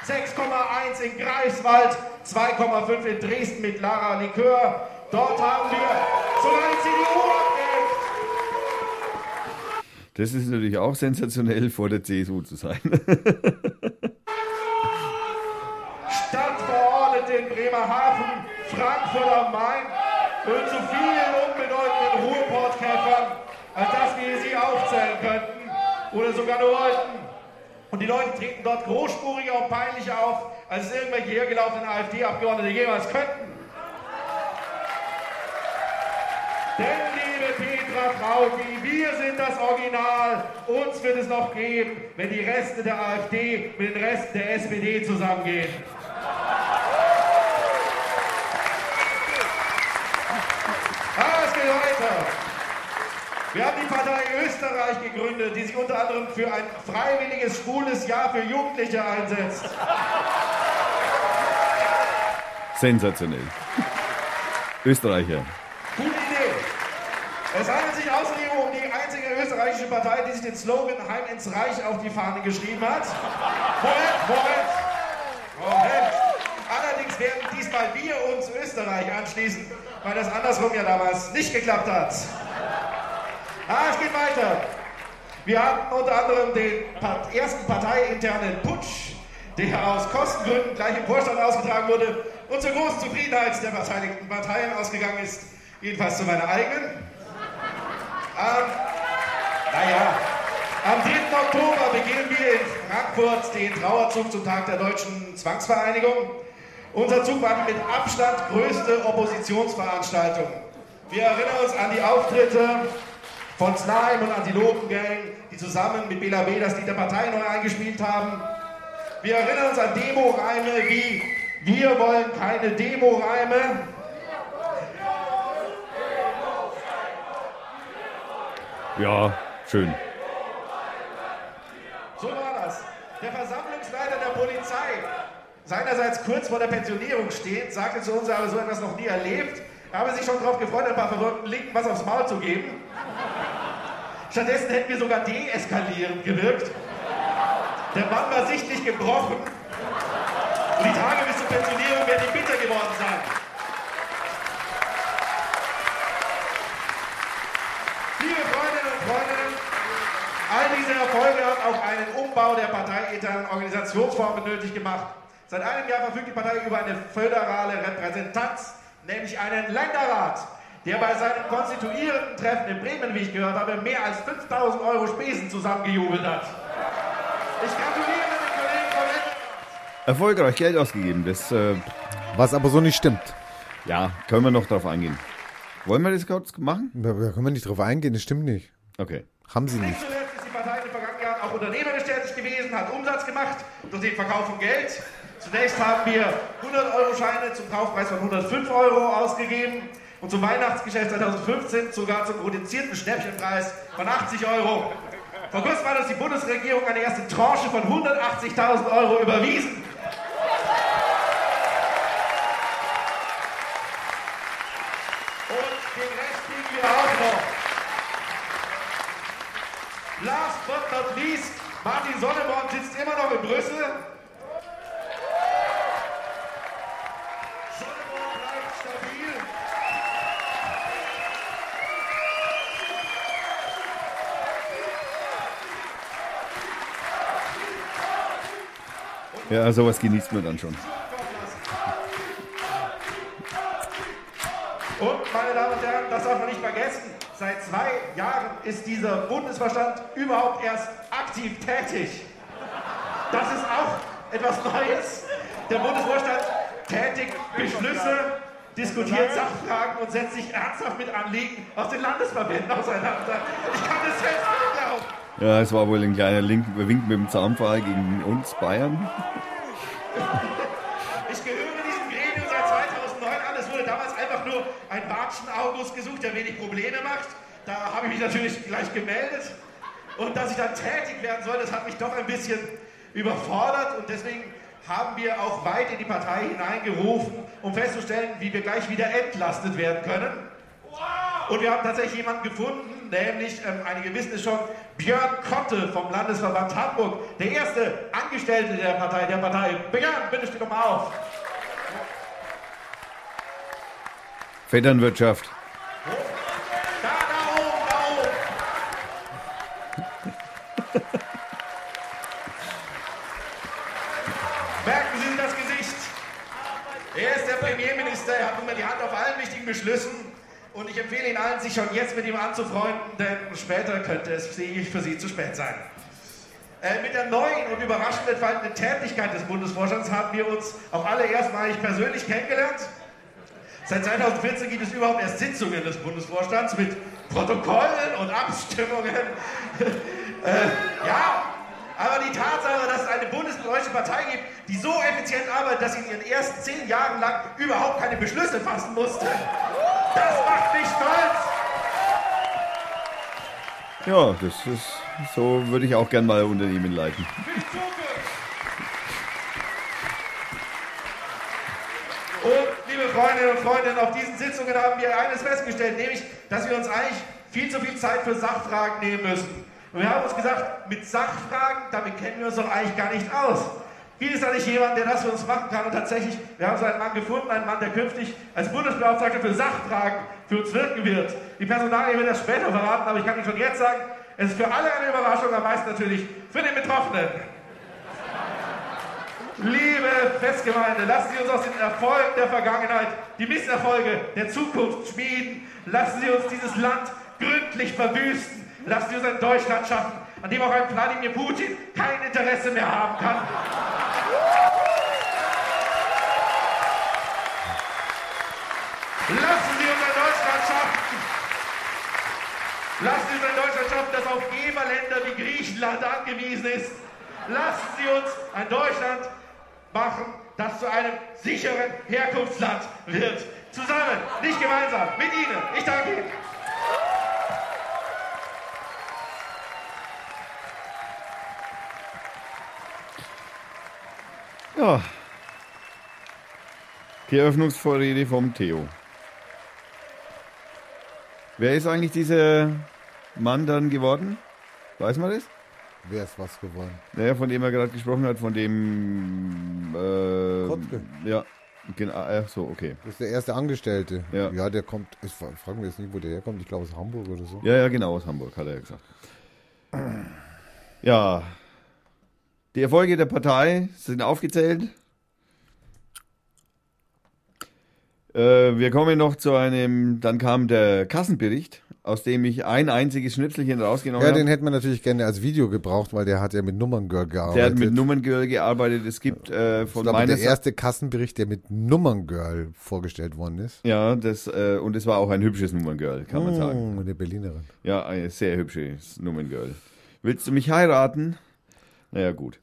6,1 in Greifswald, 2,5 in Dresden mit Lara Likör. Dort haben wir sogar die CDU abgehängt.
Das ist natürlich auch sensationell, vor der CSU zu sein.
Stadtverordnete in Bremerhaven, Frankfurt am Main und zu vielen unbedeutenden Ruhrportkämpfern, als dass wir sie aufzählen könnten oder sogar nur wollten. Und die Leute treten dort großspuriger und peinlicher auf, als es irgendwelche hergelaufenen AfD-Abgeordnete jemals könnten. Denn, liebe Petra Trauki, wir sind das Original. Uns wird es noch geben, wenn die Reste der AfD mit den Resten der SPD zusammengehen. Aber es geht weiter. Wir haben die Partei Österreich gegründet, die sich unter anderem für ein freiwilliges schwules Jahr für Jugendliche einsetzt.
Sensationell. Österreicher.
Gute Idee. Es handelt sich außerdem um die einzige österreichische Partei, die sich den Slogan Heim ins Reich auf die Fahne geschrieben hat. Moment, Moment, Moment. Allerdings werden diesmal wir uns Österreich anschließen, weil das andersrum ja damals nicht geklappt hat. Ah, es geht weiter. Wir hatten unter anderem den ersten parteiinternen Putsch, der aus Kostengründen gleich im Vorstand ausgetragen wurde und zur großen Zufriedenheit der beteiligten Parteien ausgegangen ist, jedenfalls zu meiner eigenen. Ähm, naja, am 3. Oktober beginnen wir in Frankfurt den Trauerzug zum Tag der deutschen Zwangsvereinigung. Unser Zug war die mit Abstand größte Oppositionsveranstaltung. Wir erinnern uns an die Auftritte von Slime und Antilopen-Gang, die zusammen mit Bela B. das Lied der Partei neu eingespielt haben. Wir erinnern uns an Demo-Reime wie Wir wollen keine Demo-Reime.
Ja, schön.
So war das. Der Versammlungsleiter der Polizei, seinerseits kurz vor der Pensionierung steht, sagte zu uns, er habe so etwas noch nie erlebt. Er habe sich schon darauf gefreut, ein paar verrückten Linken was aufs Maul zu geben. Stattdessen hätten wir sogar deeskalierend gewirkt. Der Mann war sichtlich gebrochen. Und die Tage bis zur Pensionierung werden ihm bitter geworden sein. Liebe Freundinnen und Freunde, all diese Erfolge haben auch einen Umbau der parteiinternen Organisationsform nötig gemacht. Seit einem Jahr verfügt die Partei über eine föderale Repräsentanz, nämlich einen Länderrat, der bei seinem konstituierenden Treffen in Bremen, wie ich gehört habe, mehr als 5000 Euro Spesen zusammengejubelt hat. Ich gratuliere den Kollegen vom Länderrat.
Erfolgreich Geld ausgegeben. Das, äh,
Was aber so nicht stimmt.
ja, können wir noch drauf eingehen. Wollen wir das kurz machen?
Da, da können wir nicht drauf eingehen, das stimmt nicht.
Okay.
Haben sie
Nicht
nicht.
zuletzt ist die Partei in den vergangenen Jahren auch unternehmerisch tätig gewesen, hat Umsatz gemacht durch den Verkauf von Geld. Zunächst haben wir 100-Euro-Scheine zum Kaufpreis von 105 Euro ausgegeben und zum Weihnachtsgeschäft 2015 sogar zum reduzierten Schnäppchenpreis von 80 Euro. Vor kurzem hat uns die Bundesregierung eine erste Tranche von 180.000 Euro überwiesen. Und den Rest kriegen wir auch noch. Last but not least, Martin Sonneborn sitzt immer noch in Brüssel.
Ja, sowas genießt man dann schon.
Und meine Damen und Herren, das darf man nicht vergessen, seit zwei Jahren ist dieser Bundesverstand überhaupt erst aktiv tätig. Das ist auch etwas Neues. Der Bundesvorstand tätigt Beschlüsse, diskutiert Sachfragen und setzt sich ernsthaft mit Anliegen aus den Landesverbänden auseinander. Ich kann das selbst nicht.
Ja, es war wohl ein kleiner Link, Wink mit dem Zaunpfahl gegen uns Bayern.
Ich gehöre diesem Gremium seit 2009 an. Es wurde damals einfach nur ein Watschen-August gesucht, der wenig Probleme macht. Da habe ich mich natürlich gleich gemeldet. Und dass ich dann tätig werden soll, das hat mich doch ein bisschen überfordert. Und deswegen haben wir auch weit in die Partei hineingerufen, um festzustellen, wie wir gleich wieder entlastet werden können. Und wir haben tatsächlich jemanden gefunden, nämlich, ähm, einige wissen es schon, Björn Kotte vom Landesverband Hamburg, der erste Angestellte der Partei, der Partei. Björn, bitte steh doch mal auf.
Vetternwirtschaft.
Da, da oben, da oben. Merken Sie das Gesicht? Er ist der Premierminister, er hat nun mal die Hand auf allen wichtigen Beschlüssen. Und ich empfehle Ihnen allen, sich schon jetzt mit ihm anzufreunden, denn später könnte es für Sie zu spät sein. Äh, mit der neuen und überraschend entfaltenden Tätigkeit des Bundesvorstands haben wir uns auch alle erstmalig persönlich kennengelernt. Seit 2014 gibt es überhaupt erst Sitzungen des Bundesvorstands mit Protokollen und Abstimmungen. äh, ja, aber die Tatsache, dass es eine bundesdeutsche Partei gibt, die so effizient arbeitet, dass sie in ihren ersten zehn Jahren lang überhaupt keine Beschlüsse fassen musste, das macht mich stolz.
Ja, das ist, so würde ich auch gern mal Unternehmen leiten.
Und liebe Freundinnen und Freunde, auf diesen Sitzungen haben wir eines festgestellt, nämlich, dass wir uns eigentlich viel zu viel Zeit für Sachfragen nehmen müssen. Und wir haben uns gesagt, mit Sachfragen, damit kennen wir uns doch eigentlich gar nicht aus. Gibt es da nicht jemanden, der das für uns machen kann? Und tatsächlich, wir haben so einen Mann gefunden, einen Mann, der künftig als Bundesbeauftragter für Sachfragen für uns wirken wird. Die Personalie wird das später verraten, aber ich kann Ihnen schon jetzt sagen, es ist für alle eine Überraschung, am meisten natürlich für den Betroffenen. Liebe Festgemeinde, lassen Sie uns aus den Erfolgen der Vergangenheit die Misserfolge der Zukunft schmieden. Lassen Sie uns dieses Land gründlich verwüsten. Lassen Sie uns ein Deutschland schaffen, an dem auch ein Wladimir Putin kein Interesse mehr haben kann. Lassen Sie uns ein Deutschland schaffen, das auf Geberländer wie Griechenland angewiesen ist. Lassen Sie uns ein Deutschland machen, das zu einem sicheren Herkunftsland wird. Zusammen, nicht gemeinsam, mit Ihnen. Ich danke Ihnen.
Ja. Die Eröffnungsvorrede vom Theo. Wer ist eigentlich dieser Mann dann geworden? Weiß man das?
Wer ist was geworden?
Naja, von dem er gerade gesprochen hat, von dem. Äh,
Kotzke.
Ja, genau. Ach so, okay.
Das ist der erste Angestellte.
Ja.
ja der kommt, ich fra- fragen wir jetzt nicht, wo der herkommt. Ich glaube aus Hamburg oder so.
Ja, ja, genau, aus Hamburg, hat er ja gesagt. Ja. Die Erfolge der Partei sind aufgezählt. Äh, wir kommen noch zu einem, dann kam der Kassenbericht, aus dem ich ein einziges Schnipselchen rausgenommen
Ja,
habe.
den hätte man natürlich gerne als Video gebraucht, weil der hat ja mit Nummerngirl gearbeitet.
Der hat mit Nummerngirl gearbeitet. Es gibt äh,
ich
von
glaube,
meiner
der erste Kassenbericht, der mit Nummerngirl vorgestellt worden ist.
Ja, das, äh, und es war auch ein hübsches Nummerngirl, kann man sagen.
Oh, eine Berlinerin.
Ja, ein sehr hübsches Nummerngirl. Willst du mich heiraten? Naja, gut.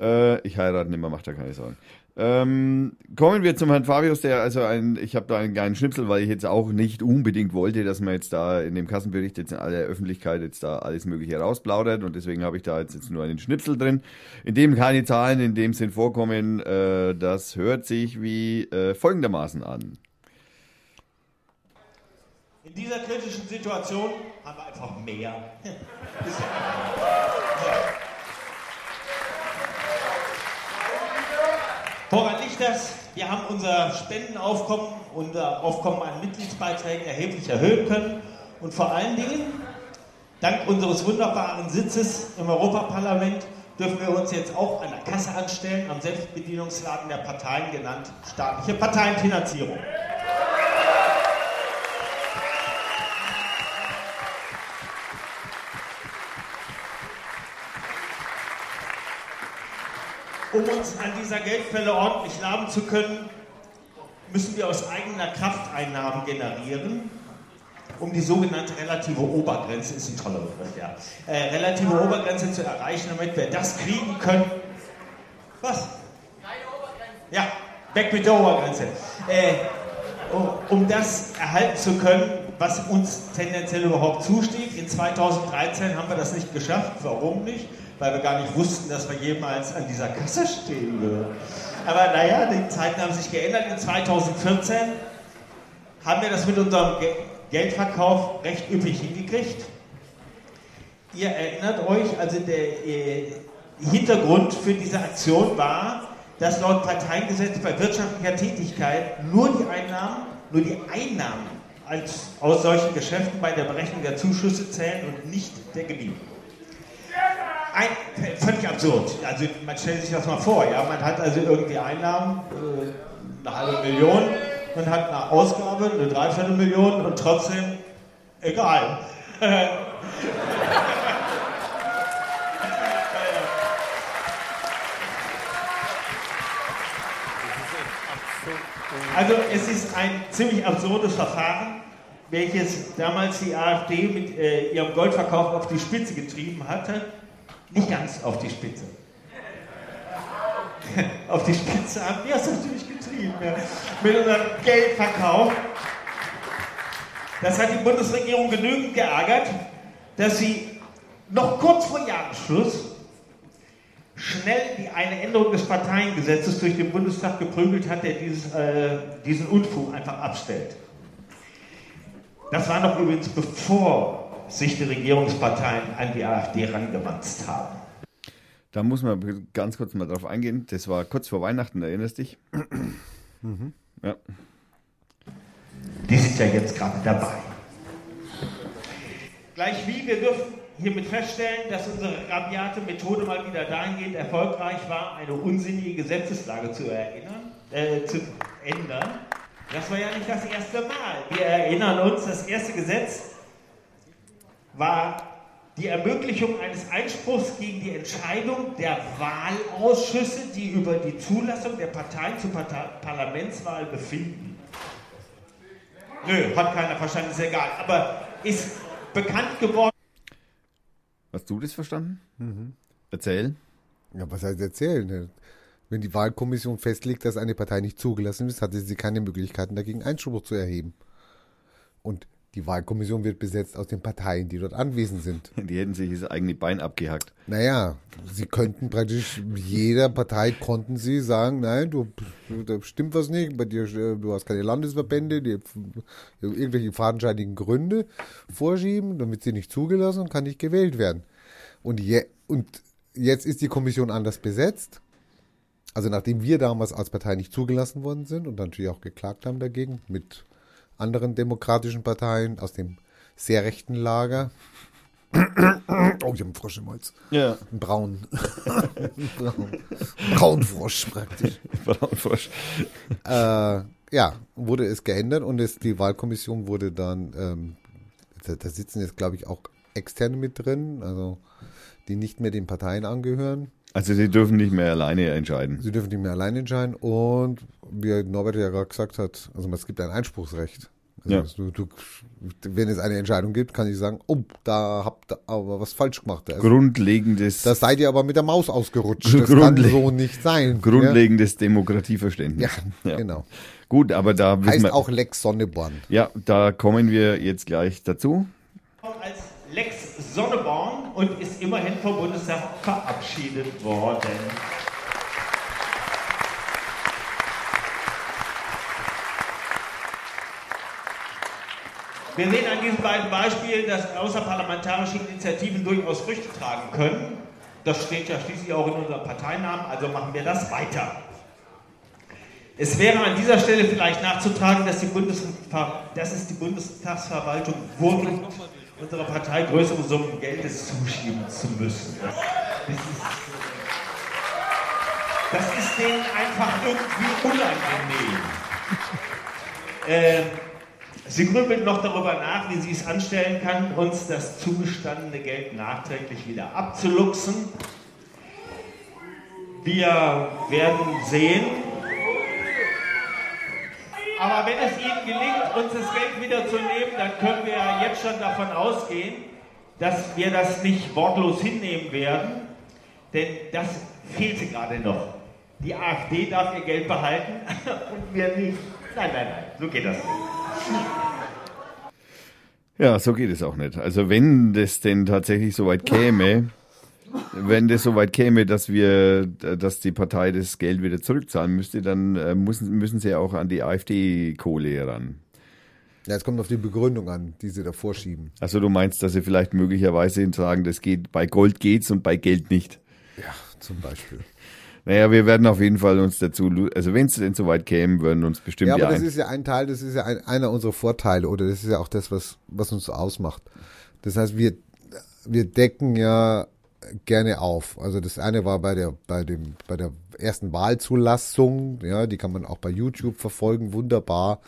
Äh, ich heirate nicht mehr, macht da keine Sorgen. Ähm, kommen wir zum Herrn Fabius, der, also ein, ich habe da einen kleinen Schnipsel, weil ich jetzt auch nicht unbedingt wollte, dass man jetzt da in dem Kassenbericht jetzt in aller Öffentlichkeit jetzt da alles Mögliche rausplaudert und deswegen habe ich da jetzt, jetzt nur einen Schnipsel drin, in dem keine Zahlen in dem Sinn vorkommen. Äh, das hört sich wie äh, folgendermaßen an.
In dieser kritischen Situation haben wir einfach mehr. Woran liegt das? Wir haben unser Spendenaufkommen, unser Aufkommen an Mitgliedsbeiträgen erheblich erhöhen können und vor allen Dingen, dank unseres wunderbaren Sitzes im Europaparlament, dürfen wir uns jetzt auch an der Kasse anstellen, am Selbstbedienungsladen der Parteien genannt staatliche Parteienfinanzierung. Um uns an dieser Geldquelle ordentlich laben zu können, müssen wir aus eigener Kraft Einnahmen generieren, um die sogenannte relative Obergrenze, ist ein toller Begriff, ja, äh, relative Obergrenze zu erreichen, damit wir das kriegen können. Was? Ja, weg mit der Obergrenze. Äh, um, um das erhalten zu können, was uns tendenziell überhaupt zusteht. In 2013 haben wir das nicht geschafft. Warum nicht? Weil wir gar nicht wussten, dass wir jemals an dieser Kasse stehen würden. Aber naja, die Zeiten haben sich geändert. In 2014 haben wir das mit unserem Ge Geldverkauf recht üppig hingekriegt. Ihr erinnert euch, also der äh, Hintergrund für diese Aktion war, dass laut Parteiengesetz bei wirtschaftlicher Tätigkeit nur die Einnahmen, nur die Einnahmen als, aus solchen Geschäften bei der Berechnung der Zuschüsse zählen und nicht der Gewinn. Ein, völlig absurd. Also man stellt sich das mal vor, ja, man hat also irgendwie Einnahmen, äh, eine halbe Million, man hat eine Ausgabe, eine Dreiviertelmillion und trotzdem egal. Also es ist ein ziemlich absurdes Verfahren, welches damals die AfD mit äh, ihrem Goldverkauf auf die Spitze getrieben hatte. Nicht ganz auf die Spitze. auf die Spitze haben wir es natürlich getrieben. Ja. Mit unserem Geldverkauf. Das hat die Bundesregierung genügend geärgert, dass sie noch kurz vor Jahresschluss schnell die eine Änderung des Parteiengesetzes durch den Bundestag geprügelt hat, der dieses, äh, diesen Unfug einfach abstellt. Das war noch übrigens bevor sich die Regierungsparteien an die AfD rangewanzt haben.
Da muss man ganz kurz mal drauf eingehen. Das war kurz vor Weihnachten, erinnerst dich? Ja.
Die sind ja jetzt gerade dabei. Gleichwie, wir dürfen hiermit feststellen, dass unsere rabiate Methode mal wieder dahingehend erfolgreich war, eine unsinnige Gesetzeslage zu erinnern, äh, zu ändern. Das war ja nicht das erste Mal. Wir erinnern uns, das erste Gesetz war die Ermöglichung eines Einspruchs gegen die Entscheidung der Wahlausschüsse, die über die Zulassung der Parteien zur Partei Parlamentswahl befinden. Nö, hat keiner verstanden, ist egal. Aber ist bekannt geworden.
Hast du das verstanden? Erzähl.
Ja, was heißt erzählen? Wenn die Wahlkommission festlegt, dass eine Partei nicht zugelassen ist, hatte sie keine Möglichkeiten dagegen Einspruch zu erheben. Und die Wahlkommission wird besetzt aus den Parteien, die dort anwesend sind.
Die hätten sich das eigene Bein abgehackt.
Naja, sie könnten praktisch jeder Partei konnten sie sagen, nein, du, da stimmt was nicht, bei dir, äh, du hast keine Landesverbände, die irgendwelche fadenscheinigen Gründe vorschieben, damit sie nicht zugelassen und kann nicht gewählt werden. Und, je, und jetzt ist die Kommission anders besetzt. Also nachdem wir damals als Partei nicht zugelassen worden sind und natürlich auch geklagt haben dagegen mit anderen demokratischen Parteien aus dem sehr rechten Lager. Oh, ich habe einen Frosch im Hals.
Ja.
Ein Braun. Braun. Braunfrosch praktisch.
Braunfrosch.
Äh, ja, wurde es geändert und es, die Wahlkommission wurde dann, ähm, da, da sitzen jetzt glaube ich auch Externe mit drin, also die nicht mehr den Parteien angehören.
Also sie dürfen nicht mehr alleine entscheiden.
Sie dürfen nicht mehr allein entscheiden und wie Norbert ja gerade gesagt hat, also es gibt ein Einspruchsrecht. Also
Ja.
du, du, wenn es eine Entscheidung gibt, kann ich sagen, oh, da habt ihr aber was falsch gemacht. Da,
Grundlegendes,
da seid ihr aber mit der Maus ausgerutscht. Das kann so nicht sein.
grundlegendes Demokratieverständnis.
Ja, genau.
Gut, aber da
Heißt
wir,
auch Lex Sonneborn.
ja, da kommen wir jetzt gleich dazu.
als Lex Sonneborn und ist immerhin vom Bundestag verabschiedet worden. Wir sehen an diesen beiden Beispielen, dass außerparlamentarische Initiativen durchaus Früchte tragen können. Das steht ja schließlich auch in unserem Parteinamen, also machen wir das weiter. Es wäre an dieser Stelle vielleicht nachzutragen, dass, die Bundesver dass es die Bundestagsverwaltung wurmt, unserer Partei größere Summen Geldes zuschieben zu müssen. Das, ist, das ist denen einfach irgendwie unangenehm. Ähm, sie grübelt noch darüber nach, wie sie es anstellen kann, uns das zugestandene Geld nachträglich wieder abzuluxen. Wir werden sehen, aber wenn es Ihnen gelingt, uns das Geld wieder zu nehmen, dann können wir ja jetzt schon davon ausgehen, dass wir das nicht wortlos hinnehmen werden, denn das fehlte gerade noch. Die AfD darf ihr Geld behalten und wir nicht. Nein, nein, nein, so geht das nicht.
Ja, so geht es auch nicht. Also wenn das denn tatsächlich so weit käme, wenn das so weit käme, dass wir, dass die Partei das Geld wieder zurückzahlen müsste, dann äh, müssen, müssen sie auch an die AfD-Kohle ran.
Ja, es kommt auf die Begründung an, die sie da vorschieben.
Also du meinst, dass sie vielleicht möglicherweise sagen, das geht, bei Gold geht's und bei Geld nicht.
Ja, zum Beispiel.
Naja, wir werden auf jeden Fall uns dazu, also wenn es denn so weit käme, würden uns bestimmt
Ja, aber das ist ja ein Teil, das ist ja ein, einer unserer Vorteile oder das ist ja auch das, was, was uns ausmacht. Das heißt, wir, wir decken ja gerne auf. Also das eine war bei der, bei dem, bei der ersten Wahlzulassung, ja, die kann man auch bei YouTube verfolgen, wunderbar,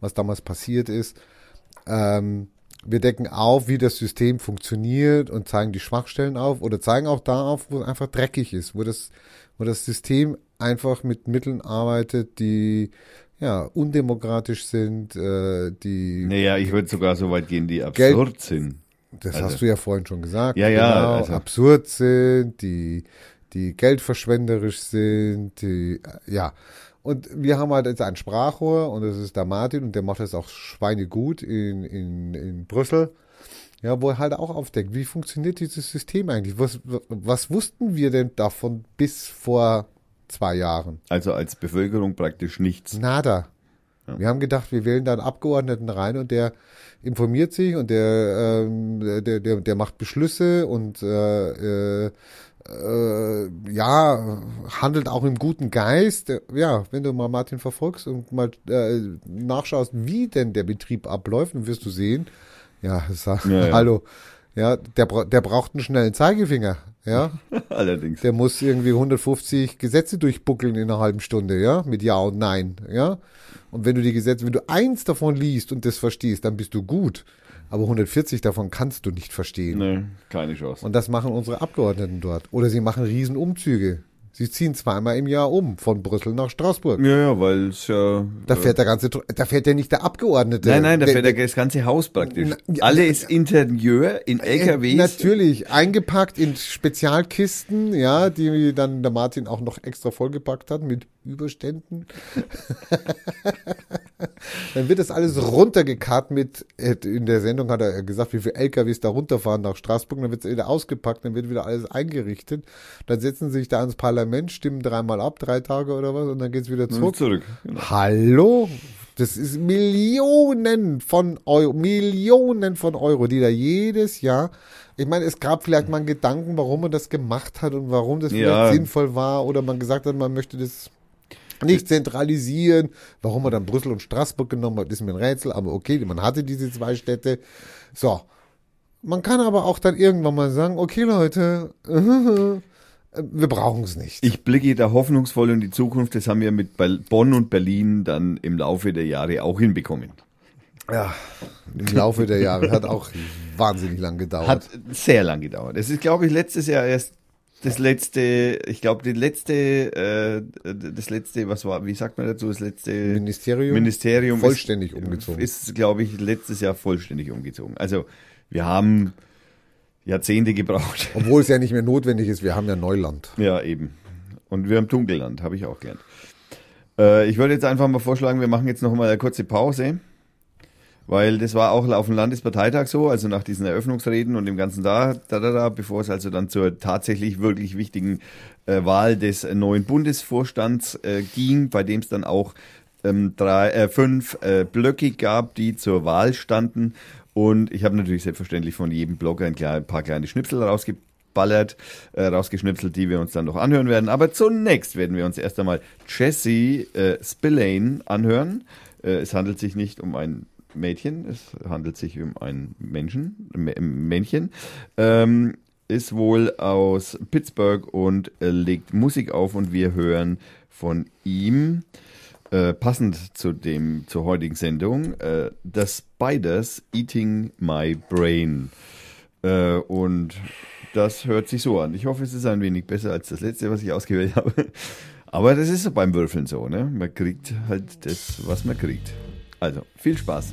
was damals passiert ist. Ähm, wir decken auf, wie das System funktioniert und zeigen die Schwachstellen auf oder zeigen auch da auf, wo es einfach dreckig ist, wo das, wo das System einfach mit Mitteln arbeitet, die ja undemokratisch sind, äh, die
Naja, ich würde sogar so weit gehen, die absurd sind.
Das
Also-
hast du ja vorhin schon gesagt.
Ja, ja,
Genau,
also-
absurd sind, die, die geldverschwenderisch sind, die, äh, ja. Und wir haben halt jetzt ein Sprachrohr und das ist der Martin und der macht das auch schweinegut in, in, in Brüssel. Ja, wo er halt auch aufdeckt, wie funktioniert dieses System eigentlich? Was, was wussten wir denn davon bis vor zwei Jahren?
Also als Bevölkerung praktisch nichts.
Nada. Wir haben gedacht, wir wählen da einen Abgeordneten rein und der informiert sich und der, ähm, der, der, der macht Beschlüsse und äh, äh, ja, handelt auch im guten Geist. Ja, wenn du mal Martin verfolgst und mal äh, nachschaust, wie denn der Betrieb abläuft, dann wirst du sehen, ja, sag,
Ja, ja.
hallo, ja, der, der braucht einen schnellen Zeigefinger, ja.
Allerdings.
Der muss irgendwie 150 Gesetze durchbuckeln in einer halben Stunde, ja, mit Ja und Nein, ja. Und wenn du die Gesetze, wenn du eins davon liest und das verstehst, dann bist du gut. Aber 140 davon kannst du nicht verstehen.
Nee, keine Chance.
Und das machen unsere Abgeordneten dort. Oder sie machen Riesenumzüge. Sie ziehen zweimal im Jahr um, von Brüssel nach Straßburg.
ja, ja, weil es ja.
Da fährt der ganze, da fährt ja nicht der Abgeordnete.
Nein, nein, da
Der-
fährt
der-
das ganze Haus praktisch.
Na, ja,
Alles Interieur in
Äh,
LKWs.
Natürlich, eingepackt in Spezialkisten, ja, die dann der Martin auch noch extra vollgepackt hat mit Überständen. dann wird das alles runtergekarrt mit, äh, in der Sendung hat er gesagt, wie viele LKWs da runterfahren nach Straßburg, dann wird es wieder ausgepackt, dann wird wieder alles eingerichtet. Dann setzen sie sich da ans Parlament, stimmen dreimal ab, drei Tage oder was, und dann geht's wieder zurück.
zurück. Genau.
Hallo? Das ist Millionen von Euro, Millionen von Euro, die da jedes Jahr. Ich meine, es gab vielleicht mal einen Gedanken, warum man das gemacht hat und warum das vielleicht
Ja.
sinnvoll war oder man gesagt hat, man möchte das nicht zentralisieren. Warum man dann Brüssel und Straßburg genommen hat, ist mir ein Rätsel, aber okay, man hatte diese zwei Städte. So. Man kann aber auch dann irgendwann mal sagen, okay Leute, wir brauchen es nicht.
Ich blicke da hoffnungsvoll in die Zukunft. Das haben wir mit Bonn und Berlin dann im Laufe der Jahre auch hinbekommen.
Ja, im Laufe der Jahre hat auch wahnsinnig lang gedauert.
Hat sehr lang gedauert. Es ist, glaube ich, letztes Jahr erst das letzte, ich glaube, die letzte, äh, das letzte, was war, wie sagt man dazu, das letzte
Ministerium,
Ministerium
vollständig
ist,
umgezogen.
Ist, glaube ich, letztes Jahr vollständig umgezogen. Also wir haben Jahrzehnte gebraucht.
Obwohl es ja nicht mehr notwendig ist, wir haben ja Neuland.
Ja, eben. Und wir haben Dunkelland, habe ich auch gelernt. Äh, ich würde jetzt einfach mal vorschlagen, wir machen jetzt noch mal eine kurze Pause, weil das war auch auf dem Landesparteitag so, also nach diesen Eröffnungsreden und dem ganzen da, da, da, da bevor es also dann zur tatsächlich wirklich wichtigen äh, Wahl des äh, neuen Bundesvorstands äh, ging, bei dem es dann auch ähm, drei, äh, fünf äh, Blöcke gab, die zur Wahl standen. Und ich habe natürlich selbstverständlich von jedem Blog ein, klein, ein paar kleine Schnipsel rausgeballert, äh, rausgeschnipselt, die wir uns dann noch anhören werden. Aber zunächst werden wir uns erst einmal Jesse äh, Spillane anhören. Äh, es handelt sich nicht um ein Mädchen, es handelt sich um ein Menschen, Männchen. Ähm, ist wohl aus Pittsburgh und äh, legt Musik auf und wir hören von ihm äh, passend zu dem zur heutigen Sendung äh, The Spiders Eating My Brain äh, und das hört sich so an. Ich hoffe, es ist ein wenig besser als das letzte, was ich ausgewählt habe. Aber das ist so beim Würfeln so, ne? Man kriegt halt das, was man kriegt. Also, viel Spaß.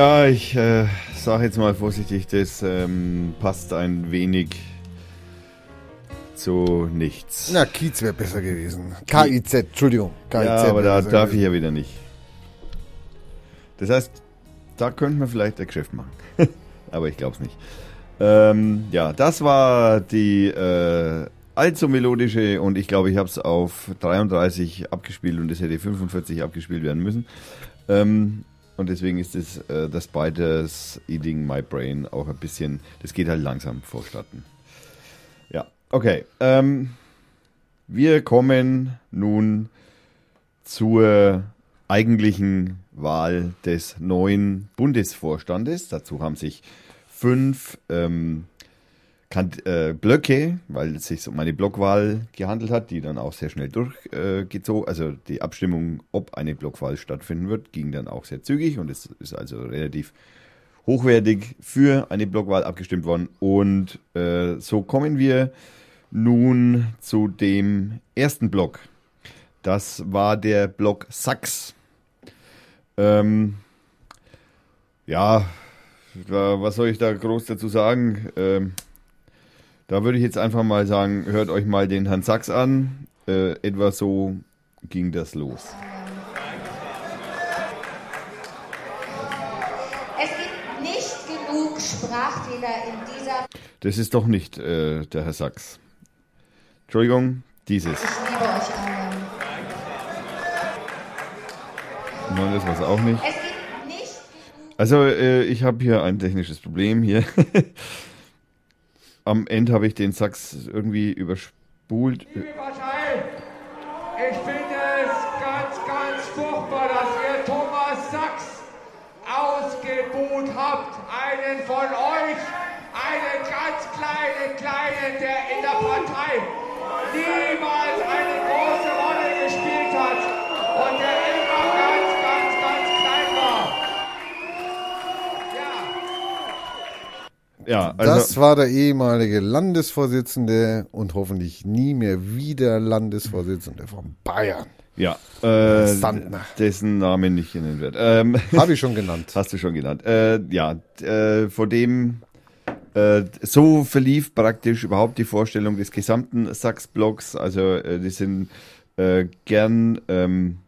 Naja, ich äh, sage jetzt mal vorsichtig, das ähm, passt ein wenig zu nichts.
Na, Kiez wäre besser gewesen. KIZ, Entschuldigung. KIZ
ja, aber da darf ich
gewesen.
ja wieder nicht. Das heißt, da könnten wir vielleicht ein Geschäft machen. aber ich glaube es nicht. Ähm, ja, das war die äh, allzu melodische und ich glaube, ich habe es auf 33 abgespielt und es hätte 45 abgespielt werden müssen. Ähm, und deswegen ist es äh, das Spiders Eating My Brain auch ein bisschen, das geht halt langsam vorstatten. Ja, okay. Ähm, wir kommen nun zur eigentlichen Wahl des neuen Bundesvorstandes. Dazu haben sich fünf ähm, äh, Blöcke, weil es sich um eine Blockwahl gehandelt hat, die dann auch sehr schnell durchgezogen, also die Abstimmung, ob eine Blockwahl stattfinden wird, ging dann auch sehr zügig und es ist also relativ hochwertig für eine Blockwahl abgestimmt worden. Und äh, so kommen wir nun zu dem ersten Block. Das war der Block Sachs. Ähm, ja, was soll ich da groß dazu sagen? Ähm, da würde ich jetzt einfach mal sagen, hört euch mal den Herrn Sachs an. Äh, etwa so ging das los.
Es gibt nicht genug Sprachfehler in dieser.
Das ist doch nicht äh, der Herr Sachs. Entschuldigung, dieses.
Ich liebe euch alle.
Nein, das war's auch nicht.
Es gibt nicht genug.
Also, äh, ich habe hier ein technisches Problem hier. Am Ende habe ich den Sachs irgendwie überspult.
Liebe Partei, ich finde es ganz, ganz furchtbar, dass ihr Thomas Sachs ausgebuht habt. Einen von euch, einen ganz kleinen, kleinen, der in der Partei niemals eine Ja.
Also,
Das war der ehemalige Landesvorsitzende und hoffentlich nie mehr wieder Landesvorsitzende von Bayern.
ja, äh,
Sandner.
dessen Name nicht genannt wird. Ähm,
Habe ich schon genannt.
Hast du schon genannt. Äh, ja, äh, vor dem, äh, so verlief praktisch überhaupt die Vorstellung des gesamten Sachs-Blocks. Also, äh, die sind äh, gern, ähm,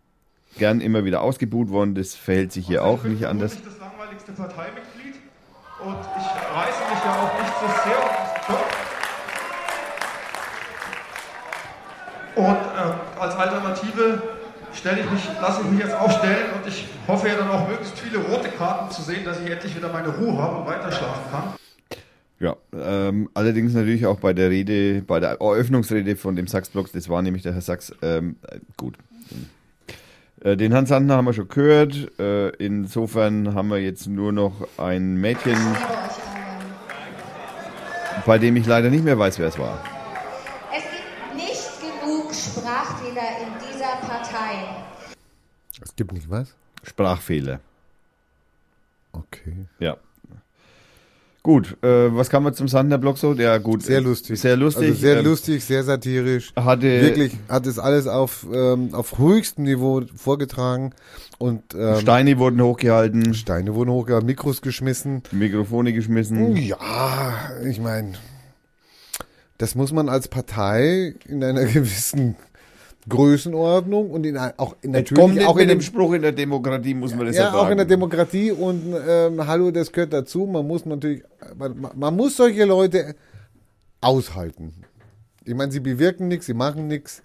gern immer wieder ausgebuht worden. Das verhält sich hier auch nicht anders.
Das langweiligste Parteimitglied und ich reiße mich ja auch nicht so sehr um. Und ähm, als Alternative stelle ich mich, lasse ich mich jetzt aufstellen und ich hoffe ja dann auch möglichst viele rote Karten zu sehen, dass ich endlich wieder meine Ruhe habe und weiter schlafen kann.
Ja, ähm, allerdings natürlich auch bei der Rede, bei der Eröffnungsrede von dem Sachs-Block, das war nämlich der Herr Sachs, ähm, äh, gut. Äh, Den Herrn Sandner haben wir schon gehört. Äh, insofern haben wir jetzt nur noch ein Mädchen, bei dem ich leider nicht mehr weiß, wer es war.
Es gibt nicht genug Sprachfehler in dieser Partei.
Es gibt nicht was?
Sprachfehler.
Okay.
Ja. Gut, äh, was kann man zum Sandner-Block so? Ja, gut.
Sehr lustig.
Sehr lustig.
Also sehr
ähm,
lustig, sehr satirisch.
Hatte,
Wirklich hat es alles auf, ähm, auf höchstem Niveau vorgetragen und ähm,
Steine wurden hochgehalten,
Steine wurden hochgehalten, Mikros geschmissen.
Mikrofone geschmissen.
Ja, ich meine, das muss man als Partei in einer gewissen Größenordnung und in, auch in, natürlich
kommt
auch in
dem Spruch in der Demokratie, muss man das
ja,
ja
auch in der
sagen.
Demokratie und ähm, hallo, das gehört dazu. Man muss natürlich, man, man muss solche Leute aushalten. Ich meine, sie bewirken nichts, sie machen nichts,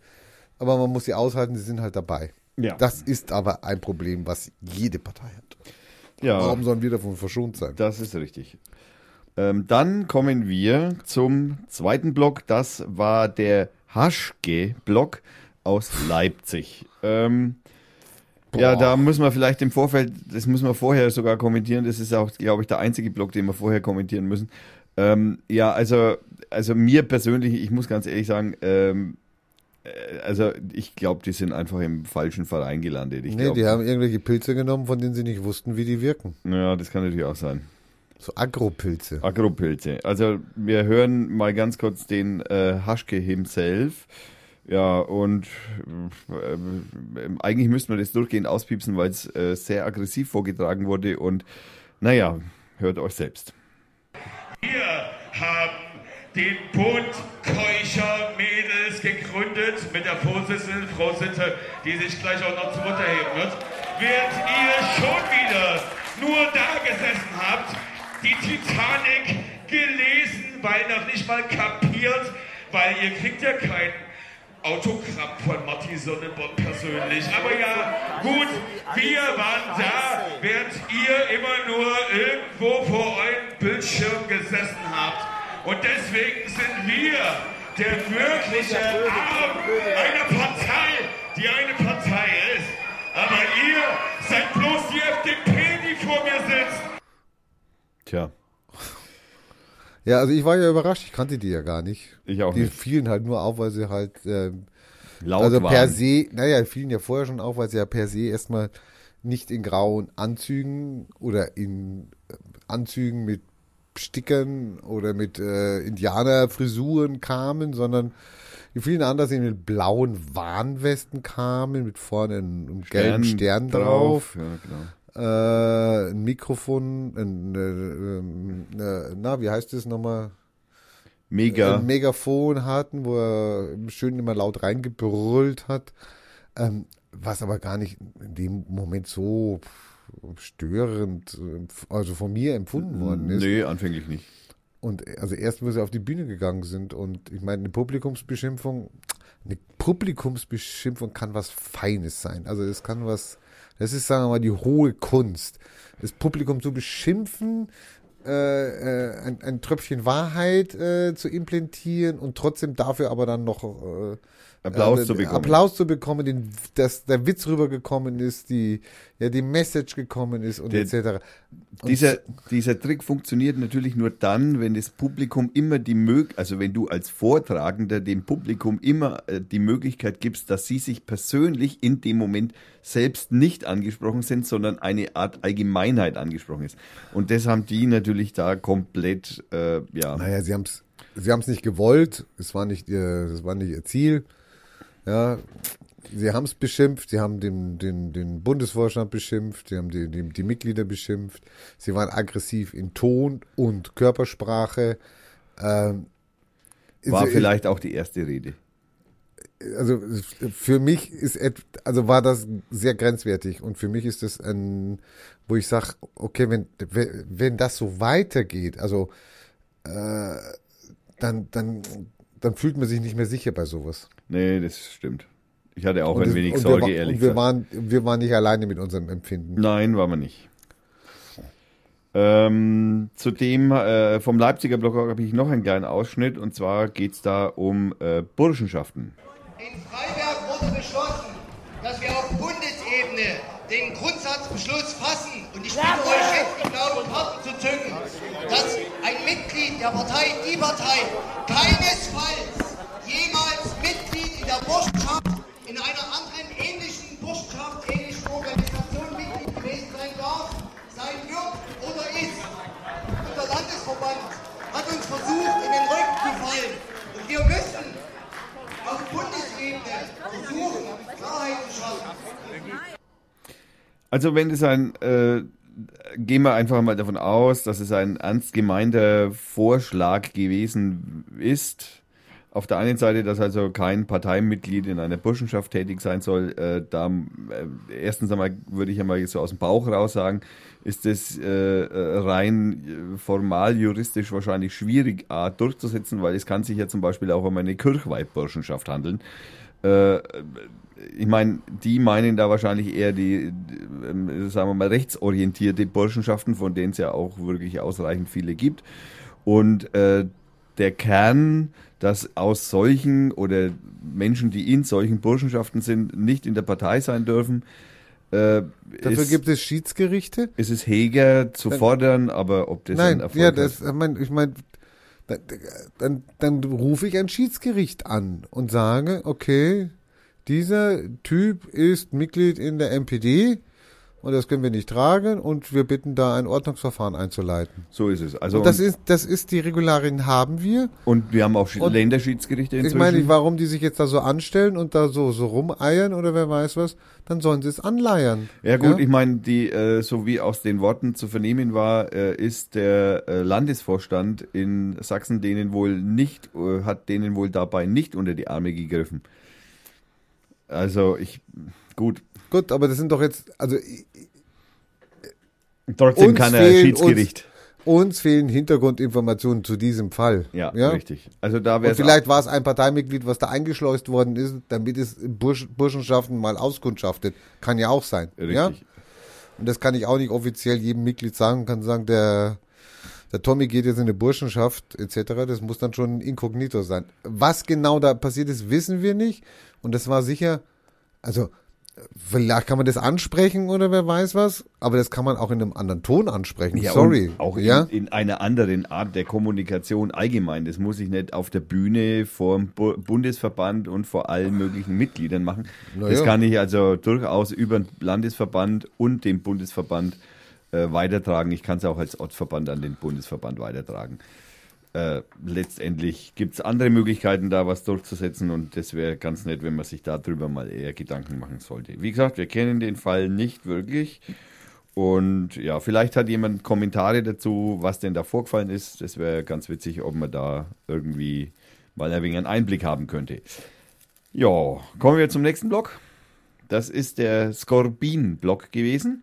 aber man muss sie aushalten, sie sind halt dabei.
Ja.
Das ist aber ein Problem, was jede Partei hat.
ja.
Warum sollen wir davon verschont sein?
Das ist richtig. Ähm, dann kommen wir zum zweiten Block. Das war der Haschke-Block aus Leipzig. Ähm, ja, da muss man vielleicht im Vorfeld, das müssen wir vorher sogar kommentieren. Das ist auch, glaube ich, der einzige Block, den wir vorher kommentieren müssen. Ähm, ja, also, also mir persönlich, ich muss ganz ehrlich sagen, ähm, äh, also ich glaube, die sind einfach im falschen Verein gelandet. Ich
nee,
glaub,
die haben irgendwelche Pilze genommen, von denen sie nicht wussten, wie die wirken.
ja, das kann natürlich auch sein.
So Agropilze.
Agropilze. Also wir hören mal ganz kurz den äh, Haschke himself. Ja, und äh, äh, eigentlich müsste man das durchgehend auspiepsen, weil es äh, sehr aggressiv vorgetragen wurde und Naja, hört euch selbst.
Wir haben den Bund Keucher Mädels gegründet mit der Vorsitzenden Frau Sitte, die sich gleich auch noch zu Wort erheben wird. Während ihr schon wieder nur da gesessen habt, die Titanic gelesen, weil noch nicht mal kapiert, weil ihr kriegt ja kein Autogramm von Matti Sonnenborn persönlich. Aber ja, gut, wir waren da, während ihr immer nur irgendwo vor eurem Bildschirm gesessen habt. Und deswegen sind wir der wirkliche Arm einer Partei, die eine Partei ist. Aber ihr seid bloß die FDP, die vor mir sitzt.
Tja,
Ja, also ich war ja überrascht, ich kannte die ja gar nicht.
ich auch
Die
nicht.
fielen halt nur auf, weil sie halt, ähm,
Laut
also
waren.
per se, naja, fielen ja vorher schon auf, weil sie ja per se erstmal nicht in grauen Anzügen oder in äh, Anzügen mit Stickern oder mit äh, Indianerfrisuren kamen, sondern die vielen anders in mit blauen Warnwesten kamen, mit vorne einem, gelben Stern drauf.
Ja, genau.
Äh, ein Mikrofon, ein, äh, äh, na, wie heißt das nochmal?
Mega.
Ein Megafon hatten, wo er schön immer laut reingebrüllt hat. Ähm, was aber gar nicht in dem Moment so störend, also von mir empfunden worden ist.
Nee, anfänglich nicht.
Und also erst, wo sie auf die Bühne gegangen sind und ich meine, eine Publikumsbeschimpfung, eine Publikumsbeschimpfung kann was Feines sein. Also es kann was, das ist, sagen wir mal, die hohe Kunst. Das Publikum zu beschimpfen, äh, äh, ein, ein Tröpfchen Wahrheit äh, zu implantieren und trotzdem dafür aber dann noch äh,
Applaus
äh,
zu bekommen.
Applaus zu bekommen, den, dass der Witz rübergekommen ist, die, ja, die Message gekommen ist und etc.
Dieser, dieser Trick funktioniert natürlich nur dann, wenn das Publikum immer die Möglichkeit, also wenn du als Vortragender dem Publikum immer äh, die Möglichkeit gibst, dass sie sich persönlich in dem Moment selbst nicht angesprochen sind, sondern eine Art Allgemeinheit angesprochen ist. Und das haben die natürlich da komplett, äh, ja.
Naja, sie haben es sie haben's nicht gewollt, es war nicht ihr, das war nicht ihr Ziel. Ja, sie haben es beschimpft, sie haben den, den, den Bundesvorstand beschimpft, sie haben die, die, die Mitglieder beschimpft, sie waren aggressiv in Ton und Körpersprache. Ähm,
War
also,
vielleicht auch die erste Rede.
also für mich ist also war das sehr grenzwertig und für mich ist das ein, wo ich sage, okay, wenn wenn das so weitergeht, also äh, dann dann dann fühlt man sich nicht mehr sicher bei sowas.
Nee, das stimmt. Ich hatte auch
Und
ein
es-
wenig Sorge,
wir,
ehrlich
und wir
gesagt.
waren wir waren nicht alleine mit unserem Empfinden.
Nein, war man nicht. Ähm, zudem äh, vom Leipziger Blog habe ich noch einen kleinen Ausschnitt und zwar geht es da um äh, Burschenschaften.
In Freiberg wurde beschlossen, dass wir auf Bundesebene den Grundsatzbeschluss fassen. Und ich bitte euch jetzt die blauen Karten zu zücken, ein Mitglied der Partei Die Partei keinesfalls jemals Mitglied in der Burschenschaft, in einer anderen ähnlichen Burschenschaft, ähnlichen Organisation Mitglied gewesen sein darf, sein wird oder ist. Und der Landesverband hat uns versucht, in den Rücken zu fallen. Und wir müssen auf Bundesebene versuchen, Klarheit zu schaffen.
Also wenn es ein, äh, gehen wir einfach mal davon aus, dass es ein ernst gemeinter Vorschlag gewesen ist. Auf der einen Seite, dass also kein Parteimitglied in einer Burschenschaft tätig sein soll, äh, da äh, erstens einmal würde ich einmal so aus dem Bauch raus sagen, ist das äh, äh, rein äh, formal juristisch wahrscheinlich schwierig A, durchzusetzen, weil es kann sich ja zum Beispiel auch um eine Kirchweihburschenschaft handeln. Äh, ich meine, die meinen da wahrscheinlich eher die, die, ähm, sagen wir mal, rechtsorientierte Burschenschaften, von denen es ja auch wirklich ausreichend viele gibt. Und äh, der Kern, dass aus solchen oder Menschen, die in solchen Burschenschaften sind, nicht in der Partei sein dürfen, äh,
Dafür
ist,
gibt es Schiedsgerichte.
ist es Heger zu
Dann-
fordern, aber ob das
Nein,
ein
ja,
Erfolg
das,
hat.
ich meine, ich mein, dann, dann, dann rufe ich ein Schiedsgericht an und sage, okay, dieser Typ ist Mitglied in der MPD und das können wir nicht tragen und wir bitten da ein Ordnungsverfahren einzuleiten.
So ist es. Also
Und das ist, das ist die Regularien haben wir.
und wir haben auch
Und-
Länderschiedsgerichte
Ich
inzwischen.
meine, warum die sich jetzt da so anstellen und da so, so rumeiern oder wer weiß was, dann sollen sie es anleiern.
Ja gut, ich meine, die, äh, so wie aus den Worten zu vernehmen war, äh, ist der äh, Landesvorstand in Sachsen denen wohl nicht, äh, hat denen wohl dabei nicht unter die Arme gegriffen. Also ich, gut,
Gut, aber das sind doch jetzt, also
trotzdem
Uns
kann er Schiedsgericht.
uns fehlen Hintergrundinformationen zu diesem Fall.
Ja, richtig. Also da wäre
vielleicht war es ein Parteimitglied, was da eingeschleust worden ist, damit es Bursch, Burschenschaften mal auskundschaftet. Kann ja auch sein. Ja?
Richtig.
Und das kann ich auch nicht offiziell jedem Mitglied sagen, kann sagen, der, der Tommy geht jetzt in eine Burschenschaft etc. Das muss dann schon inkognito sein. Was genau da passiert ist, wissen wir nicht. Und das war sicher, also vielleicht kann man das ansprechen oder wer weiß was, aber das kann man auch in einem anderen Ton ansprechen.
Ja,
Sorry.
auch
ja?
in, in einer anderen Art der Kommunikation allgemein. Das muss ich nicht auf der Bühne vor dem Bu Bundesverband und vor allen möglichen Mitgliedern machen.
Na
das kann ich also durchaus über den Landesverband und den Bundesverband äh, weitertragen. Ich kann es auch als Ortsverband an den Bundesverband weitertragen. Äh, letztendlich gibt es andere Möglichkeiten, da was durchzusetzen und das wäre ganz nett, wenn man sich darüber mal eher Gedanken machen sollte. Wie gesagt, wir kennen den Fall nicht wirklich. Und ja, vielleicht hat jemand Kommentare dazu, was denn da vorgefallen ist. Das wäre ganz witzig, ob man da irgendwie mal ein wenig einen Einblick haben könnte. Ja, kommen wir zum nächsten Block. Das ist der Skorbin-Block gewesen,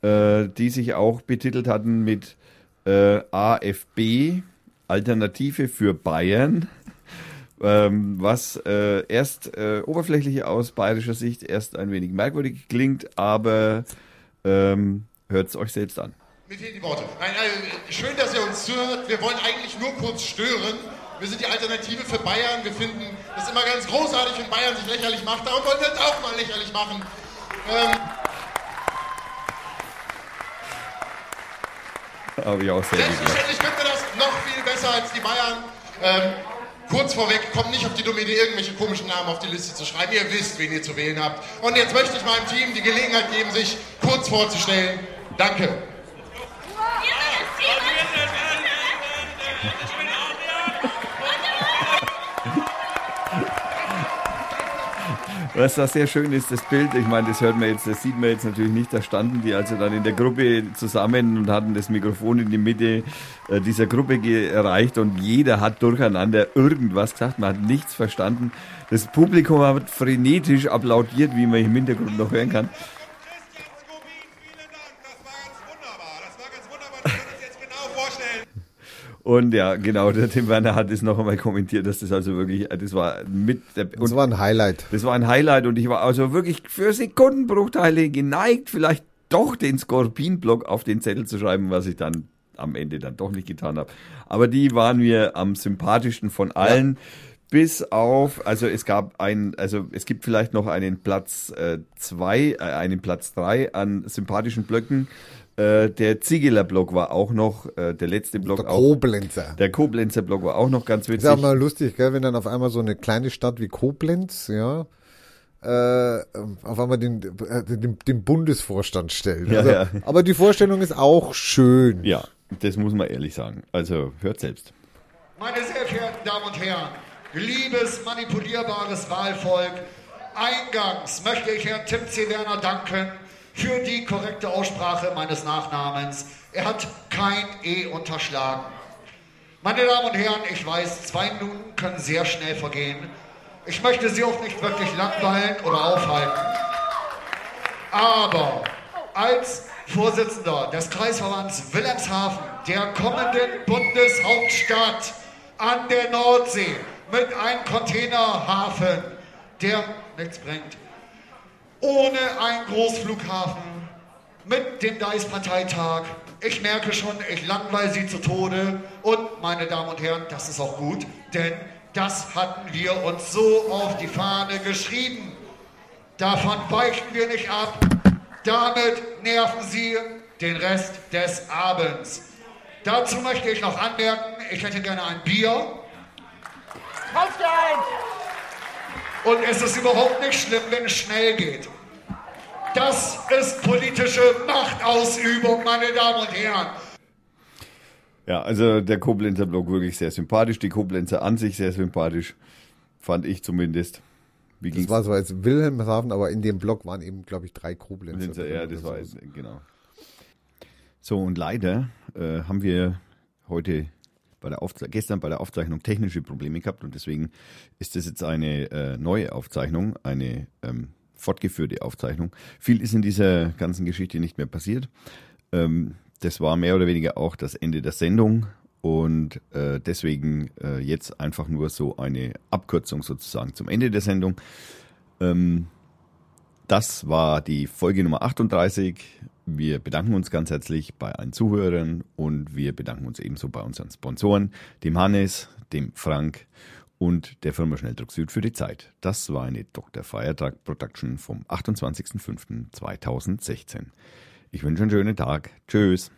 äh, die sich auch betitelt hatten mit äh, AFB, Alternative für Bayern. Ähm, was äh, erst äh, oberflächlich aus bayerischer Sicht erst ein wenig merkwürdig klingt, aber ähm, hört es euch selbst an.
Mir fehlen die Worte. Nein, äh, schön, dass ihr uns zuhört. Wir wollen eigentlich nur kurz stören. Wir sind die Alternative für Bayern. Wir finden das immer ganz großartig, wenn Bayern sich lächerlich macht. Darum wollen wir uns auch mal lächerlich machen. Ähm,
Habe ich auch sehr
selbstverständlich können wir das noch viel besser als die Bayern. Ähm, kurz vorweg, kommt nicht auf die dumme Idee, irgendwelche komischen Namen auf die Liste zu schreiben. Ihr wisst, wen ihr zu wählen habt. Und jetzt möchte ich meinem Team die Gelegenheit geben, sich kurz vorzustellen. Danke.
Was da sehr schön ist, das Bild, ich meine, das hört man jetzt, das sieht man jetzt natürlich nicht, da standen die also dann in der Gruppe zusammen und hatten das Mikrofon in die Mitte äh, dieser Gruppe erreicht und jeder hat durcheinander irgendwas gesagt, man hat nichts verstanden. Das Publikum hat frenetisch applaudiert, wie man im Hintergrund noch hören kann. Und ja, genau, der Tim Werner hat es noch einmal kommentiert, dass das also wirklich, das war mit der,
Das war ein Highlight.
das war ein Highlight und ich war also wirklich für Sekundenbruchteile geneigt, vielleicht doch den Skorpin-Block auf den Zettel zu schreiben, was ich dann am Ende dann doch nicht getan habe. Aber die waren mir am sympathischsten von allen. Bis auf, also es gab ein, also es gibt vielleicht noch einen Platz äh, zwei, äh, einen Platz drei an sympathischen Blöcken. Äh, der Ziegeler Block war auch noch, äh, der letzte Block
Der
auch.
Koblenzer.
Der Koblenzer Block war auch noch ganz
Ist
witzig.
auch mal lustig, gell, wenn dann auf einmal so eine kleine Stadt wie Koblenz, ja, äh, auf einmal den, äh, den, den Bundesvorstand stellt.
Ja,
also,
ja.
Aber die Vorstellung ist auch schön.
Ja, das muss man ehrlich sagen. Also hört selbst.
Meine sehr verehrten Damen und Herren, liebes manipulierbares Wahlvolk, eingangs möchte ich Herrn Tim C. Werner danken für die korrekte Aussprache meines Nachnamens. Er hat kein E unterschlagen. Meine Damen und Herren, ich weiß, zwei Minuten können sehr schnell vergehen. Ich möchte Sie auch nicht wirklich langweilen oder aufhalten. Aber als Vorsitzender des Kreisverbands Wilhelmshaven, der kommenden Bundeshauptstadt an der Nordsee, mit einem Containerhafen, der nichts bringt, ohne einen Großflughafen, mit dem DICE-Parteitag. Ich merke schon, ich langweile Sie zu Tode. Und, meine Damen und Herren, das ist auch gut, denn das hatten wir uns so auf die Fahne geschrieben. Davon weichen wir nicht ab. Damit nerven Sie den Rest des Abends. Dazu möchte ich noch anmerken, ich hätte gerne ein Bier.
Kauf dir eins!
Und es ist überhaupt nicht schlimm, wenn es schnell geht. Das ist politische Machtausübung, meine Damen und Herren.
Ja, also der Koblenzer Block wirklich sehr sympathisch, die Koblenzer an sich sehr sympathisch, fand ich zumindest. Wie
Das war zwar jetzt Wilhelmshaven, aber in dem Block waren eben, glaube ich, drei Koblenzer.
Ja, das
so.
war es, genau. So, und leider äh, haben wir heute bei der Aufze gestern bei der Aufzeichnung technische Probleme gehabt und deswegen ist das jetzt eine äh, neue Aufzeichnung, eine ähm, fortgeführte Aufzeichnung. Viel ist in dieser ganzen Geschichte nicht mehr passiert. Ähm, das war mehr oder weniger auch das Ende der Sendung und äh, deswegen äh, jetzt einfach nur so eine Abkürzung sozusagen zum Ende der Sendung. Ähm, das war die Folge Nummer 38. Wir bedanken uns ganz herzlich bei allen Zuhörern und wir bedanken uns ebenso bei unseren Sponsoren, dem Hannes, dem Frank und der Firma Schnelldruck Süd für die Zeit. Das war eine Dr. Feiertag Production vom 28.05.2016. Ich wünsche einen schönen Tag. Tschüss.